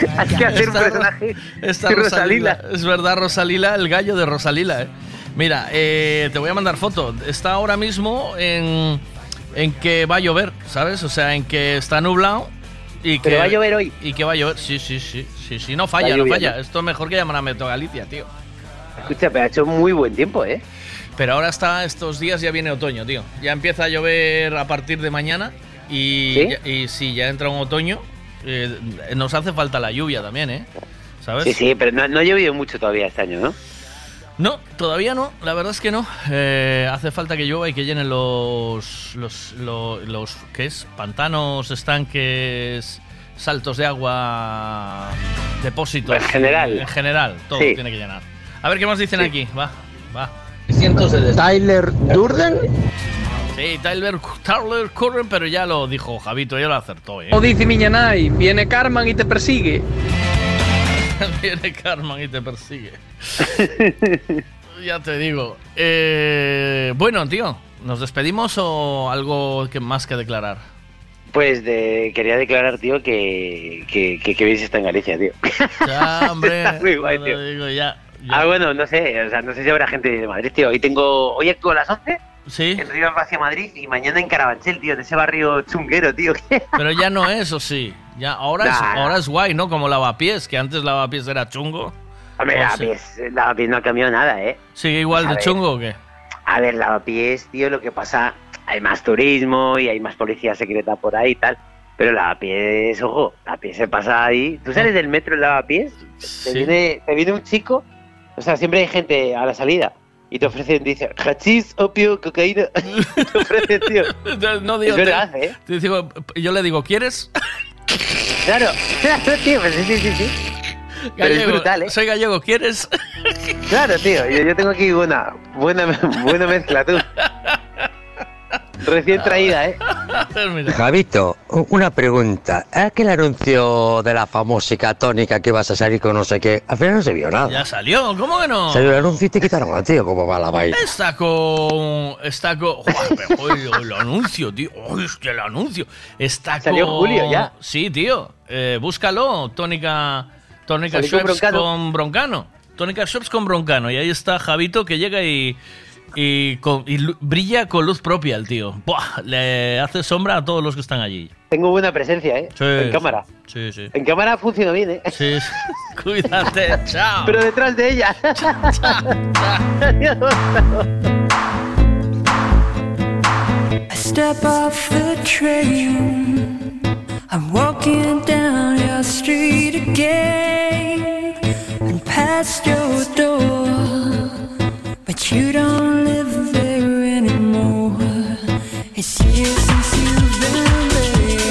Hay que hacer un personaje. esta Rosalila. Rosalila. Es verdad, Rosalila, el gallo de Rosalila. ¿eh? Mira, eh, te voy a mandar foto. Está ahora mismo en, en que va a llover, ¿sabes? O sea, en que está nublado y que Pero va a llover hoy. Y que va a llover, sí, sí, sí. Sí, sí, no falla, no falla. Esto es mejor que llamar a Meteo Galicia, tío. Escucha, pero ha hecho muy buen tiempo, ¿eh? Pero ahora está, estos días ya viene otoño, tío. Ya empieza a llover a partir de mañana y ¿Sí? ya- y sí, ya entra un otoño. Eh, nos hace falta la lluvia también, ¿eh? ¿Sabes? Sí, sí, pero no, no ha llovido mucho todavía este año, ¿no? No, todavía no, la verdad es que no. Eh, hace falta que llueva y que llenen los, los, lo- los, ¿qué es? Pantanos, estanques, saltos de agua, depósitos. En general. En general, todo Sí. tiene que llenar. A ver qué más dicen aquí, va, va. Tyler Durden. Sí, Tyler, Tyler Curran, pero ya lo dijo Javito, ya lo acertó, ¿eh? O dice Miñanay, viene Carmen y te persigue. Viene Carmen y te persigue. ya te digo. Eh, bueno, tío, ¿nos despedimos o algo que más que declarar? Pues de, quería declarar, tío, que, que, que, que bien se está en Galicia, tío. Ya, hombre. Está muy guay, te tío. digo ya. ya. Ah, bueno, no sé, o sea, no sé si habrá gente de Madrid, tío. Hoy tengo, hoy actúo a las 11 Sí, en Río hacia Madrid y mañana en Carabanchel, tío, en ese barrio chunguero, tío. pero ya no es, ¿o sí? Ya, ahora, es, ahora es guay, ¿no? Como lavapiés, que antes lavapiés era chungo. Hombre, O lavapiés, lavapiés no ha cambiado nada, ¿eh? ¿Sigue igual de ver. chungo o qué? A ver, lavapiés, tío, lo que pasa, hay más turismo y hay más policía secreta por ahí y tal. Pero lavapiés, ojo, lavapiés se pasa ahí. ¿Tú sales del metro en lavapiés? Te, viene, te viene un chico, o sea, siempre hay gente a la salida. Y te ofrecen, dice, hachís, opio, cocaína. te ofrecen, tío. No digo, es verdad, ¿eh? te digo- yo le digo, ¿quieres? Claro, claro, tío, pues sí, sí, sí. sí. Pero es brutal, ¿eh? Soy gallego, ¿quieres? Claro, tío, yo, yo tengo aquí una buena, buena mezcla, tú. Recién traída, ¿eh? Javito, una pregunta. Aquel anuncio de la famósica tónica que vas a salir con no sé qué, al final no se vio nada. Ya salió, ¿cómo que no? Salió el anuncio y te quitaron a tío, ¿cómo va la vaina? Está con. Está con. Joder, pero, joder, el anuncio, tío. Hostia, el anuncio. Está Salió con. julio ya. Sí, tío. Eh, búscalo. Tónica. Tónica Salió con Broncano. con Broncano. Tónica Schweppes con Broncano. Y ahí está Javito que llega y. Y, con- y brilla con luz propia el tío. Buah, le hace sombra a todos los que están allí. Tengo buena presencia, ¿eh? Sí, en cámara. Sí, sí. En cámara funciona bien, ¿eh? Sí, sí. Cuídate, chao. Pero detrás de ella. I step off the train. I'm walking down your street again and past your door. You don't live there anymore. It's years since you've been there.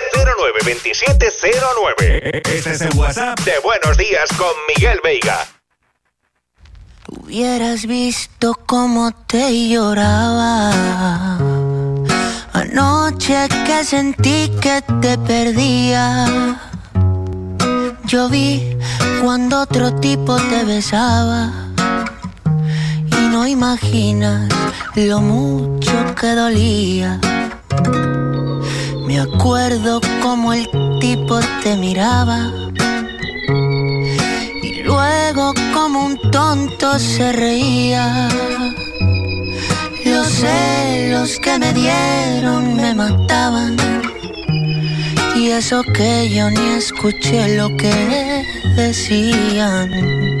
092709. Este es el WhatsApp de Buenos Días con Miguel Veiga. Hubieras visto cómo te lloraba Anoche que sentí que te perdía Yo vi cuando otro tipo te besaba Y no imaginas lo mucho que dolía Me acuerdo como el tipo te miraba y luego como un tonto se reía. Los celos que me dieron me mataban y eso que yo ni escuché lo que decían.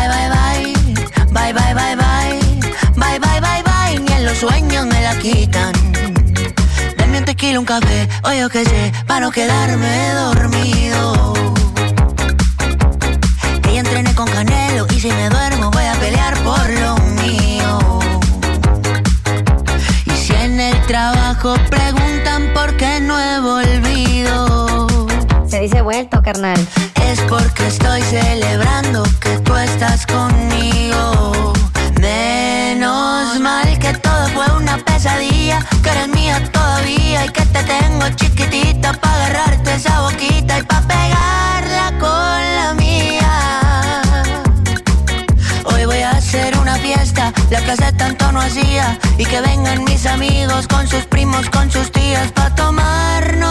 Bye, bye, bye, bye. Bye, bye, bye, bye. Ni en los sueños me la quitan. Dame un tequila, un café, o yo qué sé, para no quedarme dormido. Que entrené con Canelo y si me duermo voy a pelear por lo mío. Y si en el trabajo preguntan por qué no he volvido. Se dice vuelto, carnal. Es porque estoy celebrando que tú estás conmigo. Menos mal que todo fue una pesadilla, que eres mía todavía y que te tengo chiquitita para agarrarte esa boquita y para pegarla con la mía. Hoy voy a hacer una fiesta, la que hace tanto no hacía, y que vengan mis amigos con sus primos, con sus tías, para tomarnos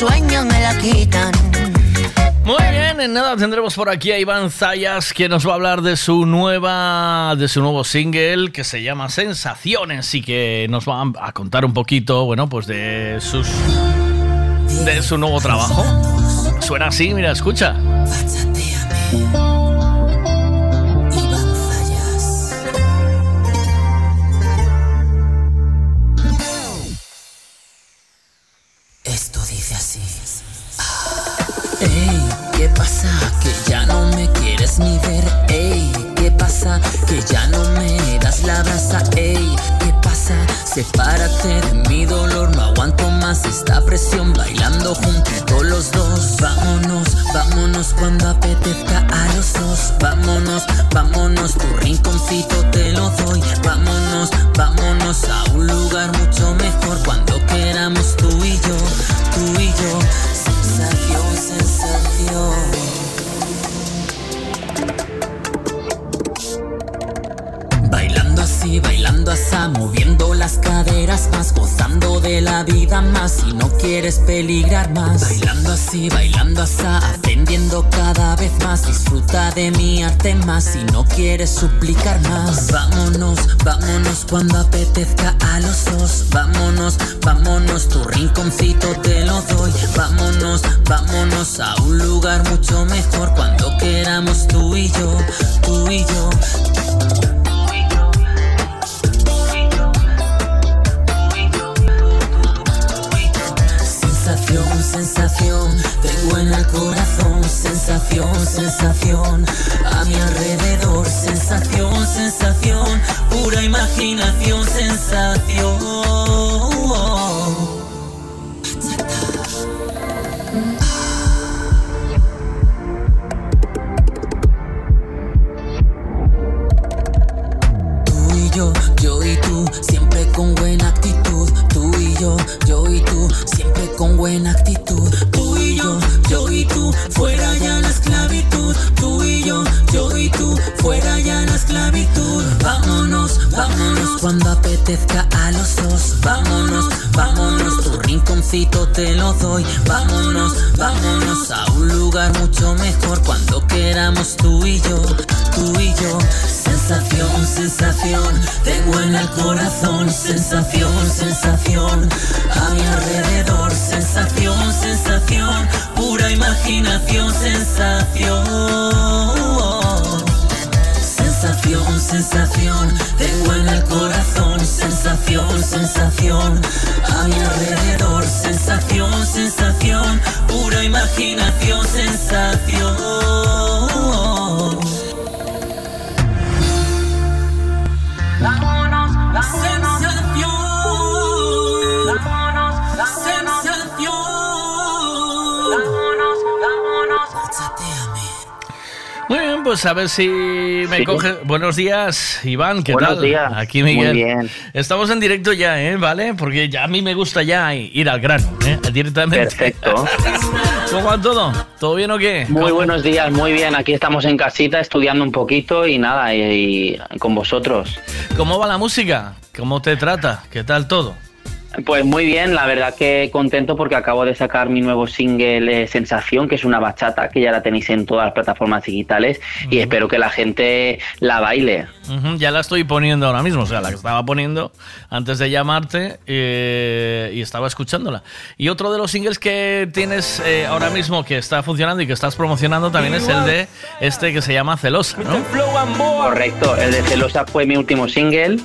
Los sueños me la quitan. Muy bien, en nada tendremos por aquí a Iván Zayas, que nos va a hablar de su nueva, de su nuevo single que se llama Sensaciones y que nos va a contar un poquito, bueno, pues de sus, de su nuevo trabajo. Suena así, mira, escucha. Esto pasa? Que ya no me quieres ni ver. Ey, ¿qué pasa? Que ya no me das la brasa. Ey, ¿qué pasa? Sepárate de mi dolor. No aguanto más esta presión. Bailando juntos los dos. Vámonos, vámonos cuando apetezca a los dos. Vámonos, vámonos. Tu rinconcito te lo doy. Vámonos, vámonos a un lugar mucho mejor. Cuando queramos tú y yo, tú y yo. Bailando así, bailando así, moviendo las caderas más, gozando de la vida más, si no quieres peligrar más. Bailando así, bailando así, aprendiendo cada vez más, disfruta de mi arte más, si no quieres suplicar más. Vámonos, vámonos cuando apetezca a los dos, vámonos, vámonos, tu rinconcito te lo doy, vámonos, vámonos a un lugar mucho mejor cuando queramos tú y yo, tú y yo. Sensación, tengo en el corazón sensación, sensación, a mi alrededor sensación, sensación, pura imaginación, sensación. Tú y yo, yo y tú, siempre con buena actitud. Yo, yo y tú, siempre con buena actitud. Tú y yo, yo y tú, fuera ya la esclavitud. Tú y yo, y tú, fuera ya la esclavitud. Vámonos, vámonos cuando apetezca a los dos. Vámonos, vámonos, tu rinconcito te lo doy. Vámonos, vámonos a un lugar mucho mejor cuando queramos tú y yo, tú y yo. Sensación, sensación, tengo en el corazón sensación, sensación, a mi alrededor sensación, sensación, pura imaginación, sensación. Sensación, sensación, tengo en el corazón sensación, sensación, a mi alrededor sensación, sensación, pura imaginación, sensación. Muy bien, pues a ver si me Sí. coge. Buenos días, Iván, ¿qué Buenos tal? días. Aquí Miguel. Muy bien. Estamos en directo ya, ¿eh? ¿Vale? Porque ya a mí me gusta ya ir al grano, ¿eh? Directamente. Perfecto. ¿Cómo va todo? ¿Todo bien o qué? Muy buenos días, muy bien. Aquí estamos en casita estudiando un poquito y nada, y, y con vosotros. ¿Cómo va la música? ¿Cómo te trata? ¿Qué tal todo? Pues muy bien, la verdad que contento porque acabo de sacar mi nuevo single eh, Sensación, que es una bachata, que ya la tenéis en todas las plataformas digitales y espero que la gente la baile. Ya la estoy poniendo ahora mismo, o sea, la que estaba poniendo antes de llamarte eh, y estaba escuchándola. Y otro de los singles que tienes eh, ahora mismo que está funcionando y que estás promocionando también es el de este que se llama Celosa, ¿no? Correcto, el de Celosa fue mi último single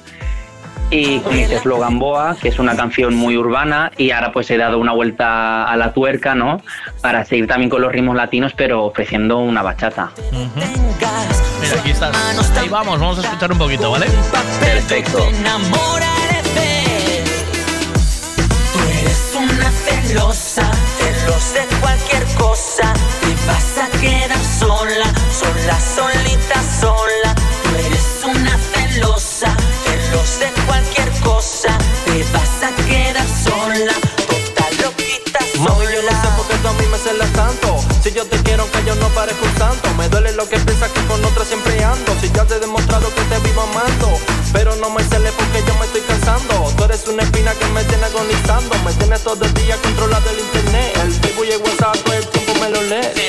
y con este Flow Gamboa, que es una canción muy urbana y ahora pues he dado una vuelta a la tuerca, ¿no? Para seguir también con los ritmos latinos, pero ofreciendo una bachata. Mira, aquí estás. Ahí vamos, vamos a escuchar un poquito, ¿vale? Perfecto. Tú eres una celosa, celosa de cualquier cosa. Te vas a quedar sola, sola, solita, sola. Cosa. Te vas a quedar sola, total loquita, Mami, yo no sé por qué tú a mí me celas tanto. Si yo te quiero, que yo no parezco un santo. Me duele lo que piensas que con otra siempre ando. Si ya te he demostrado que te vivo amando. Pero no me celes porque yo me estoy cansando. Tú eres una espina que me tiene agonizando. Me tienes todo el día controlado el internet. El Facebook y el WhatsApp todo el tiempo me lo lees.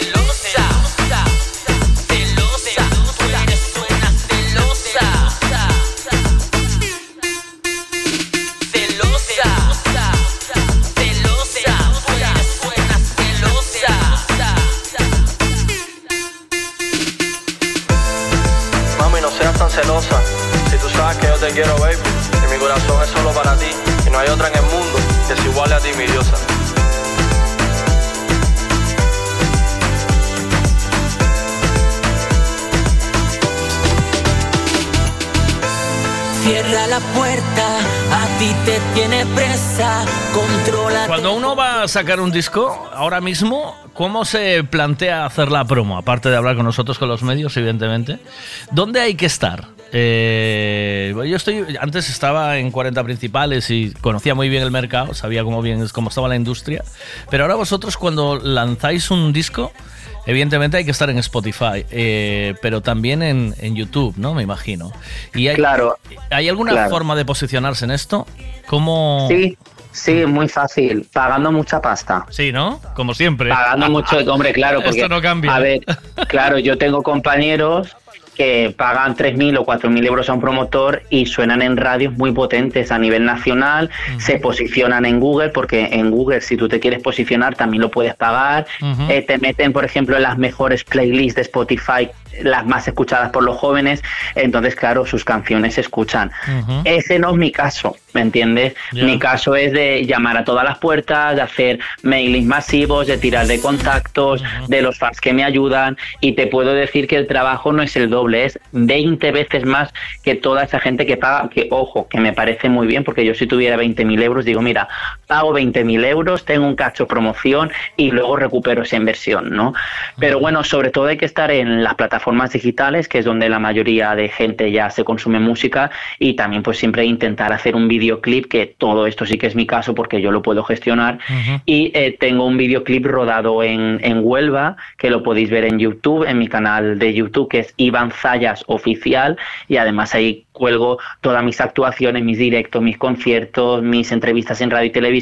Hermosa. Si tú sabes que yo te quiero, baby, y mi corazón es solo para ti, y no hay otra en el mundo que es igual a ti, mi diosa. Cierra la puerta, ti te tiene presa, controla. Cuando uno va a sacar un disco, ahora mismo, ¿cómo se plantea hacer la promo? Aparte de hablar con nosotros, con los medios, evidentemente. ¿Dónde hay que estar? Eh, yo estoy, antes estaba en 40 principales y conocía muy bien el mercado, sabía cómo, bien, cómo estaba la industria, pero ahora vosotros cuando lanzáis un disco, evidentemente hay que estar en Spotify, eh, pero también en, en YouTube, ¿no? Me imagino. Y hay, Claro, ¿Hay alguna claro. forma de posicionarse en esto? ¿Cómo...? Sí, sí, muy fácil. Pagando mucha pasta. Sí, ¿no? Como siempre. Pagando mucho, hombre, claro, porque Esto no cambia. a ver, claro, yo tengo compañeros que pagan 3.000 o 4.000 euros a un promotor y suenan en radios muy potentes a nivel nacional, se posicionan en Google, porque en Google si tú te quieres posicionar también lo puedes pagar. Eh, te meten, por ejemplo, en las mejores playlists de Spotify, las más escuchadas por los jóvenes, entonces, claro, sus canciones se escuchan. Ese no es mi caso, ¿me entiendes? Mi caso es de llamar a todas las puertas, de hacer mailings masivos, de tirar de contactos, de los fans que me ayudan y te puedo decir que el trabajo no es el doble, es 20 veces más que toda esa gente que paga, que ojo, que me parece muy bien porque yo si tuviera 20.000 euros digo, mira, pago 20.000 euros, tengo un cacho promoción y luego recupero esa inversión, ¿no? Pero bueno, sobre todo hay que estar en las plataformas digitales, que es donde la mayoría de gente ya se consume música y también pues siempre intentar hacer un videoclip, que todo esto sí que es mi caso porque yo lo puedo gestionar. Y eh, tengo un videoclip rodado en, en Huelva que lo podéis ver en YouTube, en mi canal de YouTube que es Iván Zayas Oficial y además ahí cuelgo todas mis actuaciones, mis directos, mis conciertos, mis entrevistas en radio y televisión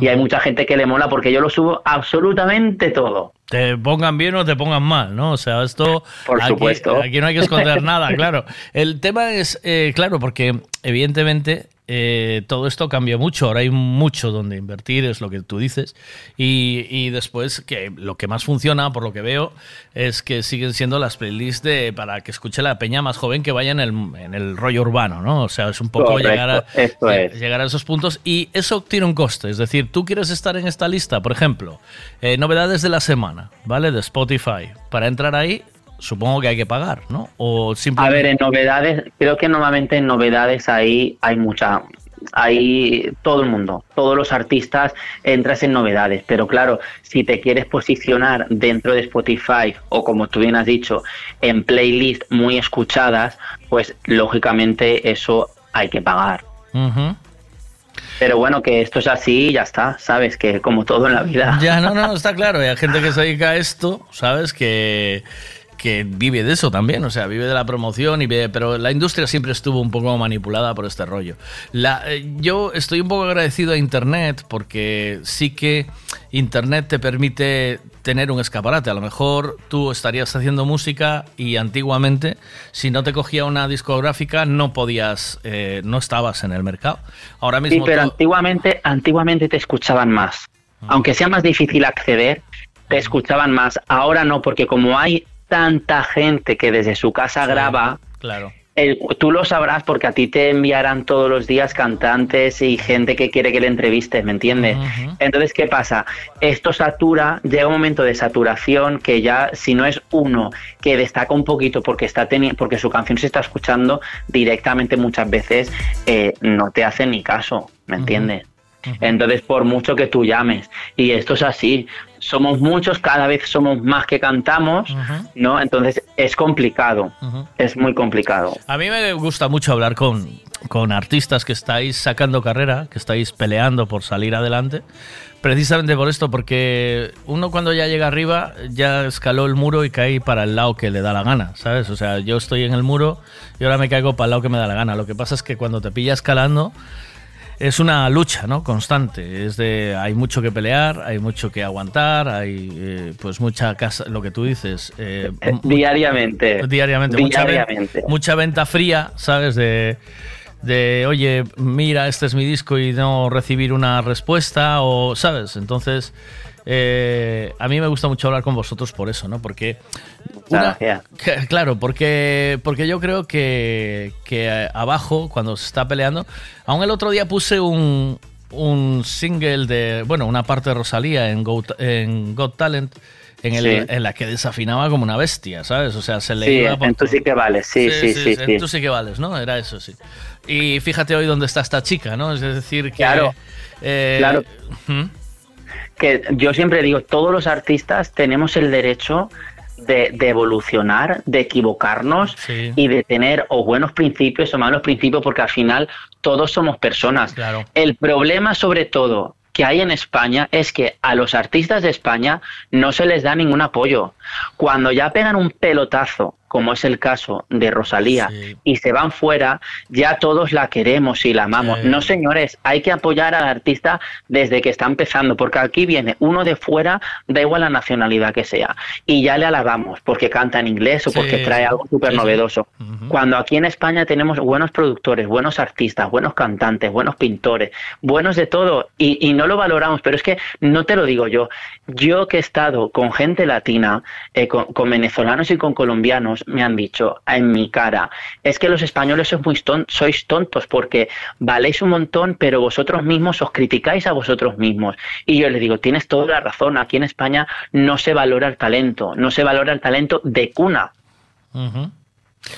y hay mucha gente que le mola porque yo lo subo absolutamente todo. Te pongan bien o te pongan mal, ¿no? O sea, esto... Por aquí, supuesto. Aquí no hay que esconder nada, claro. El tema es, eh, claro, porque evidentemente eh, todo esto cambia mucho. Ahora hay mucho donde invertir, es lo que tú dices. Y, y después, que lo que más funciona, por lo que veo, es que siguen siendo las playlists de, para que escuche la peña más joven que vaya en el, en el rollo urbano, ¿no? O sea, es un poco Correcto, llegar a, llegar a esos puntos y eso tiene un coste. Es decir, tú quieres estar en esta lista, por ejemplo, eh, novedades de la semana, ¿vale? De Spotify. Para entrar ahí, supongo que hay que pagar, ¿no? O A simplemente... ver, en novedades, creo que normalmente en novedades ahí hay mucha, hay todo el mundo, todos los artistas entras en novedades, pero claro, si te quieres posicionar dentro de Spotify o como tú bien has dicho, en playlists muy escuchadas, pues lógicamente eso hay que pagar. Pero bueno, que esto es así y ya está, sabes que como todo en la vida. Ya, no, no, está claro. Hay gente que se dedica a esto, ¿sabes? Que, que vive de eso también, o sea, vive de la promoción, y vive- pero la industria siempre estuvo un poco manipulada por este rollo. La, eh, yo estoy un poco agradecido a Internet porque sí que Internet te permite tener un escaparate. A lo mejor tú estarías haciendo música y antiguamente, si no te cogía una discográfica, no podías, eh, no estabas en el mercado. Ahora Sí, mismo pero tú- antiguamente, antiguamente te escuchaban más. Aunque sea más difícil acceder, te escuchaban más. Ahora no, porque como hay tanta gente que desde su casa graba, Claro. el- tú lo sabrás porque a ti te enviarán todos los días cantantes y gente que quiere que le entrevistes, ¿me entiendes? Entonces, ¿qué pasa? Esto satura, llega un momento de saturación que ya, si no es uno que destaca un poquito porque está porque su canción se está escuchando directamente muchas veces, eh, no te hacen ni caso, ¿me entiendes? Entonces, por mucho que tú llames, y esto es así, somos muchos, cada vez somos más que cantamos, ¿no? Entonces es complicado, es muy complicado. A mí me gusta mucho hablar con, con artistas que estáis sacando carrera, que estáis peleando por salir adelante, precisamente por esto, porque uno cuando ya llega arriba ya escaló el muro y cae para el lado que le da la gana, ¿sabes? O sea, yo estoy en el muro y ahora me caigo para el lado que me da la gana. Lo que pasa es que cuando te pilla escalando es una lucha, ¿no? Constante. Es de hay mucho que pelear, hay mucho que aguantar, hay eh, pues mucha casa, lo que tú dices. eh, Diariamente. diariamente, mucha. Mucha, venta fría, ¿sabes? De, de, oye, mira, este es mi disco y no recibir una respuesta, o, ¿sabes? Entonces, eh, a mí me gusta mucho hablar con vosotros por eso, ¿no? Porque... una- que- claro, porque, porque yo creo que, que abajo, cuando se está peleando, aún el otro día puse un, un single de, bueno, una parte de Rosalía en, Go- en Got Talent, en, el, Sí. en la que desafinaba como una bestia, ¿sabes? O sea, se le Sí, iba por en tú sí que vales, sí, sí, sí. sí, en Tú sí que vales, ¿no? Era eso, sí. Y fíjate hoy dónde está esta chica, ¿no? Es decir, que... Claro, eh, claro. Que yo siempre digo, todos los artistas tenemos el derecho de, de evolucionar, de equivocarnos Sí. y de tener o buenos principios o malos principios, porque al final todos somos personas. Claro. El problema sobre todo que hay en España es que a los artistas de España no se les da ningún apoyo. Cuando ya pegan un pelotazo, como es el caso de Rosalía, y se van fuera, ya todos la queremos y la amamos. Sí. No, señores, hay que apoyar al artista desde que está empezando, porque aquí viene uno de fuera, da igual la nacionalidad que sea, y ya le alabamos porque canta en inglés o Sí, porque trae algo súper novedoso. Cuando aquí en España tenemos buenos productores, buenos artistas, buenos cantantes, buenos pintores, buenos de todo, y, y no lo valoramos, pero es que no te lo digo yo. Yo que he estado con gente latina, eh, con, con venezolanos y con colombianos, me han dicho en mi cara, es que los españoles sois, muy ton- sois tontos porque valéis un montón, pero vosotros mismos os criticáis a vosotros mismos. Y yo les digo, tienes toda la razón, aquí en España no se valora el talento, no se valora el talento de cuna.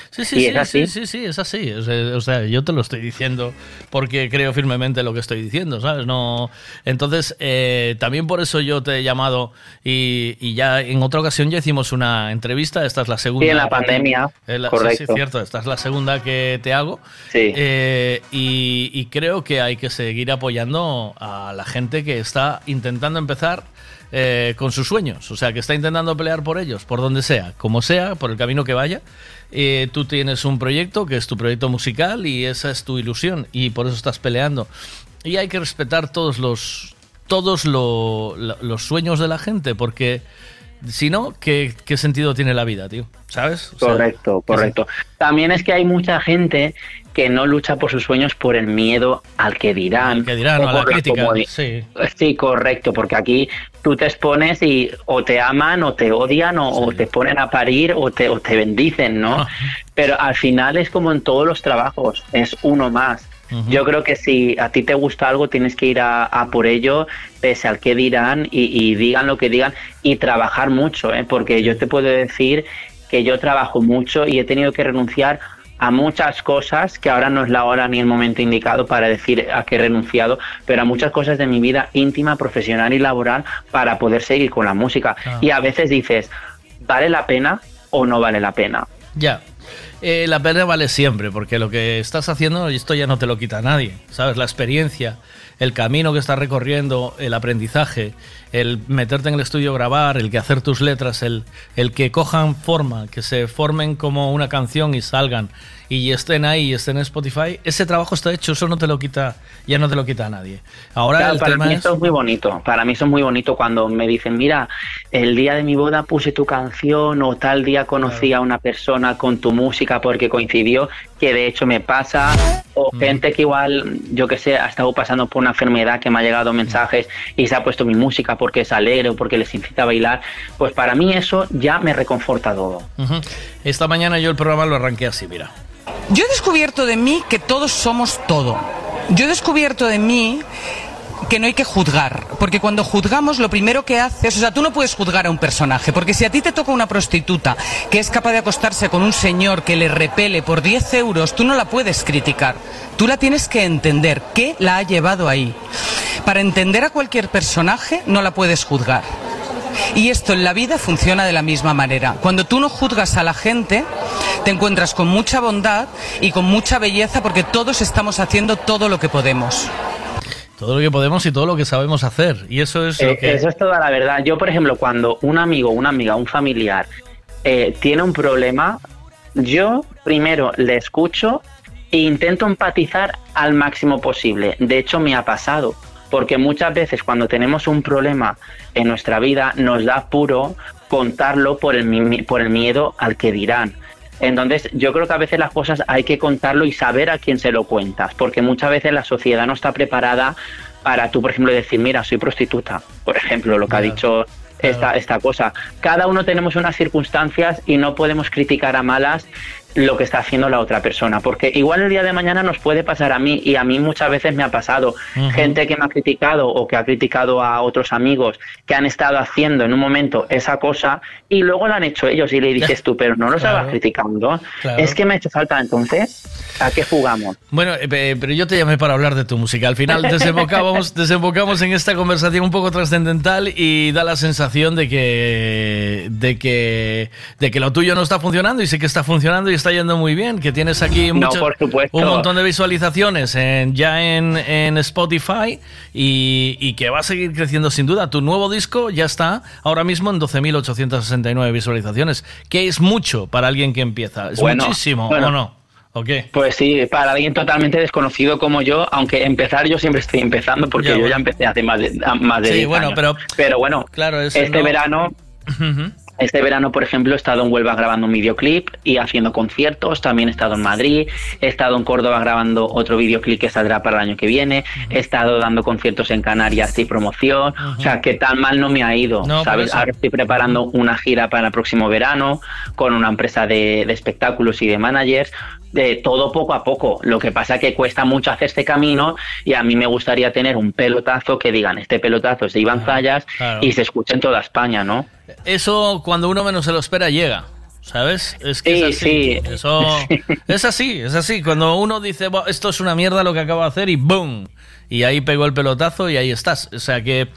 Sí, ¿Y sí, es sí, así? sí, sí, sí, es así. O sea, yo te lo estoy diciendo porque creo firmemente en lo que estoy diciendo, ¿sabes? No, entonces, eh, también por eso yo te he llamado y, y ya en otra ocasión ya hicimos una entrevista. Esta es la segunda. Sí, en la pandemia, Es la- sí, correcto. Sí, cierto. Esta es la segunda que te hago. Eh, y, y creo que hay que seguir apoyando a la gente que está intentando empezar eh, con sus sueños. O sea, que está intentando pelear por ellos, por donde sea, como sea, por el camino que vaya. Eh, tú tienes un proyecto que es tu proyecto musical y esa es tu ilusión y por eso estás peleando. Y hay que respetar todos los todos lo- lo- los sueños de la gente porque si no, ¿qué, qué sentido tiene la vida, tío? ¿Sabes? O sea, Correcto, correcto. También es que hay mucha gente que no lucha por sus sueños por el miedo al que dirán. que dirán, o a la crítica. Sí. Sí, correcto, porque aquí tú te expones y o te aman o te odian o, o te ponen a parir o te, o te bendicen, ¿no? Pero al final es como en todos los trabajos, es uno más. Yo creo que si a ti te gusta algo, tienes que ir a, a por ello, pese al que dirán y, y digan lo que digan y trabajar mucho, ¿eh? porque yo te puedo decir que yo trabajo mucho y he tenido que renunciar a muchas cosas que ahora no es la hora ni el momento indicado para decir a qué he renunciado, pero a muchas cosas de mi vida íntima, profesional y laboral para poder seguir con la música. Ah. Y a veces dices, ¿vale la pena o no vale la pena? Ya. Eh, la pena vale siempre, porque lo que estás haciendo, esto ya no te lo quita nadie, ¿sabes? La experiencia, el camino que estás recorriendo, el aprendizaje, el meterte en el estudio a grabar, el que hacer tus letras, el, el que cojan forma, que se formen como una canción y salgan y estén ahí y estén en Spotify, ese trabajo está hecho, eso no te lo quita, ya no te lo quita nadie. Ahora Claro, el para tema mí es... eso es muy bonito. Para mí eso es muy bonito cuando me dicen, mira, el día de mi boda puse tu canción o tal día conocí a una persona con tu música porque coincidió, que de hecho me pasa. O gente que igual, yo que sé, ha estado pasando por una enfermedad que me ha llegado mensajes y se ha puesto mi música porque es alegre o porque les incita a bailar. Pues para mí eso ya me reconforta todo. Esta mañana yo el programa lo arranqué así, mira. Yo he descubierto de mí que todos somos todo. Yo he descubierto de mí que no hay que juzgar, porque cuando juzgamos lo primero que haces, o sea, tú no puedes juzgar a un personaje, porque si a ti te toca una prostituta que es capaz de acostarse con un señor que le repele por 10 euros, tú no la puedes criticar, tú la tienes que entender, qué la ha llevado ahí. Para entender a cualquier personaje no la puedes juzgar. Y esto en la vida funciona de la misma manera. Cuando tú no juzgas a la gente, te encuentras con mucha bondad y con mucha belleza porque todos estamos haciendo todo lo que podemos. Todo lo que podemos y todo lo que sabemos hacer. Y eso es lo Eh, que... Eso es toda la verdad. Yo, por ejemplo, cuando un amigo, una amiga, un familiar eh, tiene un problema, yo primero le escucho e intento empatizar al máximo posible. De hecho, me ha pasado. Porque muchas veces cuando tenemos un problema en nuestra vida nos da puro contarlo por el, por el miedo al que dirán. Entonces, yo creo que a veces las cosas hay que contarlo y saber a quién se lo cuentas, porque muchas veces la sociedad no está preparada para tú, por ejemplo, decir, mira, soy prostituta, por ejemplo, lo que ha dicho esta, esta cosa. Cada uno tenemos unas circunstancias y no podemos criticar a malas lo que está haciendo la otra persona, porque igual el día de mañana nos puede pasar a mí y a mí muchas veces me ha pasado gente que me ha criticado o que ha criticado a otros amigos que han estado haciendo en un momento esa cosa y luego lo han hecho ellos y le dices tú, pero no lo estabas Claro. criticando, Claro. es que me ha hecho falta entonces, ¿a qué jugamos? Bueno, eh, pe- pero yo te llamé para hablar de tu música. Al final desembocamos, desembocamos en esta conversación un poco trascendental y da la sensación de que, de que de que lo tuyo no está funcionando y sé que está funcionando y está yendo muy bien. Que tienes aquí No, muchas- por supuesto. un montón de visualizaciones en, ya en, en Spotify y, y que va a seguir creciendo sin duda. Tu nuevo disco ya está ahora mismo en 12.869 visualizaciones, que es mucho para alguien que empieza. Es Bueno, muchísimo, bueno. ¿o no? ¿O qué? Pues sí, para alguien totalmente desconocido como yo, aunque empezar yo siempre estoy empezando porque Ya, yo ya empecé hace más de, más de Sí, 10 bueno, años. pero- pero bueno, Claro, es este no- verano. Este verano, por ejemplo, he estado en Huelva grabando un videoclip y haciendo conciertos. También he estado en Madrid. He estado en Córdoba grabando otro videoclip que saldrá para el año que viene. He estado dando conciertos en Canarias y promoción. O sea, que tan mal no me ha ido. No, ¿sabes? Ahora estoy preparando una gira para el próximo verano con una empresa de, de espectáculos y de managers. De todo poco a poco. Lo que pasa que cuesta mucho hacer este camino y a mí me gustaría tener un pelotazo que digan este pelotazo es de Iván Zayas claro. y se escuche en toda España, ¿no? Eso cuando uno menos se lo espera llega. ¿Sabes? Es que Sí, es así. sí. Eso es así, es así. Cuando uno dice, "Buah, esto es una mierda lo que acabo de hacer y ¡boom! Y ahí pegó el pelotazo y ahí estás. O sea que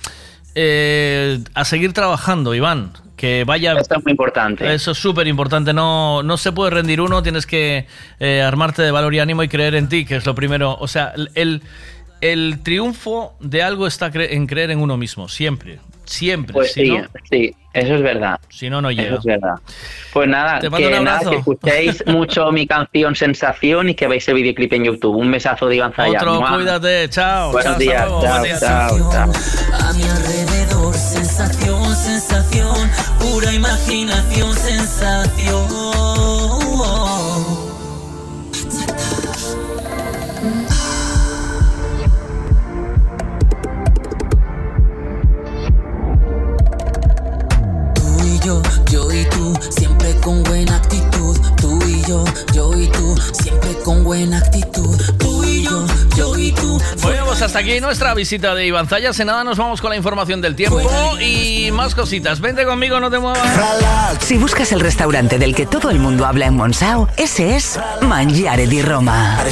eh, a seguir trabajando, Iván. Que vaya. Esto es muy importante. Eso es súper importante. No, no se puede rendir uno. Tienes que eh, armarte de valor y ánimo y creer en ti, que es lo primero. O sea, el, el triunfo de algo está cre- en creer en uno mismo. Siempre. Siempre. Pues si sí, no, sí, eso es verdad. si no, no Eso llega. es verdad. Pues nada, Te que, nada, que escuchéis mucho mi canción Sensación y que veáis el videoclip en YouTube. Un besazo de Iván Zayas. Otro, ¡Mua! cuídate. Chao. Buenos chao, días. Chao, chao, chao. A mi alrededor, sensación, sensación, pura imaginación, sensación. Yo, y tú, siempre con buena actitud. Yo, yo y tú, siempre con buena actitud. Tú y yo, yo y tú. Bueno, pues hasta aquí nuestra visita de Iván Zayas. En nada nos vamos con la información del tiempo y más cositas. Vente conmigo, no te muevas. Si buscas el restaurante del que todo el mundo habla en Monsao, ese es Mangiare di Roma.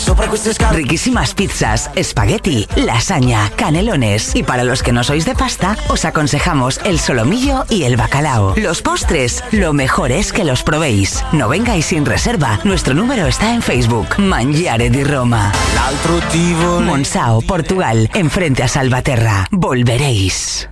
Riquísimas pizzas, espagueti, lasaña, canelones. Y para los que no sois de pasta, os aconsejamos el solomillo y el bacalao. Los postres, lo mejor es que los probéis. No vengáis sin reserva. Nuestro número está en Facebook. Mangiare di Roma. Monsao, Portugal, enfrente a Salvaterra. Volveréis.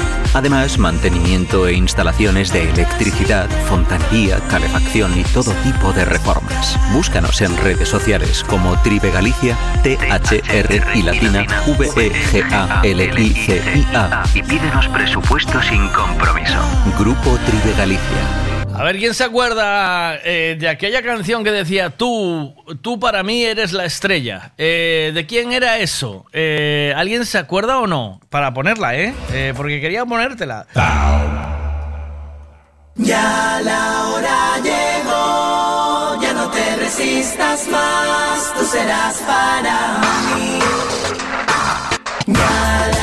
Además, mantenimiento e instalaciones de electricidad, fontanería, calefacción y todo tipo de reformas. Búscanos en redes sociales como Tribe Galicia, T-H-R y latina, V-E-G-A-L-I-C-I-A y pídenos presupuesto sin compromiso. Grupo Tribe Galicia. A ver, ¿quién se acuerda eh, de aquella canción que decía tú, tú para mí eres la estrella? Eh, ¿De quién era eso? Eh, ¿Alguien se acuerda o no? Para ponerla, ¿eh? porque quería ponértela. Ya la hora llegó, ya no te resistas más, tú serás para mí. Ya la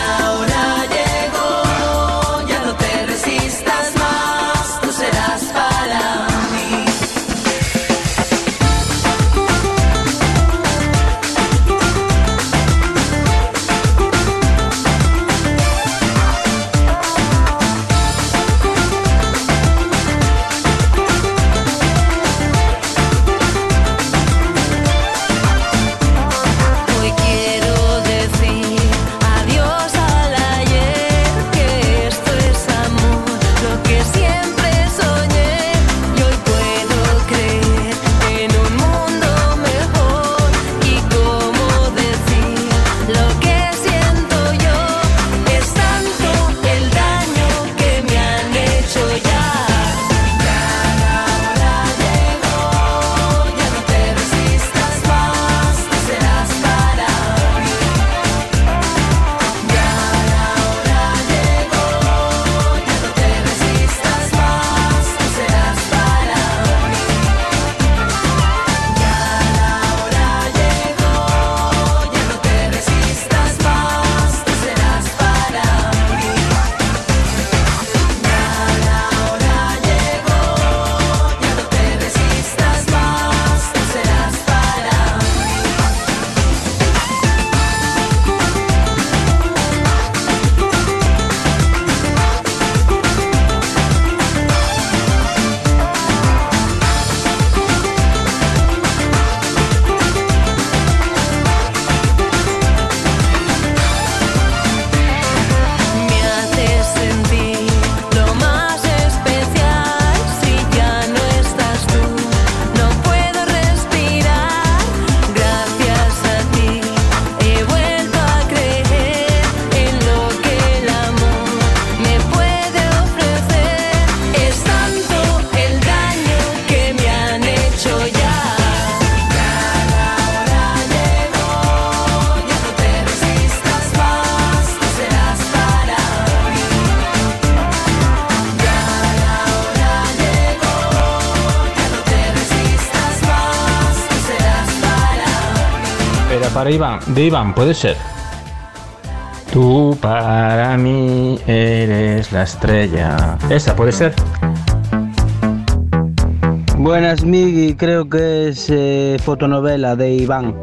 Iván, de Iván, puede ser. Tú para mí eres la estrella. Esa puede ser. Buenas, Migi. Creo que es eh, fotonovela de Iván.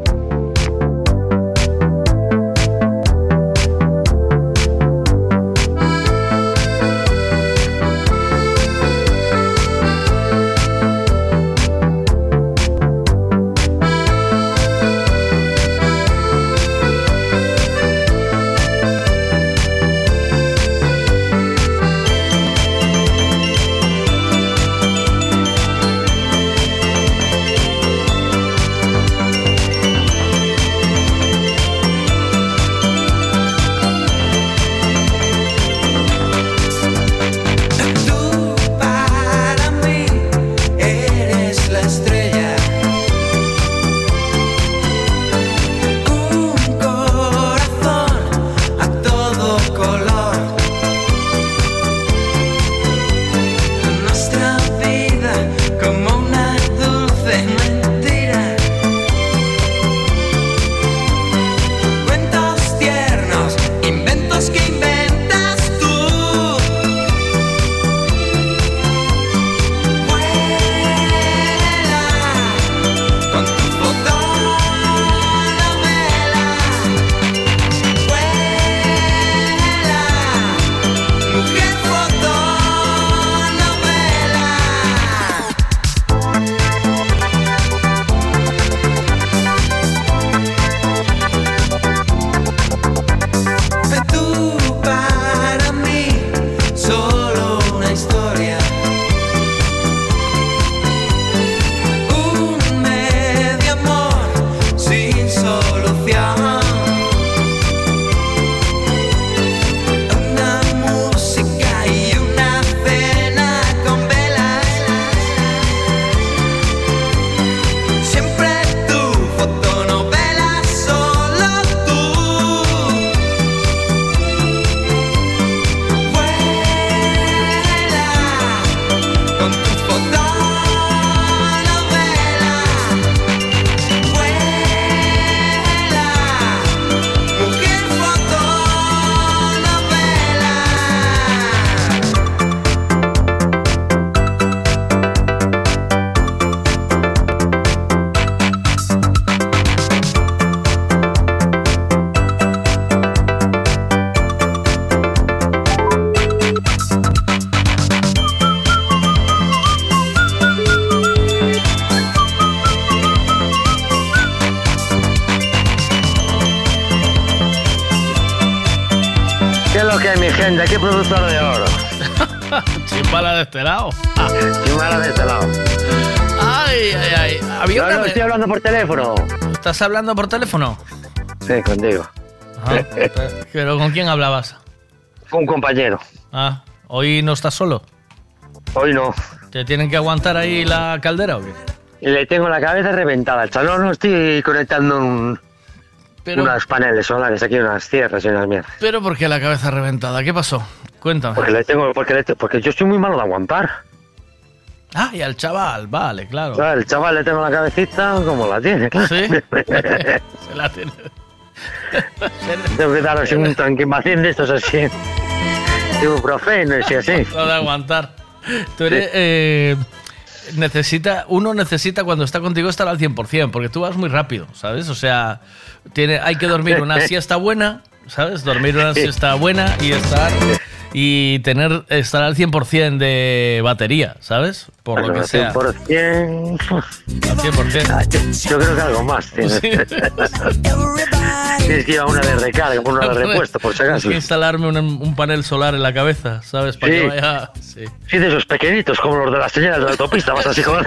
¿Estás hablando por teléfono? Sí, contigo. Ajá. ¿Pero con quién hablabas? Un compañero. Ah, ¿hoy no estás solo? Hoy no. ¿Te tienen que aguantar ahí la caldera o qué? Y le tengo la cabeza reventada al chaval. No, estoy conectando un, Pero- unos paneles solares aquí, unas tierras y unas mierdas. ¿Pero por qué la cabeza reventada? ¿Qué pasó? Cuéntame. Porque le tengo, porque, le porque yo soy muy malo de aguantar. Y al chaval, vale, claro. El chaval le tengo la cabecita como la tiene, claro. ¿Sí? Se la tiene. tengo que daros un tranquimacín de estos así. Ibuprofeno y así. De aguantar. Tú eres, eh, necesita, uno necesita cuando está contigo estar al 100%, porque tú vas muy rápido, ¿sabes? O sea, tiene, hay que dormir una siesta buena, ¿sabes? Dormir una siesta buena y estar y tener estar al 100% de batería, ¿sabes? Por lo Bueno, que sea. 100%. Al 100%. Yo, yo creo que algo más tienes. Tienes que llevar una de recarga, una de repuesto, por si Tienes acaso. que instalarme un, un panel solar en la cabeza, ¿sabes? Para Sí. que vaya. Sí. Sí, de esos pequeñitos, como los de las señales de la autopista, vas así con...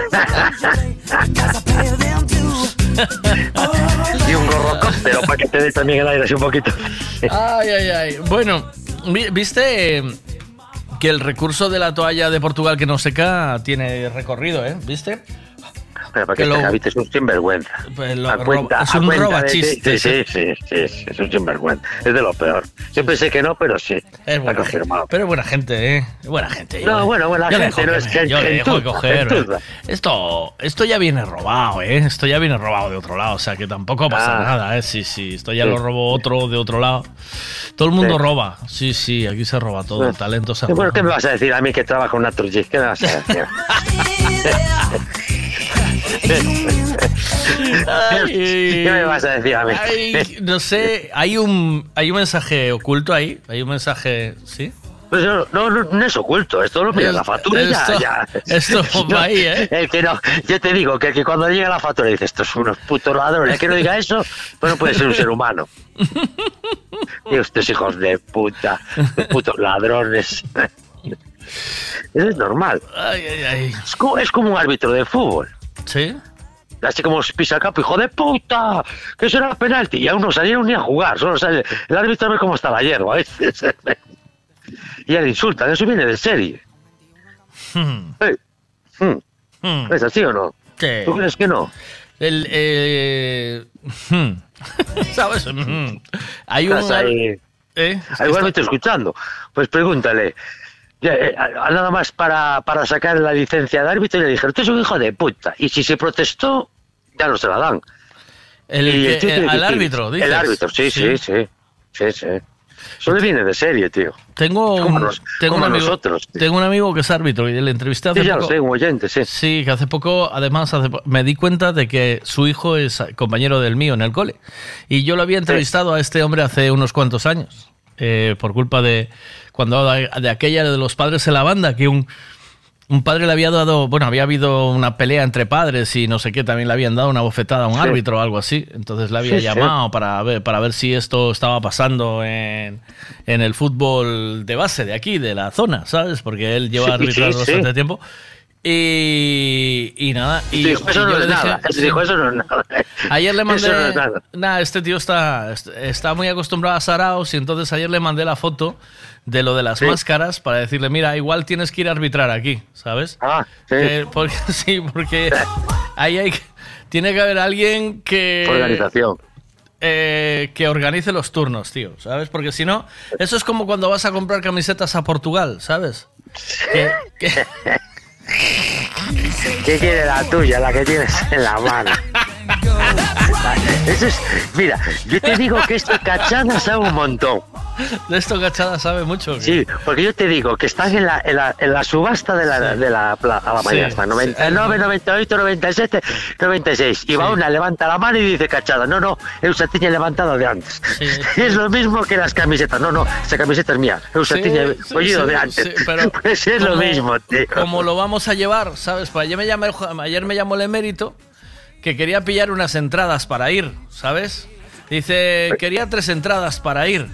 y un gorrocóptero para que te dé también el aire así un poquito. Ay, ay, ay. Bueno, ¿viste eh, que el recurso de la toalla de Portugal que no seca tiene recorrido, eh? ¿Viste? Pero Que este es un sinvergüenza. Pues lo- A cuenta- es a un Sí, ¿eh? sí, sí, sí, es un sinvergüenza. Es de lo peor. Yo pensé que no, pero sí. Es buena confirmado. Pero es buena gente, ¿eh? Es buena gente. No, bueno, buena gente, no es gente Yo le dejo coger. gentuza. Esto, esto ya viene robado, ¿eh? Esto ya viene robado de otro lado. O sea, que tampoco pasa Ah. nada, ¿eh? Sí, sí. Esto ya lo robó otro de otro lado. Todo el mundo roba. Sí, sí. Aquí se roba todo. El talento se roba. ¿qué me vas a decir a mí que trabajo en Naturgy? ¿Qué me vas a decir? ¿Qué me vas a decir a mí? Ay, no sé, hay un, hay un mensaje oculto ahí. Hay un mensaje, ¿sí? Pues no, no, no, es oculto, esto lo pide la factura Esto- ya, ya. esto ahí, ¿eh? El que no, yo te digo que, el que cuando llega la factura dice, estos son unos putos ladrones, que no diga eso, pues no puede ser un ser humano. Y estos hijos de puta, de putos ladrones. Eso es normal. Ay, ay, ay. Es como, es como un árbitro de fútbol. ¿Sí? Así como se pisa el campo, hijo de puta, que eso era penalti. Y aún no salieron ni a jugar, solo sale. El árbitro ve cómo está la hierba. Y él insulta, eso viene de serie. Hmm. Hmm. Hmm. ¿Es así o no? Sí. ¿Tú crees que no? El, eh, hmm. ¿Sabes? Hay un... Igual me estoy escuchando. Pues pregúntale. Eh, nada más para, para sacar la licencia de árbitro y le dijeron, tú eres un hijo de puta. Y si se protestó, ya no se la dan. El Y eh, árbitro, dices. El árbitro, sí, sí, sí. Sí, sí. Eso le viene de serie, tío. Tengo un, nos- tengo, un amigo, nosotros, tengo un amigo que es árbitro y le entrevisté hace Sí, ya lo sé, un oyente, sí. Sí, que hace poco, además, hace me di cuenta de que su hijo es compañero del mío en el cole. Y yo lo había entrevistado a este hombre hace unos cuantos años, eh, por culpa de cuando de, de aquella de los padres en la banda, que un, un padre le había dado, bueno, había habido una pelea entre padres y no sé qué, también le habían dado una bofetada a un Sí. árbitro o algo así. Entonces le había Sí, sí. llamado para ver, para ver si esto estaba pasando en, en el fútbol de base de aquí, de la zona, ¿sabes? Porque él lleva arbitrando bastante tiempo. Y, y nada. Y, Dijo, eso no es nada. Dijo, eso no es nada. Ayer le mandé. Eso no es nada. Este tío está, está muy acostumbrado a Saraos y entonces ayer le mandé la foto de lo de las Sí. máscaras para decirle, mira, igual tienes que ir a arbitrar aquí, ¿sabes? Ah, sí. Que- porque, sí, porque ahí hay que- tiene que haber alguien que... Organización. eh, que organice los turnos, tío, ¿sabes? Porque si no, eso es como cuando vas a comprar camisetas a Portugal, ¿sabes? Que- que- ¿Qué quiere la tuya, la que tienes en la mano? Eso es, mira, yo te digo que esta cachada sabe un montón. de esto cachada sabe mucho. que- Sí, porque yo te digo que están en la, en la, en la subasta de la, de la, pla- a la Sí, mañana, sí. 99, 98, 97, 96. Y va una, levanta la mano y dice cachada. No, no, Eusatiña he levantado de antes. Es lo mismo que las camisetas. No, no, esa camiseta es mía. Eusatiña Sí, sí, oído sí, de antes. sí, pero pues es lo mismo, tío. Como lo vamos a llevar, ¿sabes? Pues ayer me, llamó ayer me llamó el emérito que quería pillar unas entradas para ir, ¿sabes? Dice, quería tres entradas para ir.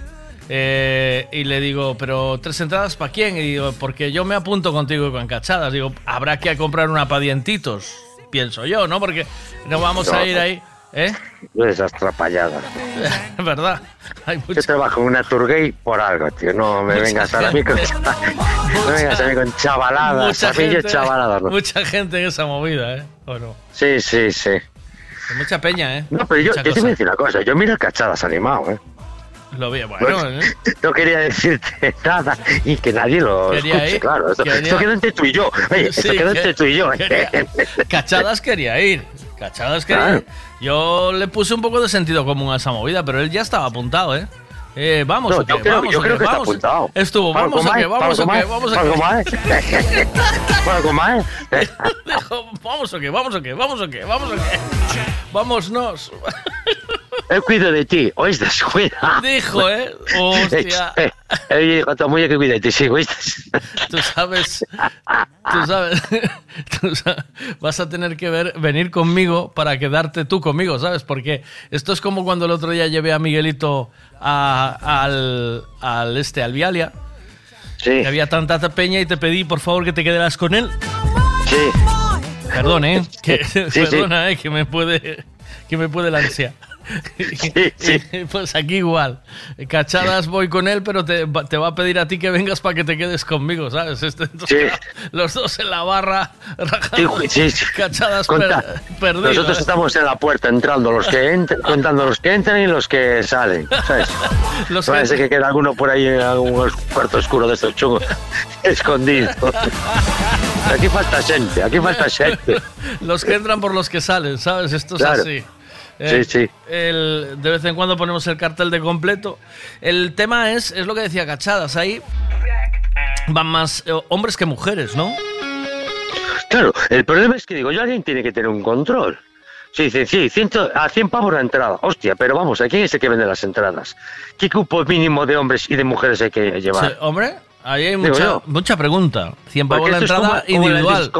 Eh, y le digo, pero tres entradas para quién? Y digo, porque yo me apunto contigo con cachadas. Digo, habrá que comprar una para dientitos, pienso yo, ¿no? Porque no vamos a ir ahí. ¿Eh? No esas trapalladas. ¿Verdad? Hay Yo trabajo en una tour gay por algo, tío. No me Mucha vengas a mí con, gente. no me vengas a mí con chavaladas. mucha a mí yo gente, chavaladas. no. mucha gente en esa movida, ¿eh? ¿O no? Sí, sí, sí. Mucha peña, ¿eh? No, pero yo, te voy a decir una cosa. Yo miro cachadas animado, ¿eh? Lo vi, bueno, ¿eh? No quería decirte nada y que nadie lo Quería escuche, ir, claro. Esto, quería- esto queda entre tú y yo. Oye, esto queda que- entre tú y yo. ¿eh? quería- Cachadas quería ir. Cachadas quería Claro. ir. Yo le puse un poco de sentido común a esa movida, pero él ya estaba apuntado, ¿eh? Eh, vamos No, o qué, yo creo, vamos yo o creo que está vamos. apuntado. Estuvo, vamos comer, qué, vamos qué, comer, vamos comer. Dijo, vamos o qué, vamos o qué, vamos o qué, vamos o qué. Vámonos. Él cuido de ti, ¿oíste? Cuida. Dijo, ¿eh? Hostia. Él dijo a mujer que cuide de ti, sí, ¿oíste? Tú sabes, tú sabes, tú sa- vas a tener que ver, venir conmigo para quedarte tú conmigo, ¿sabes? Porque esto es como cuando el otro día llevé a Miguelito a- al, al este, al Vialia. Sí. Que había tanta peña y te pedí, por favor, que te quedaras con él. Sí. Perdón, ¿eh? Que, Sí, perdona, ¿eh? Que me puede, que me puede la ansia. Y, Pues aquí igual. Cachadas voy con él, pero te, va- te va a pedir a ti que vengas para que te quedes conmigo, ¿sabes? Este, entonces, Los dos en la barra. Sí, sí, sí. Cachadas Conta- per- perdido, Nosotros ¿eh? estamos en la puerta entrando, los que entran, contando los que entran y los que salen, ¿sabes? Los que- Parece que queda alguno por ahí en algún cuarto oscuro de estos chungos, escondido. Aquí falta gente, aquí falta gente. Los que entran por los que salen, ¿sabes? Esto es Claro. así. Sí, sí. el- de vez en cuando ponemos el cartel de completo. El tema es, es lo que decía Cachadas, ahí van más eh, hombres que mujeres, ¿no? Claro, el problema es que digo, yo alguien tiene que tener un control. Sí, dice, sí, ciento, a 100 pavos la entrada. Hostia, pero vamos, ¿a quién es el que vende las entradas? ¿Qué cupo mínimo de hombres y de mujeres hay que llevar? Sí, hombre, ahí hay mucha, mucha pregunta. 100 pavos la entrada como- individual.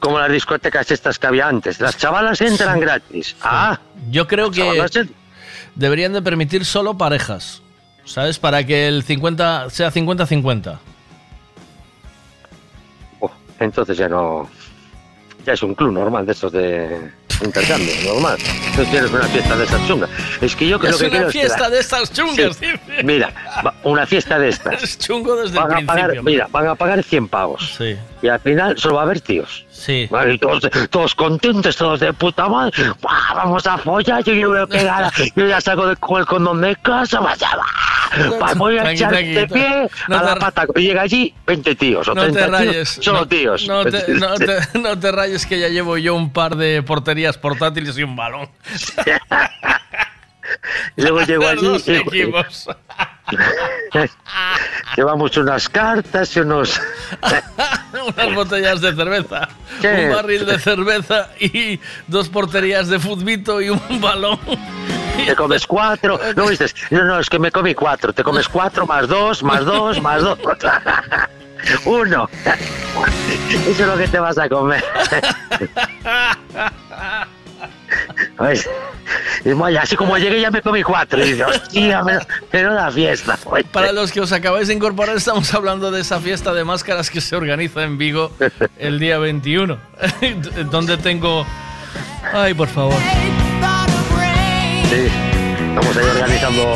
Como las discotecas estas que había antes. Las chavalas entran gratis. Ah, Yo creo que deberían de permitir solo parejas, ¿sabes? Para que el 50 sea 50-50. entonces ya no. Ya es un club normal de estos de intercambio, normal. Entonces tienes una fiesta de estas chungas. Es que yo creo es que una que la- fiesta de estas chungas, Sí. dice. Mira, una fiesta de estas. Es chungo desde Van el a pagar, mira, van a pagar 100 pavos. Sí. Y al final solo va a haber tíos. Sí. Vale, todos, todos contentos, todos de puta madre. ¡Buah, vamos a follar, yo, yo voy a pegar. Yo ya salgo de, con el condón de casa. Vaya, va. Va, voy a echar de pie no a te la ra- pata. Y llega allí 20 tíos o No 30 te tíos. rayes. Solo no, tíos. No te, no, te, no te rayes que ya llevo yo un par de porterías portátiles y un balón. Luego llego allí Los y- equipos. llevamos unas cartas y unos... Unas botellas de cerveza, ¿Qué? un barril de cerveza y dos porterías de futbito y un balón. Te comes cuatro. No dices, no, no, es que me comí cuatro. Te comes cuatro más dos, más dos, más dos. Uno. Eso es lo que te vas a comer. ¿Ves? Y molla, así como llegué ya me comí cuatro. Y hostia, pero, pero la fiesta. Para los que os acabáis de incorporar, estamos hablando de esa fiesta de máscaras que se organiza en Vigo el día 21, donde tengo... Ay, por favor. Sí. Estamos ahí organizando.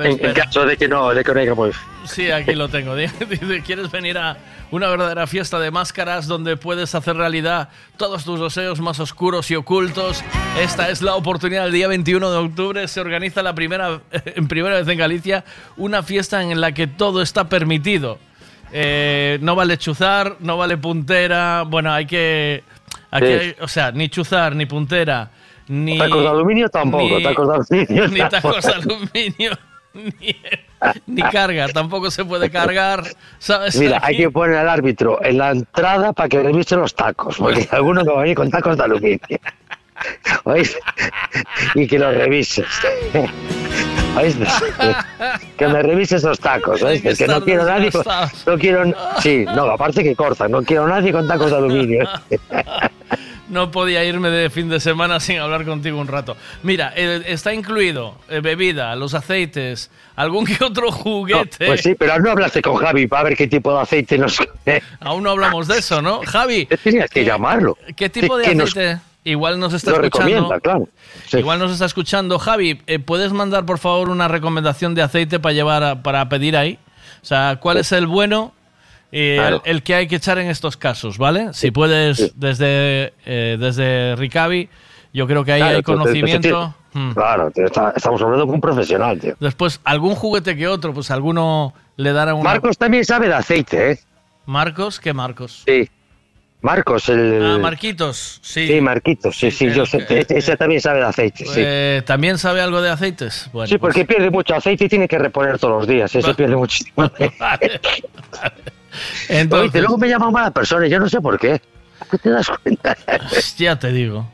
Ver, en, en caso de que no, de que no haya pues. Sí, aquí lo tengo. Dice, ¿quieres venir a una verdadera fiesta de máscaras donde puedes hacer realidad todos tus deseos más oscuros y ocultos? Esta es la oportunidad. El día 21 de octubre se organiza la primera, en primera vez en Galicia, una fiesta en la que todo está permitido. Eh, no vale chuzar, no vale puntera. Bueno, hay que... Aquí Sí. hay- o sea, ni chuzar, ni puntera, ni... Tacos de aluminio tampoco, ni- tacos de aluminio Ni tacos de aluminio, ni, ni carga. Tampoco se puede cargar, ¿sabes? Mira, hay que poner al árbitro en la entrada para que revise los tacos, porque alguno que va a ir con tacos de aluminio. ¿Oís? Y que los revises. ¿Oís? Que me revises los tacos, ¿oís? que Que no quiero nadie. desgastados. No quiero. Sí, no, aparte que cortan, no quiero nadie con tacos de aluminio. No podía irme de fin de semana sin hablar contigo un rato. Mira, eh, está incluido eh, bebida, los aceites, algún que otro juguete. pues sí, pero aún no hablaste con Javi para ver qué tipo de aceite nos... Aún no hablamos de eso, ¿no? Javi. Tenías que llamarlo. ¿Qué tipo de nos- aceite? Igual nos está Lo escuchando. claro. Sí. Igual nos está escuchando. Javi, eh, ¿puedes mandar por favor una recomendación de aceite para llevar a- para pedir ahí? O sea, ¿cuál es el bueno? Y Claro. el, el que hay que echar en estos casos, ¿vale? Si puedes desde eh, desde Ricavi, yo creo que ahí Claro, hay te- te- te- conocimiento. te- Mm. Claro, está- estamos hablando con un profesional, tío. Después, algún juguete que otro, pues alguno le dará una... Marcos también sabe de aceite, ¿eh? ¿Marcos? ¿Qué Marcos? Sí. Marcos, el... Ah, Marquitos, sí. Sí, Marquitos, sí, sí, yo sé, e- ese también sabe de aceite, sí. Eh, ¿También sabe algo de aceites? Bueno, Sí, porque pierde mucho aceite y tiene que reponer todos los días. Ese pierde muchísimo. Entonces- Oye, luego me llaman malas personas, yo no sé por qué. ¿Qué te das cuenta? Ya te digo.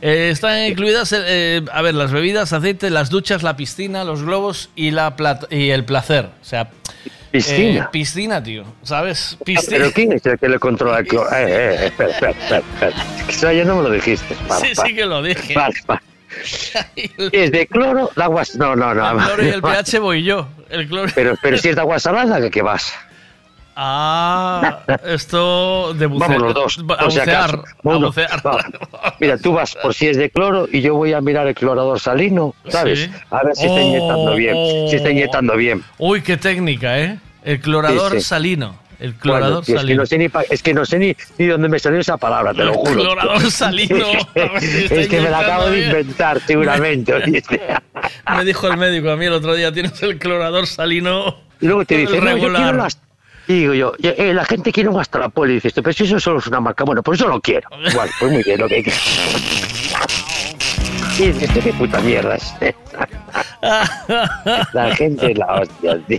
Eh, están incluidas, eh, a ver, las bebidas, aceite, las duchas, la piscina, los globos y, la y el placer. O sea, Piscina. eh, piscina, tío. ¿Sabes? Piscina. ¿Pero quién es el que le controla el cloro? Eh, eh, espera, espera, espera, espera. Que ayer no me lo dijiste. Sí, sí que lo dije. Vale. ¿Es de cloro? De aguas. No, no, no. El cloro y el pH voy yo. El cloro. Pero, pero si es de agua salada, ¿qué, qué vas? Ah, esto de bucear. Vamos los dos. A bucear. a bucear. Mira, tú vas por si es de cloro y yo voy a mirar el clorador salino, ¿sabes? Sí. A ver si está inyectando bien. Si está inyectando bien. Uy, qué técnica, ¿eh? El clorador Sí, sí. salino. El Bueno, clorador tío, es, que salino. no sé ni es que no sé ni, ni dónde me salió esa palabra, te lo El juro. clorador salino. es que me la acabo de inventar, seguramente. Me dijo el médico a mí el otro día, tienes el clorador salino. Y luego te dice, no, yo quiero las... Y digo yo, "Eh, eh, la gente quiere un Astrapol. Y dices, pero si eso solo es una marca. Bueno, pues eso lo quiero. Bueno, pues muy bien, lo que hay que... Y dices, "Esto qué puta mierda es esta?". La gente es la hostia, tío.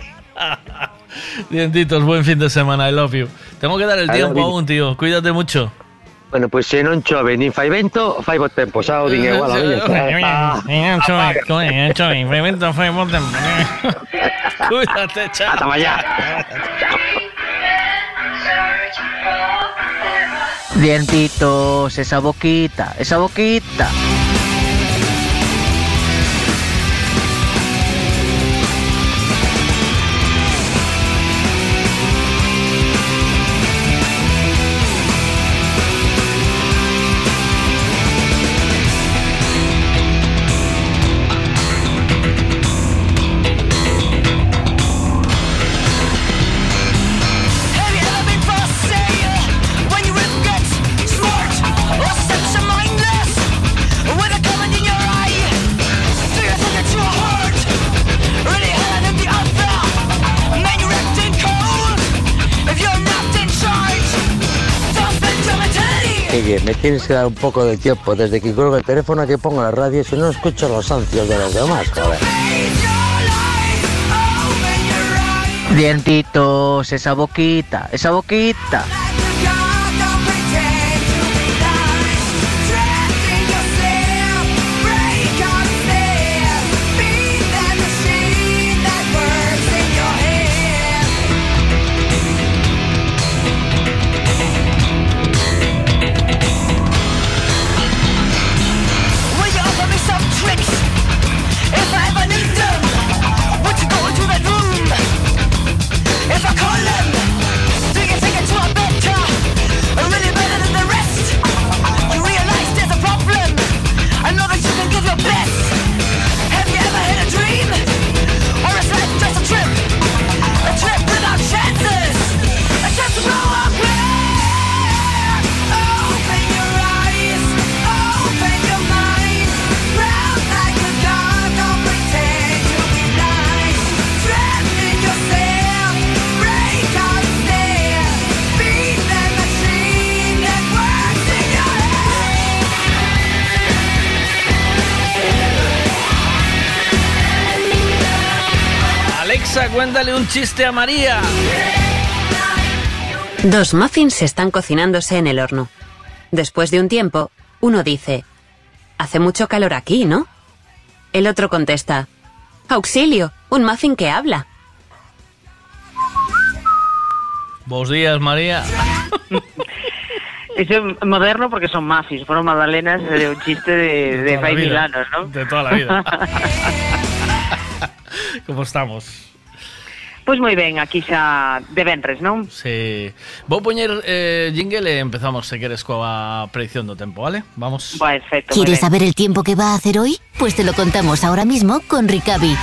Dientitos, buen fin de semana, I love you. Tengo que dar el I tiempo aún, tío. Cuídate mucho. Bueno, pues se non chove nin fai vento, fai bo tempo, xa o din igual a Cuídate, chao. Hasta mañana. Dientitos, esa boquita, esa boquita. Me tienes que dar un poco de tiempo desde que cuelgo el teléfono a que pongo la radio si no escucho los ansios de los demás, joder. Dientitos, esa boquita, esa boquita. Cuéntale un chiste a María. Dos muffins están cocinándose en el horno. Después de un tiempo, uno dice, Hace mucho calor aquí, ¿no? El otro contesta, Auxilio, un muffin que habla. Buenos días, María. Eso es moderno porque son mafis, fueron magdalenas de un chiste de, de. Milanos, ¿no? De toda la vida. ¿Cómo estamos? Pois moi ben, aquí xa de Benres, non? Sí. Vou poñer eh, jingle e empezamos, se queres, coa predicción do tempo, vale? Vamos. Perfecto. ¿Quieres saber el tiempo que va a hacer hoy? Pues te lo contamos ahora mismo con Ricavi.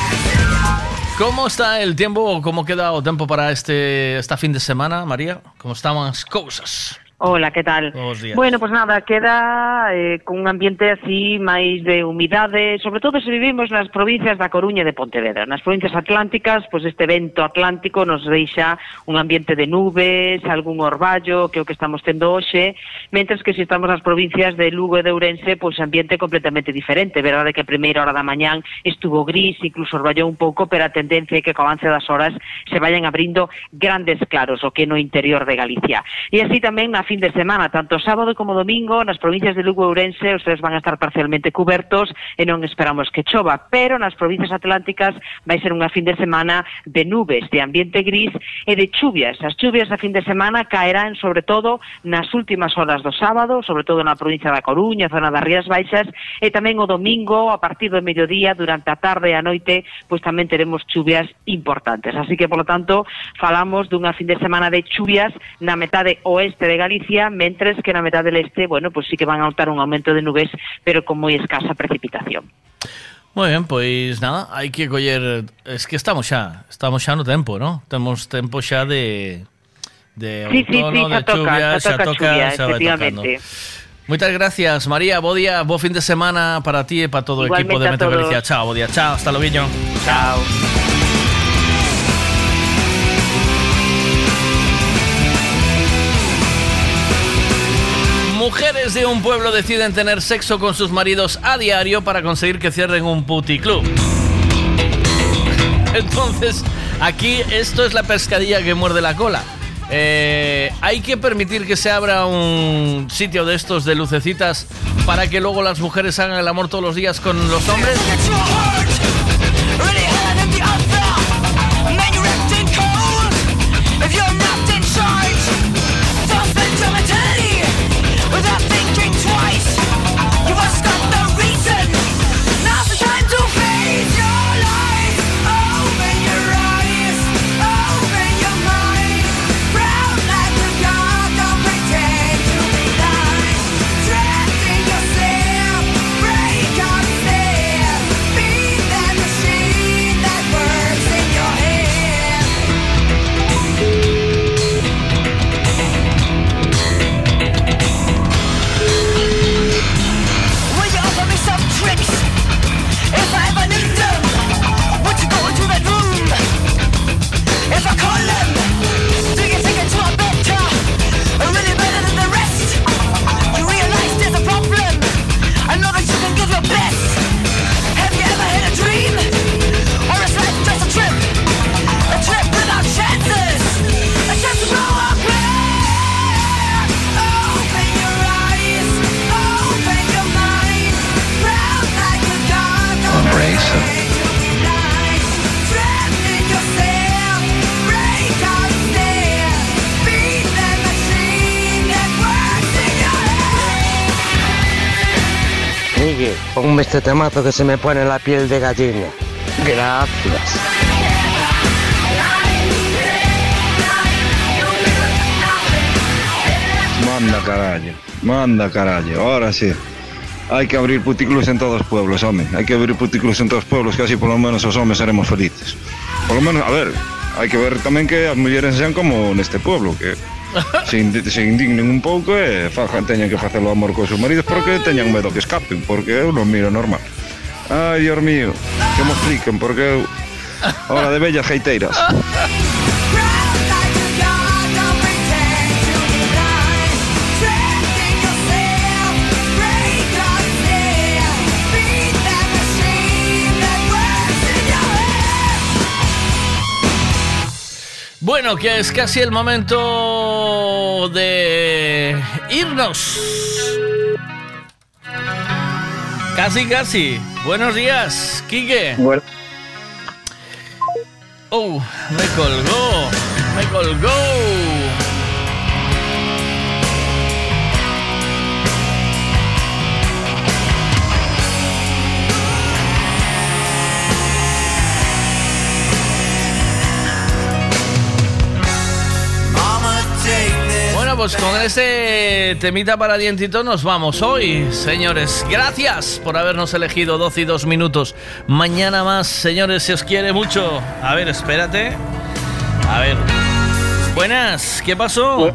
Como está el tempo, como queda o tempo para este esta fin de semana, María? Como están as cousas? Hola, que tal? Bos días. Bueno, pues nada, queda eh, con un ambiente así máis de humidade, sobre todo se vivimos nas provincias da Coruña e de Pontevedra. Nas provincias atlánticas, pois pues este vento atlántico nos deixa un ambiente de nubes, algún orballo, que é o que estamos tendo hoxe, mentres que se estamos nas provincias de Lugo e de Ourense, pois pues ambiente completamente diferente. Verdade que a primeira hora da mañán estuvo gris, incluso orballou un pouco, pero a tendencia é que co avance das horas se vayan abrindo grandes claros, o que no interior de Galicia. E así tamén na fin de semana, tanto sábado como domingo, nas provincias de Lugo e Ourense os tres van a estar parcialmente cubertos e non esperamos que chova, pero nas provincias atlánticas vai ser unha fin de semana de nubes, de ambiente gris e de chuvias. As chuvias a fin de semana caerán sobre todo nas últimas horas do sábado, sobre todo na provincia da Coruña, zona das Rías Baixas, e tamén o domingo a partir do mediodía, durante a tarde e a noite, pois tamén teremos chuvias importantes. Así que, polo tanto, falamos dunha fin de semana de chuvias na metade oeste de Galicia Galicia, mentres que na metade leste, bueno, pois pues sí que van a notar un aumento de nubes, pero con moi escasa precipitación. Moi ben, pois nada, hai que coller, es que estamos xa, estamos xa no tempo, ¿no? Temos tempo xa de de sí, autónomo, sí, sí, xa de toca, chuvia, xa, xa toca, chuvia, xa vai tocando. Moitas gracias, María. Bo día, bo fin de semana para ti e para todo o equipo de Meteorología. Chao, bo día. Chao, hasta lo viño. Chao. Chao. Mujeres de un pueblo deciden tener sexo con sus maridos a diario para conseguir que cierren un puticlub. Entonces, aquí esto es la pescadilla que muerde la cola. Eh, hay que permitir que se abra un sitio de estos de lucecitas para que luego las mujeres hagan el amor todos los días con los hombres. Este temazo que se me pone la piel de gallina. Gracias. Manda carallo, manda carallo, ahora sí. Hai que abrir puticlus en todos os pueblos, home. Hai que abrir puticlus en todos os pueblos, que así polo menos os homes seremos felices. Polo menos, a ver, hai que ver tamén que as mulleres sean como neste pueblo, que se, indi- se indignen un pouco e fajan, teñan que facer o amor cos seus maridos porque teñan medo que escapen, porque eu non miro normal. Ai, Dios mío, que me expliquen, porque eu... De bellas geiteiras. Bueno, que es casi el momento de irnos. Casi, casi. Buenos días, Quique. Oh, me colgó, me colgó. Pues con ese temita para dientito nos vamos hoy, señores. Gracias por habernos elegido 12 y 2 minutos. Mañana más, señores, si os quiere mucho. A ver, espérate. A ver. Buenas, ¿qué pasó?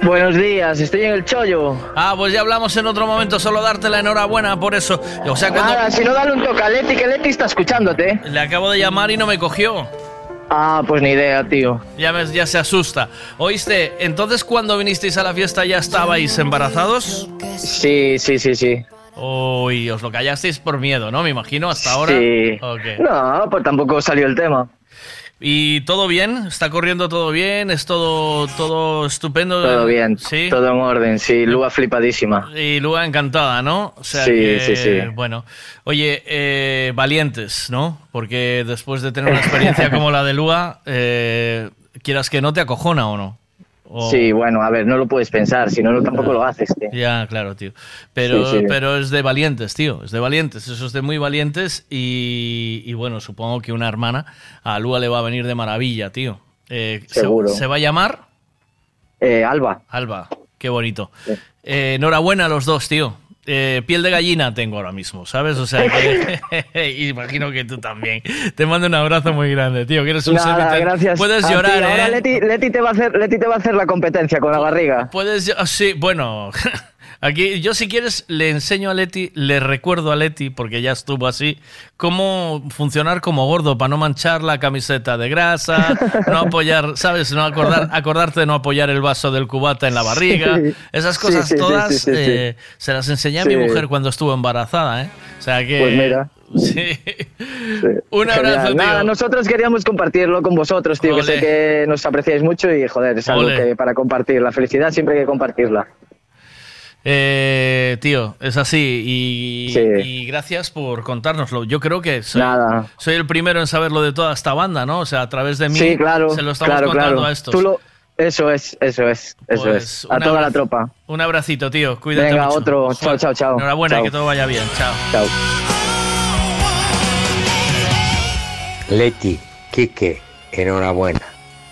Buenos días, estoy en el chollo. Ah, pues ya hablamos en otro momento, solo darte la enhorabuena por eso. O sea, cuando Nada, si no, dale un toque a Leti, que Leti está escuchándote. le acabo de llamar y no me cogió. Ah, pues ni idea, tío. Ya ves, ya se asusta. ¿Oíste? Entonces, cuando vinisteis a la fiesta ya estabais embarazados? Sí, sí, sí, sí. Uy, os lo callasteis por miedo, ¿no? Me imagino hasta ahora. Sí. No, pues tampoco salió el tema. ¿Y todo bien? ¿Está corriendo todo bien? ¿Es todo, todo estupendo? Todo bien, Sí. todo en orden, sí. Lua flipadísima. Y Lua encantada, ¿no? O sea Sí, que, sí, sí. Bueno, oye, eh, valientes, ¿no? Porque después de tener una experiencia como la de Lua, eh, quieras que no te acojona o no. O- Sí, bueno, a ver, no lo puedes pensar, si no, tampoco lo haces, tío. Ya, claro, tío. Pero, Sí, sí. pero es de valientes, tío. Es de valientes. Eso es de muy valientes. Y, y bueno, supongo que una hermana a Lua le va a venir de maravilla, tío. Eh, se- Seguro. ¿Se, va a llamar? Eh, Alba. Alba. Qué bonito. Eh, enhorabuena a los dos, tío. Eh, piel de gallina tengo ahora mismo, ¿sabes? O sea que imagino que tú también. Te mando un abrazo muy grande, tío. Que eres un Nada, ser- gracias. Puedes ti. llorar, Ahora ¿eh? Leti, Leti te va a hacer, Leti te va a hacer la competencia con la barriga. Puedes, ah, sí, bueno, aquí yo si quieres le enseño a Leti, le recuerdo a Leti, porque ya estuvo así, cómo funcionar como gordo para no manchar la camiseta de grasa, no apoyar, ¿sabes? No acordar, acordarte de no apoyar el vaso del cubata en la barriga. Sí. Esas cosas sí, sí, todas eh, se las enseñé a mi mujer cuando estuvo embarazada, ¿eh? O sea que... Pues mira. Sí. Un abrazo, tío. Nada, nosotros queríamos compartirlo con vosotros, tío, que sé que nos apreciáis mucho y, joder, es algo que para compartir. La felicidad siempre hay que compartirla. Eh, tío, es así y, Sí. y gracias por contárnoslo. Yo creo que soy, Nada. soy el primero en saberlo de toda esta banda, ¿no? O sea, a través de mí sí, claro. se lo estamos claro, contando claro. a estos. Tú lo- Eso es, eso es, eso Pues, es. A un toda la tropa. Un abracito, tío. Cuídate Venga, mucho. otro. Chao, chao, chao. Enhorabuena, Chao. que todo vaya bien. Chao. Chao. Leti, Quique, enhorabuena.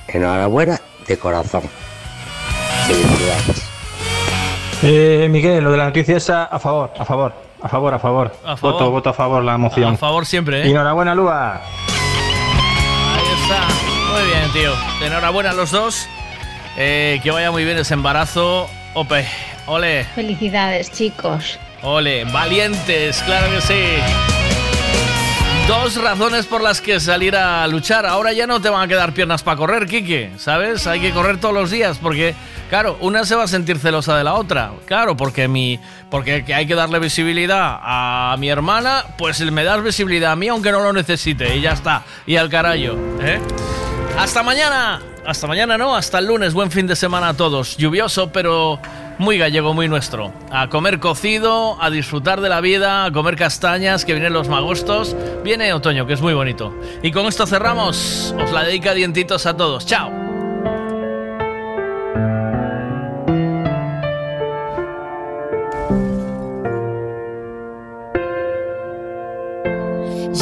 Enhorabuena de corazón. Felicidades. Eh, Miguel, lo de la noticia esa, a favor, a favor, a favor, a favor. A favor. Voto, voto a favor la moción. A favor siempre, ¿eh? Enhorabuena, Lua. Ahí está. Muy bien, tío. Enhorabuena a los dos. Eh, que vaya muy bien ese embarazo. Ope. Ole. Felicidades, chicos. Ole, valientes, claro que sí. Dos razones por las que salir a luchar. Ahora ya no te van a quedar piernas para correr, Quique, ¿sabes? Hay que correr todos los días porque, claro, una se va a sentir celosa de la otra. Claro, porque mi, porque que hay que darle visibilidad a mi hermana, pues me das visibilidad a mí aunque no lo necesite y ya está. Y al carajo, ¿eh? Hasta mañana. Hasta mañana, no, hasta el lunes. Buen fin de semana a todos. Lluvioso, pero muy gallego, muy nuestro. A comer cocido, a disfrutar de la vida, a comer castañas, que vienen los magostos. Viene otoño, que es muy bonito. Y con esto cerramos. Os la dedica dientitos a todos. Chao.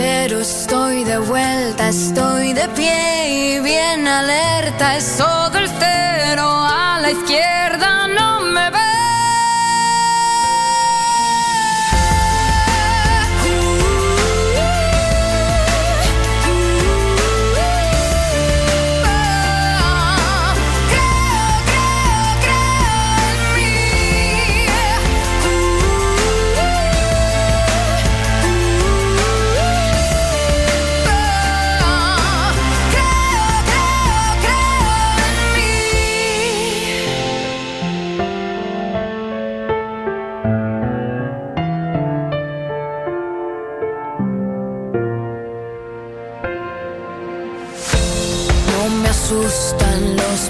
Pero estoy de vuelta, estoy de pie y bien alerta. Es todo el cero a la izquierda, no